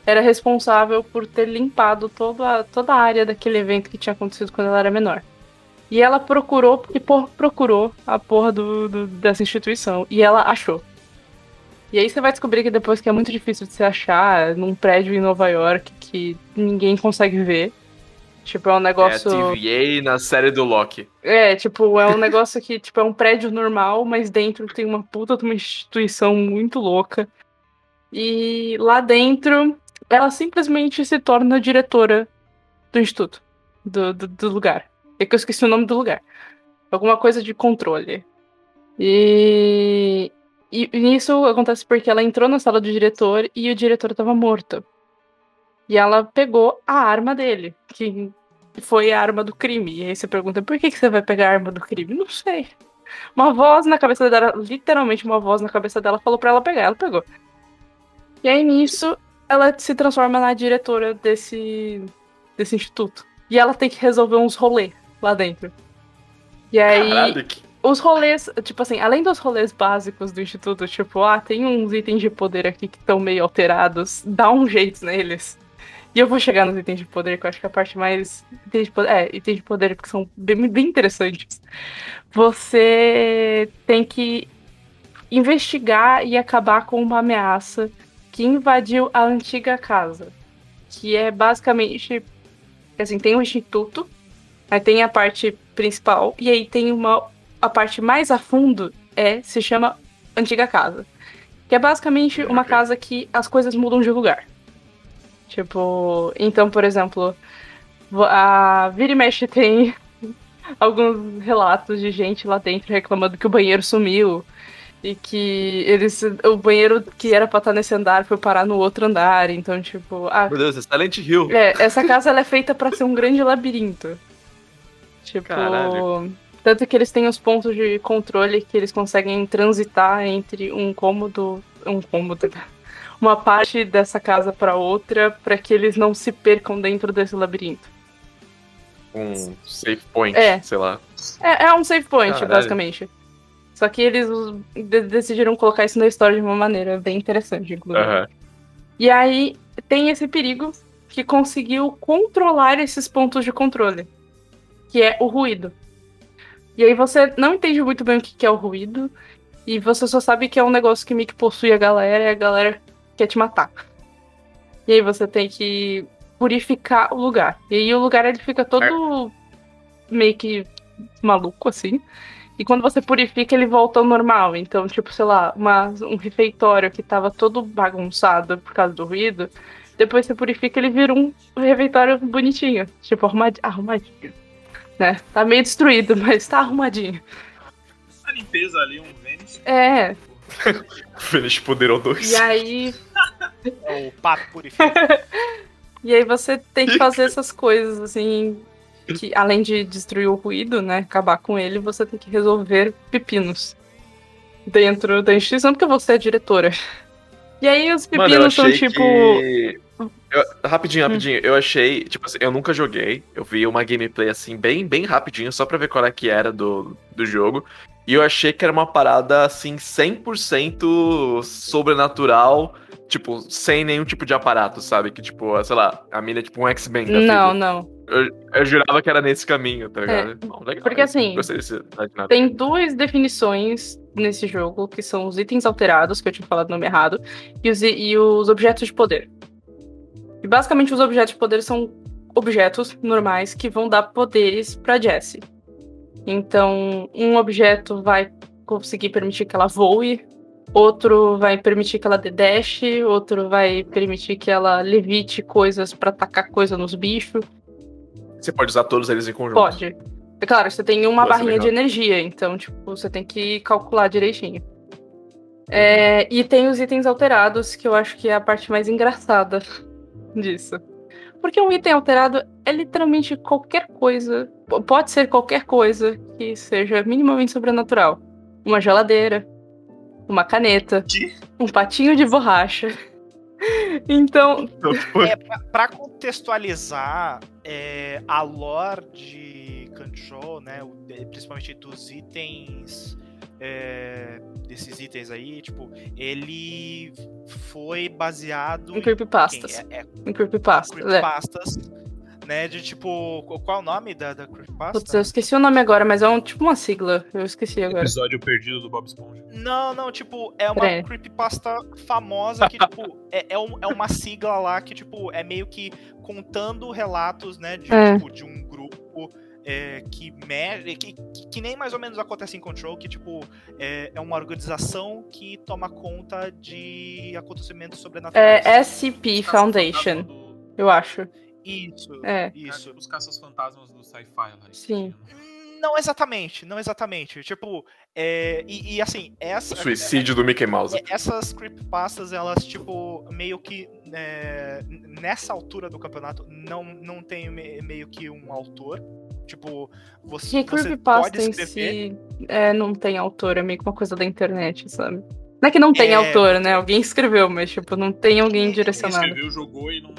Speaker 5: era responsável por ter limpado toda a, toda a área daquele evento que tinha acontecido quando ela era menor. E ela procurou, porque por, procurou a porra do, do- dessa instituição. E ela achou. E aí você vai descobrir que depois que é muito difícil de se achar num prédio em Nova York que ninguém consegue ver. Tipo, é um
Speaker 2: É a
Speaker 5: negócio.
Speaker 2: TVA na série do Loki.
Speaker 5: É, tipo, é um negócio que, tipo, é um prédio normal, mas dentro tem uma puta de uma instituição muito louca. E lá dentro, ela simplesmente se torna diretora do instituto, do, do, do lugar. É que eu esqueci o nome do lugar. Alguma coisa de controle. E, e isso acontece porque ela entrou na sala do diretor e o diretor estava morto. E ela pegou a arma dele, que foi a arma do crime. E aí você pergunta, por que, que você vai pegar a arma do crime? Não sei. Uma voz na cabeça dela, literalmente uma voz na cabeça dela, falou pra ela pegar. Ela pegou. E aí nisso, ela se transforma na diretora desse, desse instituto. E ela tem que resolver uns rolês lá dentro. E aí,
Speaker 2: Caralho, que...
Speaker 5: os rolês, tipo assim, além dos rolês básicos do instituto, tipo, ah, tem uns itens de poder aqui que estão meio alterados, dá um jeito neles. E eu vou chegar nos itens de poder, que eu acho que é a parte mais. Itens de poder, é, itens de poder que são bem, bem interessantes. Você tem que investigar e acabar com uma ameaça que invadiu a antiga casa. Que é basicamente. Assim, tem um instituto, aí tem a parte principal, e aí tem uma. A parte mais a fundo é. se chama Antiga Casa. Que é basicamente uma casa que as coisas mudam de lugar. Tipo, então, por exemplo, a Vira e Mexe tem alguns relatos de gente lá dentro reclamando que o banheiro sumiu. E que eles. O banheiro que era pra estar nesse andar foi parar no outro andar. Então, tipo. Ah,
Speaker 2: Meu Deus, é Silent Hill.
Speaker 5: é, essa casa ela é feita pra ser um grande labirinto. Tipo.
Speaker 2: Caralho.
Speaker 5: Tanto que eles têm os pontos de controle que eles conseguem transitar entre um cômodo. Um cômodo. Uma parte dessa casa pra outra, pra que eles não se percam dentro desse labirinto.
Speaker 2: Um save point,
Speaker 5: É.
Speaker 2: sei lá.
Speaker 5: É, é um save point,
Speaker 2: Caralho.
Speaker 5: basicamente. Só que eles de- decidiram colocar isso na história de uma maneira bem interessante, inclusive.
Speaker 2: Aham.
Speaker 5: E aí tem esse perigo que conseguiu controlar esses pontos de controle, que é o ruído. E aí você não entende muito bem o que que é o ruído, e você só sabe que é um negócio que meio que possui a galera e a galera quer te matar. E aí você tem que purificar o lugar. E aí o lugar ele fica todo meio que maluco assim. E quando você purifica, ele volta ao normal. Então, tipo, sei lá, uma- um refeitório que tava todo bagunçado por causa do ruído, depois você purifica, ele vira um refeitório bonitinho. Tipo, arrumad- arrumadinho. Né? Tá meio destruído, mas tá arrumadinho.
Speaker 1: A limpeza ali, um Vênus.
Speaker 5: É,
Speaker 2: Finish Poderou 2.
Speaker 5: e aí.
Speaker 3: É o papo purifica.
Speaker 5: E aí você tem que fazer essas coisas, assim. Que além de destruir o ruído, né? Acabar com ele, você tem que resolver pepinos. Dentro da instituição, porque você é diretora. E aí os pepinos
Speaker 2: Mano,
Speaker 5: são tipo.
Speaker 2: que... Eu- rapidinho, rapidinho. Eu achei, tipo assim, eu nunca joguei. Eu vi uma gameplay assim, bem, bem rapidinho, só pra ver qual é que era do, do jogo. E eu achei que era uma parada assim, 100% sobrenatural, tipo, sem nenhum tipo de aparato, sabe? Que tipo, sei lá, a mina é tipo um X-Men
Speaker 5: Não,
Speaker 2: vida.
Speaker 5: não.
Speaker 2: Eu jurava que era nesse caminho, tá ligado? Bom, legal.
Speaker 5: Porque, assim,
Speaker 2: Gostei desse.
Speaker 5: Tem duas definições nesse jogo, que são os itens alterados, que eu tinha falado o nome errado, e os, e os objetos de poder. E basicamente os objetos de poder são objetos normais que vão dar poderes pra Jessie. Então, um objeto vai conseguir permitir que ela voe, outro vai permitir que ela dê dash, outro vai permitir que ela levite coisas pra atacar coisa nos bichos.
Speaker 2: Você pode usar todos eles em conjunto.
Speaker 5: Pode. É claro, você tem uma barrinha de energia, então, tipo, você tem que calcular direitinho. É, e tem os itens alterados, que eu acho que é a parte mais engraçada disso. Porque um item alterado é literalmente qualquer coisa. Pode ser qualquer coisa que seja minimamente sobrenatural. Uma geladeira, uma caneta,
Speaker 1: Que?
Speaker 5: um patinho de borracha. Então,
Speaker 3: É, pra, pra contextualizar é, a lore de Control, né? Principalmente dos itens. é, desses itens aí, tipo, ele foi baseado
Speaker 5: em creepypastas.
Speaker 3: quem? É, é
Speaker 5: Em creepypastas. É.
Speaker 3: creepypastas, né? De tipo. Qual é o nome da, da creepypasta?
Speaker 5: Putz, eu esqueci o nome agora, mas é um tipo uma sigla. Eu esqueci agora.
Speaker 1: Episódio perdido do Bob Esponja.
Speaker 3: Não, não, tipo, é uma
Speaker 5: Peraí.
Speaker 3: creepypasta famosa que, tipo, é, é, um- é uma sigla lá que, tipo, é meio que contando relatos, né, de,
Speaker 5: É.
Speaker 3: tipo, de um grupo é, que, me... que, que, que nem mais ou menos acontece em Control, que, tipo, é, é uma organização que toma conta de acontecimentos sobrenaturais.
Speaker 5: É SCP Foundation, eu acho.
Speaker 3: Isso,
Speaker 5: É.
Speaker 3: isso.
Speaker 1: Os caças-fantasmas do sci-fi lá.
Speaker 5: Sim.
Speaker 3: Não exatamente, não exatamente. Tipo, é, e, e assim, essa...
Speaker 2: O suicídio do Mickey Mouse.
Speaker 3: É, Essas creepypastas, elas, tipo, meio que é, nessa altura do campeonato não, não tem me- meio que um autor. Tipo, você,
Speaker 5: Que
Speaker 3: você pode
Speaker 5: em
Speaker 3: escrever.
Speaker 5: si é, não tem autor, é meio que uma coisa da internet, sabe? Não é que não tem
Speaker 3: É.
Speaker 5: autor, né? Alguém escreveu, mas, tipo, não tem alguém
Speaker 3: É,
Speaker 1: Quem
Speaker 5: direcionado.
Speaker 1: escreveu, jogou e não,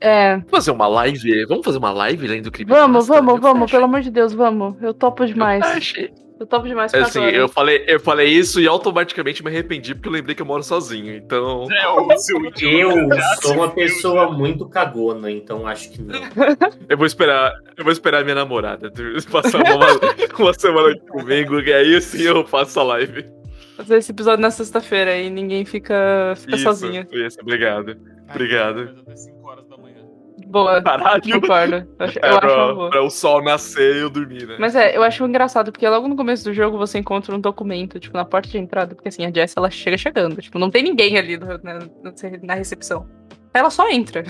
Speaker 5: É.
Speaker 2: Vamos fazer uma live? Vamos fazer uma live lendo crime?
Speaker 5: Vamos, vamos, vamos, pelo amor de Deus, vamos. Eu topo demais.
Speaker 2: Achei.
Speaker 5: Eu topo demais pra
Speaker 2: Assim, eu falei, eu falei isso e automaticamente me arrependi porque eu lembrei que eu moro sozinho. Então.
Speaker 1: É,
Speaker 4: Eu sou uma pessoa muito cagona, então acho que não.
Speaker 2: Eu vou esperar. Eu vou esperar minha namorada passar uma, uma semana comigo, e aí sim eu faço a live.
Speaker 5: Fazer esse episódio na sexta-feira e ninguém fica, fica
Speaker 2: Isso,
Speaker 5: sozinho.
Speaker 2: Isso, obrigado. Obrigado.
Speaker 5: Boa.
Speaker 2: Caralho.
Speaker 5: Concordo. Eu acho,
Speaker 2: É,
Speaker 5: eu acho uma
Speaker 2: pra,
Speaker 5: boa.
Speaker 2: pra o sol nascer e eu dormir, né?
Speaker 5: Mas é, eu acho engraçado, porque logo no começo do jogo você encontra um documento, tipo, na porta de entrada, porque assim, a Jess, ela chega chegando, tipo, não tem ninguém ali na, na recepção. Ela só entra.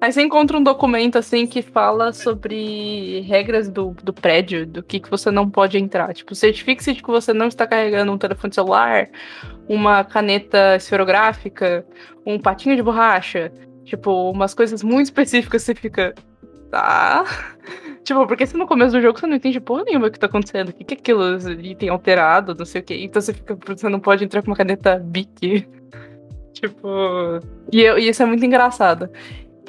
Speaker 5: Aí você encontra um documento assim que fala sobre regras do, do prédio, do que, que você não pode entrar. Tipo, certifique-se de que você não está carregando um telefone celular, uma caneta esferográfica, um patinho de borracha. Tipo, umas coisas muito específicas você fica. Tá. Tipo, porque se no começo do jogo você não entende porra nenhuma o que tá acontecendo. O que, que é aquilo item alterado, não sei o que. Então você fica. Você não pode entrar com uma caneta Bic. Tipo. E, eu- e isso é muito engraçado.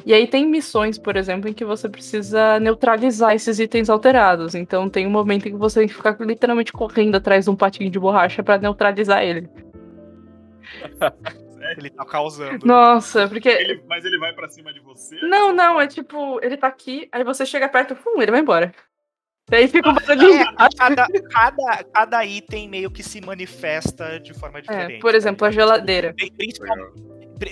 Speaker 5: E aí tem missões, por exemplo, em que você precisa neutralizar esses itens alterados. Então tem um momento em que você tem que ficar literalmente correndo atrás de um patinho de borracha pra neutralizar ele.
Speaker 3: Ele tá causando.
Speaker 5: Nossa, porque.
Speaker 1: Ele- mas ele vai pra cima de você?
Speaker 5: Não, não, é tipo, ele tá aqui, aí você chega perto, pum, ele vai embora. E aí fica um barulhinho.
Speaker 3: É, cada, cada, cada item meio que se manifesta de forma diferente.
Speaker 5: É, por exemplo, a geladeira.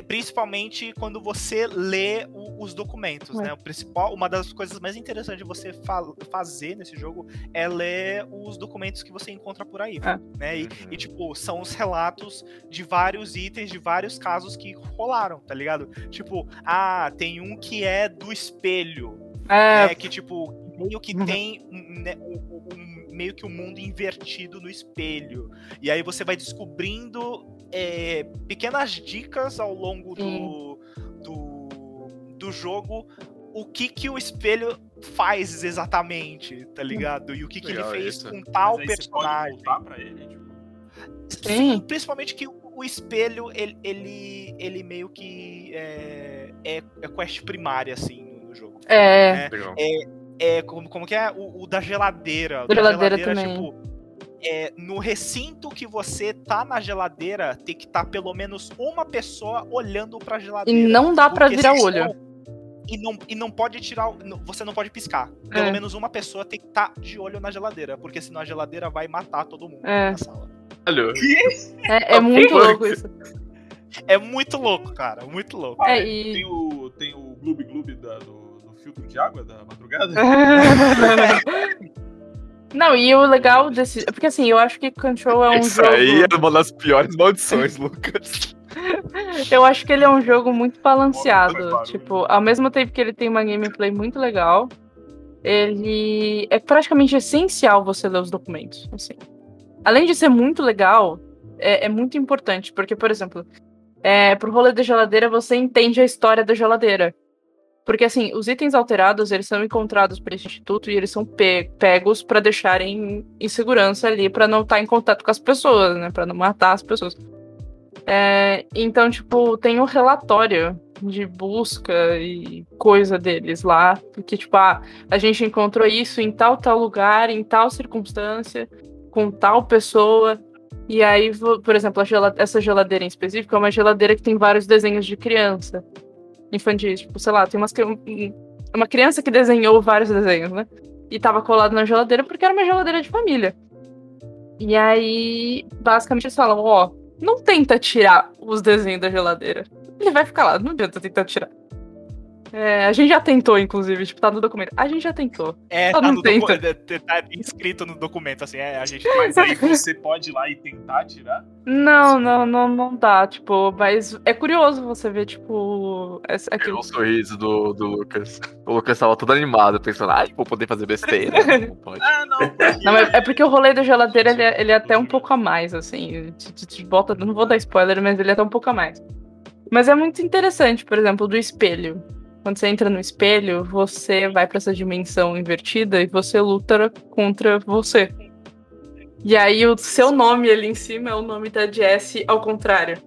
Speaker 3: Principalmente quando você lê o- os documentos,
Speaker 5: É.
Speaker 3: né? O principal, uma das coisas mais interessantes de você fa- fazer nesse jogo é ler os documentos que você encontra por aí,
Speaker 5: É.
Speaker 3: né? E,
Speaker 2: Uhum.
Speaker 3: e, tipo, são os relatos de vários itens, de vários casos que rolaram, tá ligado? Tipo, ah, tem um que é do espelho,
Speaker 5: É,
Speaker 3: né? Que, tipo, meio que
Speaker 5: Uhum.
Speaker 3: tem né, um- um- meio que o um mundo invertido no espelho. E aí você vai descobrindo é, pequenas dicas ao longo do, do, do jogo o que, que o espelho faz exatamente, tá ligado? E o que, que ele
Speaker 2: Legal
Speaker 3: fez
Speaker 2: isso.
Speaker 3: com tal
Speaker 1: Mas aí você pode
Speaker 3: personagem.
Speaker 1: ele? Tipo,
Speaker 3: Sim, principalmente que o, espelho, ele, ele, ele meio que é, é, é quest primária, assim, no, jogo.
Speaker 5: é.
Speaker 2: Legal.
Speaker 3: É, como, como que é? O, o da geladeira. O
Speaker 5: Da
Speaker 3: da
Speaker 5: geladeira também.
Speaker 3: tipo, é, no recinto que você tá na geladeira, tem que estar pelo menos uma pessoa olhando pra
Speaker 5: E
Speaker 3: geladeira.
Speaker 5: não dá pra virar o olho.
Speaker 3: E não, e não pode tirar. Você não pode piscar. Pelo
Speaker 5: É.
Speaker 3: menos uma pessoa tem que estar de olho na geladeira. Porque senão a geladeira vai matar todo mundo
Speaker 5: É.
Speaker 3: na sala.
Speaker 2: Olha,
Speaker 5: É, é muito louco isso.
Speaker 3: É muito louco, cara. Muito louco.
Speaker 1: ah,
Speaker 5: É,
Speaker 1: tem
Speaker 5: e.
Speaker 1: o, tem o Gloob Gloob da- do, do filtro de água da madrugada?
Speaker 5: Não, e o legal desse. Porque assim, eu acho que Control é um
Speaker 2: isso
Speaker 5: jogo.
Speaker 2: aí é uma das piores maldições, Lucas.
Speaker 5: Eu acho que ele é um jogo muito balanceado. Tipo, ao mesmo tempo que ele tem uma gameplay muito legal, ele é praticamente essencial você ler os documentos. Assim. Além de ser muito legal, é, é muito importante, porque, por exemplo, é, pro rolê da geladeira você entende a história da geladeira. Porque, assim, os itens alterados, eles são encontrados esse instituto e eles são pe- pegos pra deixarem em segurança ali, pra não estar em contato com as pessoas, né? Pra não matar as pessoas. É, então, tipo, tem um relatório de busca e coisa deles lá, porque, tipo, ah, a gente encontrou isso em tal, tal lugar, em tal circunstância, com tal pessoa. E aí, por exemplo, essa geladeira em específico é uma geladeira que tem vários desenhos de criança. Infantis, tipo, sei lá, tem umas, um- uma criança que desenhou vários desenhos, né? E tava colado na geladeira porque era uma geladeira de família. E aí, basicamente, eles falam, ó, não tenta tirar os desenhos da geladeira. Ele vai ficar lá, não adianta tentar tirar. É, a gente já tentou, inclusive, tipo, tá no documento. A gente já tentou.
Speaker 3: É,
Speaker 5: Só
Speaker 3: tá,
Speaker 5: não
Speaker 3: no docu-
Speaker 5: tenta.
Speaker 3: tá escrito no documento, assim, é, a gente
Speaker 1: Mas aí você pode ir lá e tentar tirar?
Speaker 5: Não, não, não, não dá, tipo, mas é curioso você ver, tipo, essa-
Speaker 2: É
Speaker 5: aquilo.
Speaker 2: o sorriso do, do Lucas. O Lucas tava todo animado, pensando, ai, vou poder fazer besteira. Não pode.
Speaker 1: Ah, não. porque-
Speaker 5: Não, é, é porque o rolê da geladeira, ele é, ele é até um pouco a mais, assim. Te, te- te bota, não vou dar spoiler, mas ele é até um pouco a mais. Mas é muito interessante, por exemplo, do espelho. Quando você entra no espelho, você vai pra essa dimensão invertida e você luta contra você. E aí o seu nome ali em cima é o nome da Jessie ao contrário.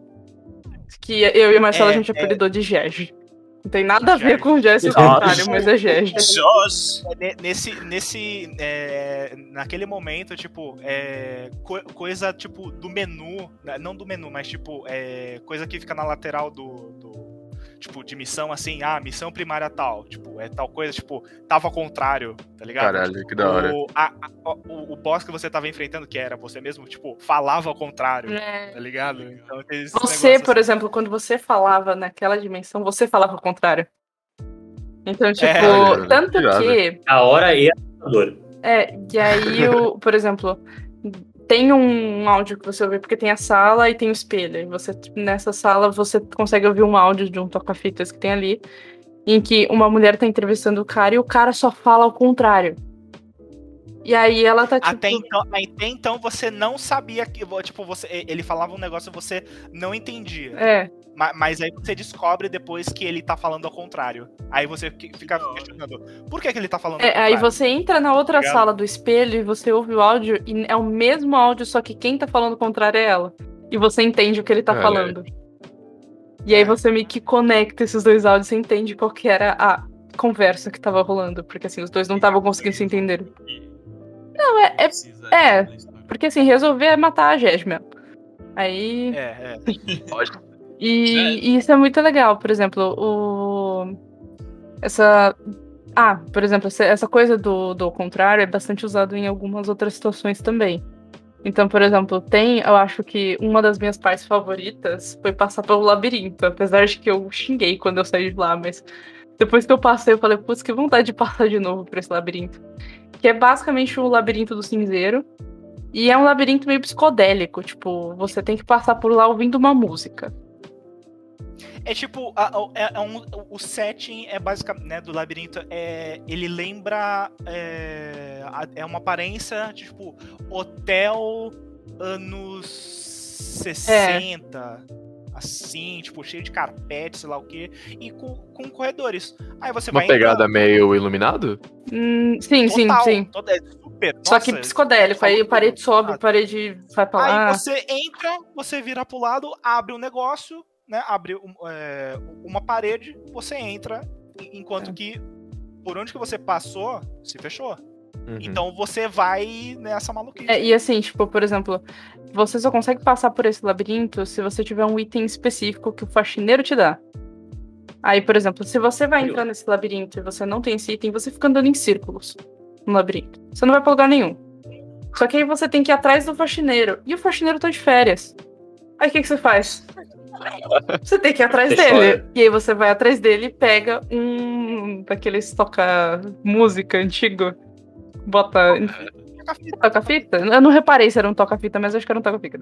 Speaker 5: Que eu e a Marcela
Speaker 3: É,
Speaker 5: a gente
Speaker 3: é.
Speaker 5: apelidou de Gege. Não tem nada a ver com
Speaker 4: Nossa.
Speaker 5: contrário, mas é.
Speaker 1: Josh.
Speaker 3: Ne- Nesse, nesse, é, naquele momento, tipo, é, co- coisa, tipo, do menu, né, não do menu, mas, tipo, é, coisa que fica na lateral do, do- tipo, de missão, assim, ah, missão primária tal, tipo, é tal coisa, tipo, tava ao contrário, tá ligado?
Speaker 2: Caralho, que da hora.
Speaker 3: O, a- a- o, o boss que você tava enfrentando, que era você mesmo, tipo, falava ao contrário,
Speaker 5: É.
Speaker 3: tá ligado? Então, tem esse
Speaker 5: Você, por
Speaker 3: assim.
Speaker 5: exemplo, quando você falava naquela dimensão, você falava ao contrário. Então, tipo,
Speaker 3: É,
Speaker 5: tanto
Speaker 2: irado.
Speaker 5: que.
Speaker 4: A hora e assustador.
Speaker 5: É, e aí, o, por exemplo, tem um áudio que você ouve, porque tem a sala e tem o espelho. E você, nessa sala, você consegue ouvir um áudio de um toca-fitas que tem ali. em que uma mulher tá entrevistando o cara e o cara só fala ao contrário. E aí ela tá tipo.
Speaker 3: Até então, até então você não sabia que. Tipo, você, ele falava um negócio e você não entendia.
Speaker 5: É,
Speaker 3: Mas aí você descobre depois que ele tá falando ao contrário. Aí você fi- fica questionando. Por que, que ele tá falando ao
Speaker 5: é, aí você entra na outra sala do espelho e você ouve o áudio e é o mesmo áudio, só que quem tá falando o contrário é ela. E você entende o que ele tá
Speaker 2: aí.
Speaker 5: falando. E aí
Speaker 3: É.
Speaker 5: você meio que conecta esses dois áudios, você entende qual que era a conversa que tava rolando. Porque assim, os dois não estavam conseguindo se entender. Não, é, é é. porque assim, resolver é matar a mesmo. Aí.
Speaker 3: É, é.
Speaker 2: Lógico.
Speaker 5: E,
Speaker 1: É.
Speaker 5: e isso é muito legal, por exemplo, o. Essa. Ah, por exemplo, essa- coisa do, do contrário é bastante usado em algumas outras situações também. Então, por exemplo, tem, eu acho que uma das minhas partes favoritas foi passar pelo labirinto, apesar de que eu xinguei quando eu saí de lá, mas depois que eu passei, eu falei, putz, que vontade de passar de novo por esse labirinto. Que é basicamente o labirinto do cinzeiro. E é um labirinto meio psicodélico, tipo, você tem que passar por lá ouvindo uma música.
Speaker 3: É tipo, a- a- é, é um, o setting é basicamente, né, do labirinto, é, ele lembra, é, a- é uma aparência, tipo, hotel anos 60, assim, tipo, cheio de carpete, sei lá o quê, e com, com corredores. Aí você
Speaker 2: Uma
Speaker 3: vai
Speaker 2: pegada
Speaker 3: entrando.
Speaker 2: meio iluminado?
Speaker 5: Hum, sim, sim,
Speaker 3: Total,
Speaker 5: sim.
Speaker 3: toda- é super,
Speaker 5: Só
Speaker 3: nossa,
Speaker 5: que psicodélico, aí parede sobe, parede vai pra lá.
Speaker 3: Aí você entra, você vira pro lado, abre um negócio, né? Abre um- é, uma parede, você entra, en- enquanto que por onde que você passou, se fechou.
Speaker 2: Uhum.
Speaker 3: Então você vai nessa maluquice.
Speaker 5: É, e assim, tipo, por exemplo, você só consegue passar por esse labirinto se você tiver um item específico que o faxineiro te dá. Aí, por exemplo, se você vai entrar nesse labirinto e você não tem esse item, você fica andando em círculos no labirinto. Você não vai pra lugar nenhum. Só que aí você tem que ir atrás do faxineiro. E o faxineiro tá de férias. Aí o que, que você faz? Você tem que ir atrás
Speaker 2: Você
Speaker 5: dele.
Speaker 2: chora.
Speaker 5: E aí você vai atrás dele e pega um daqueles toca música antigo. Bota Toca-fita? Eu não reparei se era um toca-fita, mas acho que era um toca-fita.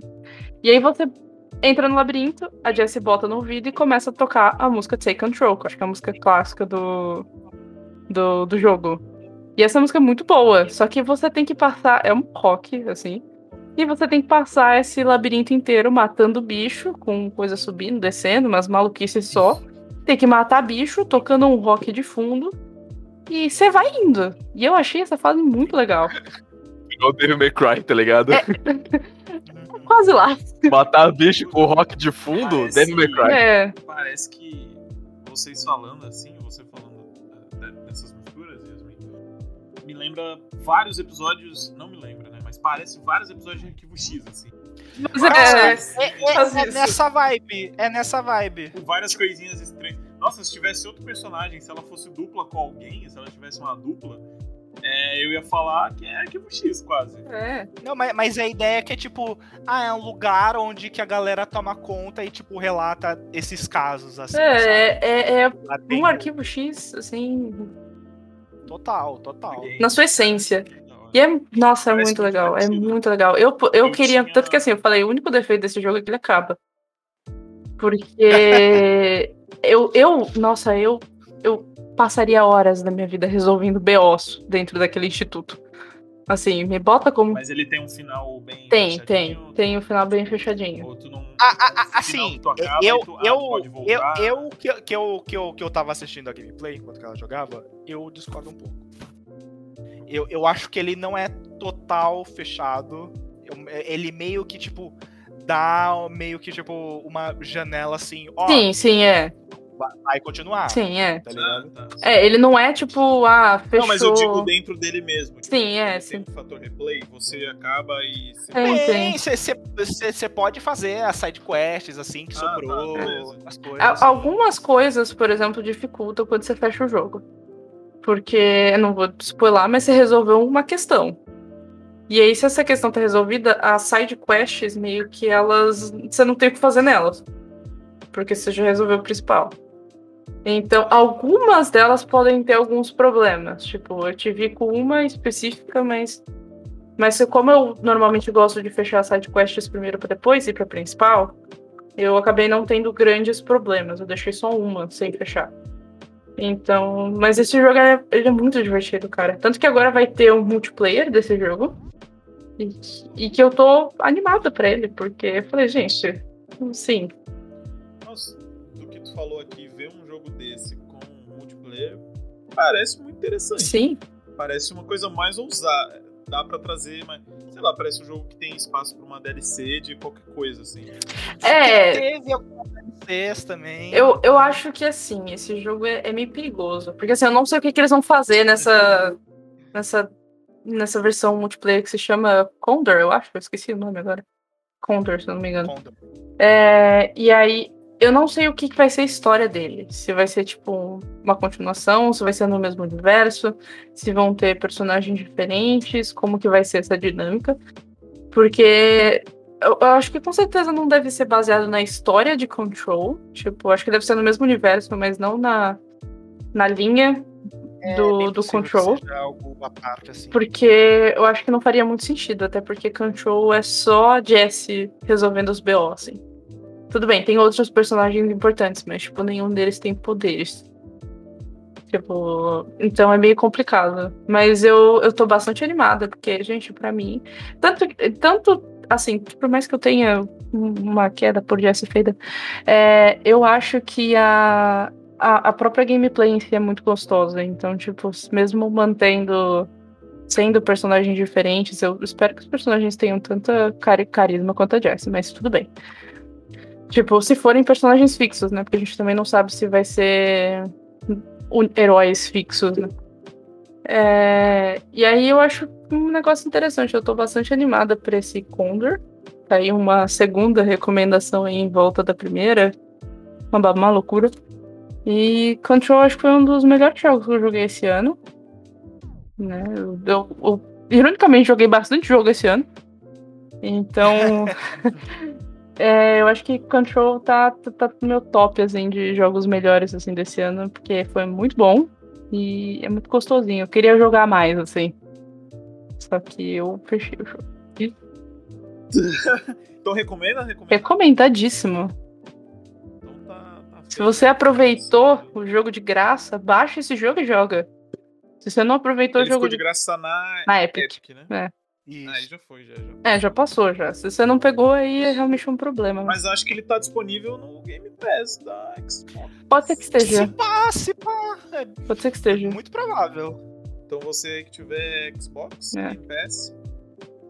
Speaker 5: E aí você entra no labirinto, a Jessie bota no ouvido e começa a tocar a música Take Control, que eu acho que é a música clássica do, do, do jogo. E essa música é muito boa, só que você tem que passar. É um rock, assim. E você tem que passar esse labirinto inteiro matando bicho, com coisa subindo, descendo, umas maluquices só. Tem que matar bicho, tocando um rock de fundo. E você vai indo. E eu achei essa fase muito legal.
Speaker 2: Igual o Devil May Cry, tá ligado?
Speaker 5: É. Quase lá.
Speaker 2: Matar bicho com rock de fundo,
Speaker 1: Parece-
Speaker 2: Devil May Cry.
Speaker 5: É.
Speaker 1: Parece que vocês falando assim, você falando de- dessas misturas, Yasmin, me lembra vários episódios, não me lembra, né? Parece vários episódios de Arquivo X, assim.
Speaker 5: Mas é,
Speaker 3: É, é- é nessa vibe, é nessa vibe.
Speaker 1: com várias coisinhas estranhas. Nossa, se tivesse outro personagem, se ela fosse dupla com alguém, se ela tivesse uma dupla, é, eu ia falar que é Arquivo X, quase.
Speaker 5: é.
Speaker 3: Não, mas, mas a ideia é que é tipo, ah, é um lugar onde que a galera toma conta e tipo relata esses casos assim. sabe?
Speaker 5: É, é, é um arquivo X, assim,
Speaker 3: Total, total.
Speaker 5: na sua essência. E é, nossa, é
Speaker 1: Parece
Speaker 5: muito legal, é muito legal. Eu, eu queria,
Speaker 1: tinha-
Speaker 5: tanto que assim, eu falei, o único defeito desse jogo é que ele acaba. Porque eu, eu, nossa, eu, eu passaria horas da minha vida resolvendo BOs dentro daquele instituto. Assim, me bota como.
Speaker 1: Mas ele tem um final bem.
Speaker 5: Tem, tem, tem o final bem fechadinho.
Speaker 1: Ou tu não.
Speaker 3: Ah, ah, ah, assim,
Speaker 1: tu
Speaker 3: eu,
Speaker 1: ah,
Speaker 3: eu, eu, que, que eu, que eu, que eu tava assistindo a gameplay enquanto que ela jogava, eu discordo um pouco. Eu, eu acho que ele não é total fechado. Eu- ele meio que, tipo, dá meio que, tipo, uma janela assim, ó,
Speaker 5: Sim, sim, é.
Speaker 3: vai, continuar.
Speaker 5: Sim, é.
Speaker 3: Tá
Speaker 1: Ah,
Speaker 3: ligado?
Speaker 1: tá.
Speaker 5: É, ele não é tipo, ah, fechou.
Speaker 1: Não, mas eu digo dentro dele mesmo. Tipo,
Speaker 5: Sim, é, sim.
Speaker 1: Tem um fator replay, você acaba e. Você...
Speaker 5: Tem, tem.
Speaker 3: Tem, você pode fazer as side quests assim que
Speaker 1: Ah, tá,
Speaker 3: sobrou,
Speaker 1: beleza.
Speaker 3: as coisas.
Speaker 5: Algumas coisas, por exemplo, dificultam quando você fecha o jogo. Porque, não vou spoiler, mas você resolveu uma questão. E aí, se essa questão tá resolvida, as side quests, meio que elas. Você não tem o que fazer nelas. Porque você já resolveu o principal. Então, algumas delas podem ter alguns problemas. Tipo, eu tive com uma específica, mas. Mas como eu normalmente gosto de fechar as side quests primeiro pra depois ir pra principal, eu acabei não tendo grandes problemas. Eu deixei só uma sem fechar. Então, mas esse jogo é, ele é muito divertido, cara. Tanto que agora vai ter um multiplayer desse jogo. E, e que eu tô animada pra ele, porque eu falei, gente, sim,
Speaker 1: Nossa, do que tu falou aqui, ver um jogo desse com multiplayer parece muito interessante.
Speaker 5: sim.
Speaker 1: Parece uma coisa mais ousada. Dá pra trazer, mas sei lá, parece um jogo que tem espaço pra uma DLC de qualquer coisa, assim.
Speaker 5: É,
Speaker 3: Teve algumas DLCs também.
Speaker 5: eu, eu acho que assim, esse jogo é, é meio perigoso. Porque assim, eu não sei o que, que eles vão fazer nessa, nessa, nessa versão multiplayer que se chama Condor, eu acho. Eu esqueci o nome agora. Condor, se eu não me engano.
Speaker 3: Condor.
Speaker 5: É, e aí, eu não sei o que, vai ser a história dele. Se vai ser, tipo, uma continuação, se vai ser no mesmo universo, se vão ter personagens diferentes, como que vai ser essa dinâmica. Porque eu, eu acho que com certeza não deve ser baseado na história de Control. Tipo, acho que deve ser no mesmo universo, mas não na, na linha
Speaker 3: É
Speaker 5: do, do Control.
Speaker 3: parte, assim.
Speaker 5: Porque eu acho que não faria muito sentido, até porque Control é só a Jessie resolvendo os BO, assim. Tudo bem, tem outros personagens importantes, mas, tipo, nenhum deles tem poderes. Tipo, então é meio complicado. Mas eu, eu tô bastante animada, porque, gente, pra mim. Tanto, tanto assim, por mais que eu tenha uma queda por Jessie Fader, é, eu acho que a, a, a própria gameplay em si é muito gostosa. Então, tipo, mesmo mantendo. Sendo personagens diferentes, eu espero que os personagens tenham tanta cari- carisma quanto a Jessie, mas tudo bem. Tipo, se forem personagens fixos, né? Porque a gente também não sabe se vai ser heróis fixos, né? É, E aí eu acho um negócio interessante. Eu tô bastante animada por esse Condor. Tá aí uma segunda recomendação aí em volta da primeira. Uma, uma loucura. E Control acho que foi um dos melhores jogos que eu joguei esse ano. Né? Eu, eu- eu, ironicamente, joguei bastante jogo esse ano. Então. é, eu acho que Control tá, tá, tá no meu top assim, de jogos melhores assim, desse ano, porque foi muito bom e é muito gostosinho. Eu queria jogar mais, assim. Só que eu fechei o jogo.
Speaker 1: Então recomenda? Recomenda.
Speaker 5: Recomendadíssimo.
Speaker 1: Então tá, tá
Speaker 5: Se você aproveitou o jogo de graça, baixa esse jogo e joga. Se você não aproveitou
Speaker 1: Ele
Speaker 5: o jogo
Speaker 1: ficou de
Speaker 5: de...
Speaker 1: graça na,
Speaker 5: na Epic.
Speaker 1: né?
Speaker 5: É.
Speaker 3: Isso.
Speaker 1: Ah, aí já foi, já, já.
Speaker 5: É, já passou já. Se você não pegou, aí é realmente um problema. Mas
Speaker 1: Mas acho que ele tá disponível no Game Pass da Xbox.
Speaker 5: pode ser que
Speaker 3: Se
Speaker 5: esteja.
Speaker 3: pá, se pá, é
Speaker 5: Pode ser que esteja.
Speaker 3: muito provável.
Speaker 1: Então você que tiver Xbox,
Speaker 5: É.
Speaker 1: Game Pass,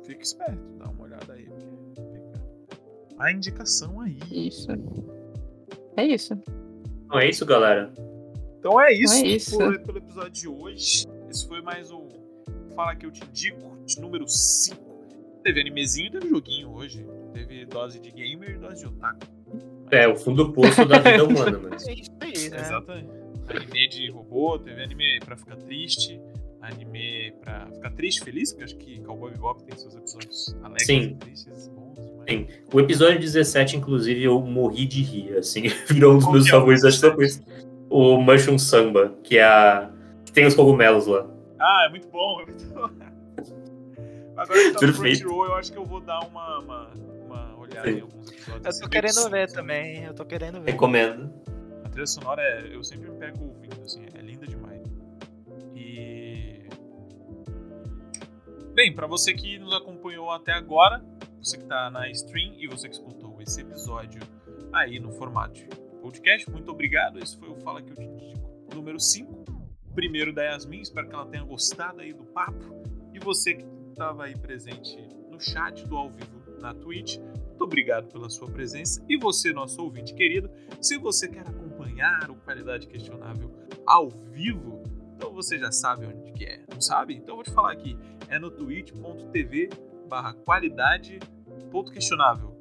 Speaker 1: fica esperto, dá uma olhada aí. porque fica A indicação aí.
Speaker 5: Isso. É isso.
Speaker 4: Não é isso, galera?
Speaker 1: Então é isso,
Speaker 5: É isso.
Speaker 1: Por, pelo episódio de hoje. Esse foi mais o Fala Que Eu Te Indico, de número 5. Teve animezinho e teve joguinho hoje. Teve dose de gamer e dose de otaku.
Speaker 4: É, o fundo do poço da vida humana, mas.
Speaker 3: É isso aí, né?
Speaker 1: Exatamente. Anime de robô, teve anime pra ficar triste, anime pra ficar triste, feliz, porque acho que Cowboy Bebop tem seus episódios alegres
Speaker 4: Sim.
Speaker 1: e tristes, bons. Mas...
Speaker 4: Sim. O episódio 17, inclusive, eu morri de rir, assim. Virou um dos meus
Speaker 1: é
Speaker 4: favoritos, acho que isso. O Mushroom Samba, que é a. que tem os cogumelos lá.
Speaker 1: Ah, é muito bom, é muito bom. Agora que tá no
Speaker 4: Perfeito.
Speaker 1: Crunchyroll, eu acho que eu vou dar uma, uma, uma olhada
Speaker 4: Sim.
Speaker 1: em alguns episódios.
Speaker 3: Eu tô querendo
Speaker 1: que
Speaker 3: ver também, eu tô querendo ver.
Speaker 4: Recomendo.
Speaker 1: A trilha sonora, é, eu sempre me pego ouvindo, assim, é linda demais. E... Bem, pra você que nos acompanhou até agora, você que tá na stream e você que escutou esse episódio aí no formato de podcast, muito obrigado. Esse foi o Fala Que Eu Te Indico número 5. Primeiro da Yasmin, espero que ela tenha gostado aí do papo. E você que estava aí presente no chat do ao vivo na Twitch, muito obrigado pela sua presença. E você, nosso ouvinte querido, se você quer acompanhar o Qualidade Questionável ao vivo, então você já sabe onde que é, não sabe? Então eu vou te falar aqui, é no twitch.tv barra qualidade ponto questionável.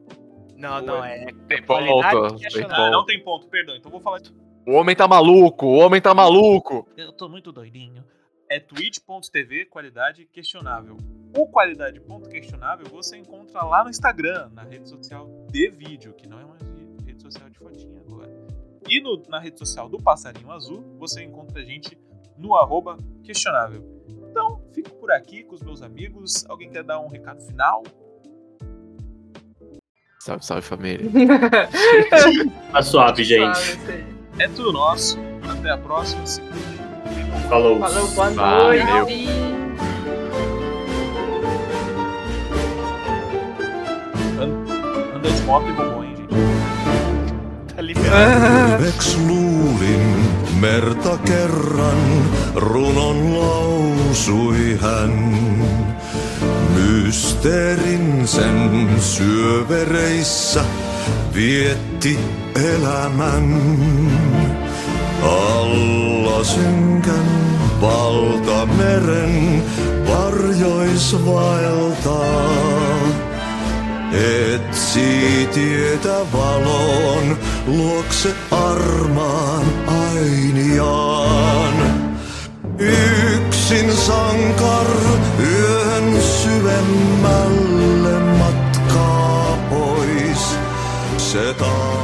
Speaker 3: Não, não, é
Speaker 2: Tem
Speaker 3: qualidade
Speaker 2: ponto. Tem
Speaker 3: questionável.
Speaker 1: Ah,
Speaker 2: ponto.
Speaker 1: não tem ponto, perdão. Então vou falar
Speaker 2: O homem tá maluco, o homem tá maluco.
Speaker 1: Eu tô muito doidinho. É twitch.tv qualidade questionável. O qualidade ponto questionável você encontra lá no Instagram, na rede social de vídeo, que não é mais de- rede social de fotinha agora. E no- na rede social do Passarinho Azul, você encontra a gente no arroba questionável. Então, fico por aqui com os meus amigos. Alguém quer dar um recado final?
Speaker 2: Salve, salve família.
Speaker 4: Tá suave, gente.
Speaker 1: É tudo nosso. Até a próxima. Se cuidem.
Speaker 4: Falou.
Speaker 5: Falou, boa
Speaker 2: Valeu.
Speaker 5: noite.
Speaker 1: Anda de moto bombom, hein, gente.
Speaker 3: Tá liberado.
Speaker 7: Terveeks luulin merta kerran, runon lausui hän. Mysteerin sen syövereissä vietti elämän. Synkän valtameren varjois vaeltaa. Etsi tietä valon luokse armaan ainiaan. Yksin sankar yön syvemmälle matkaa pois. Se taas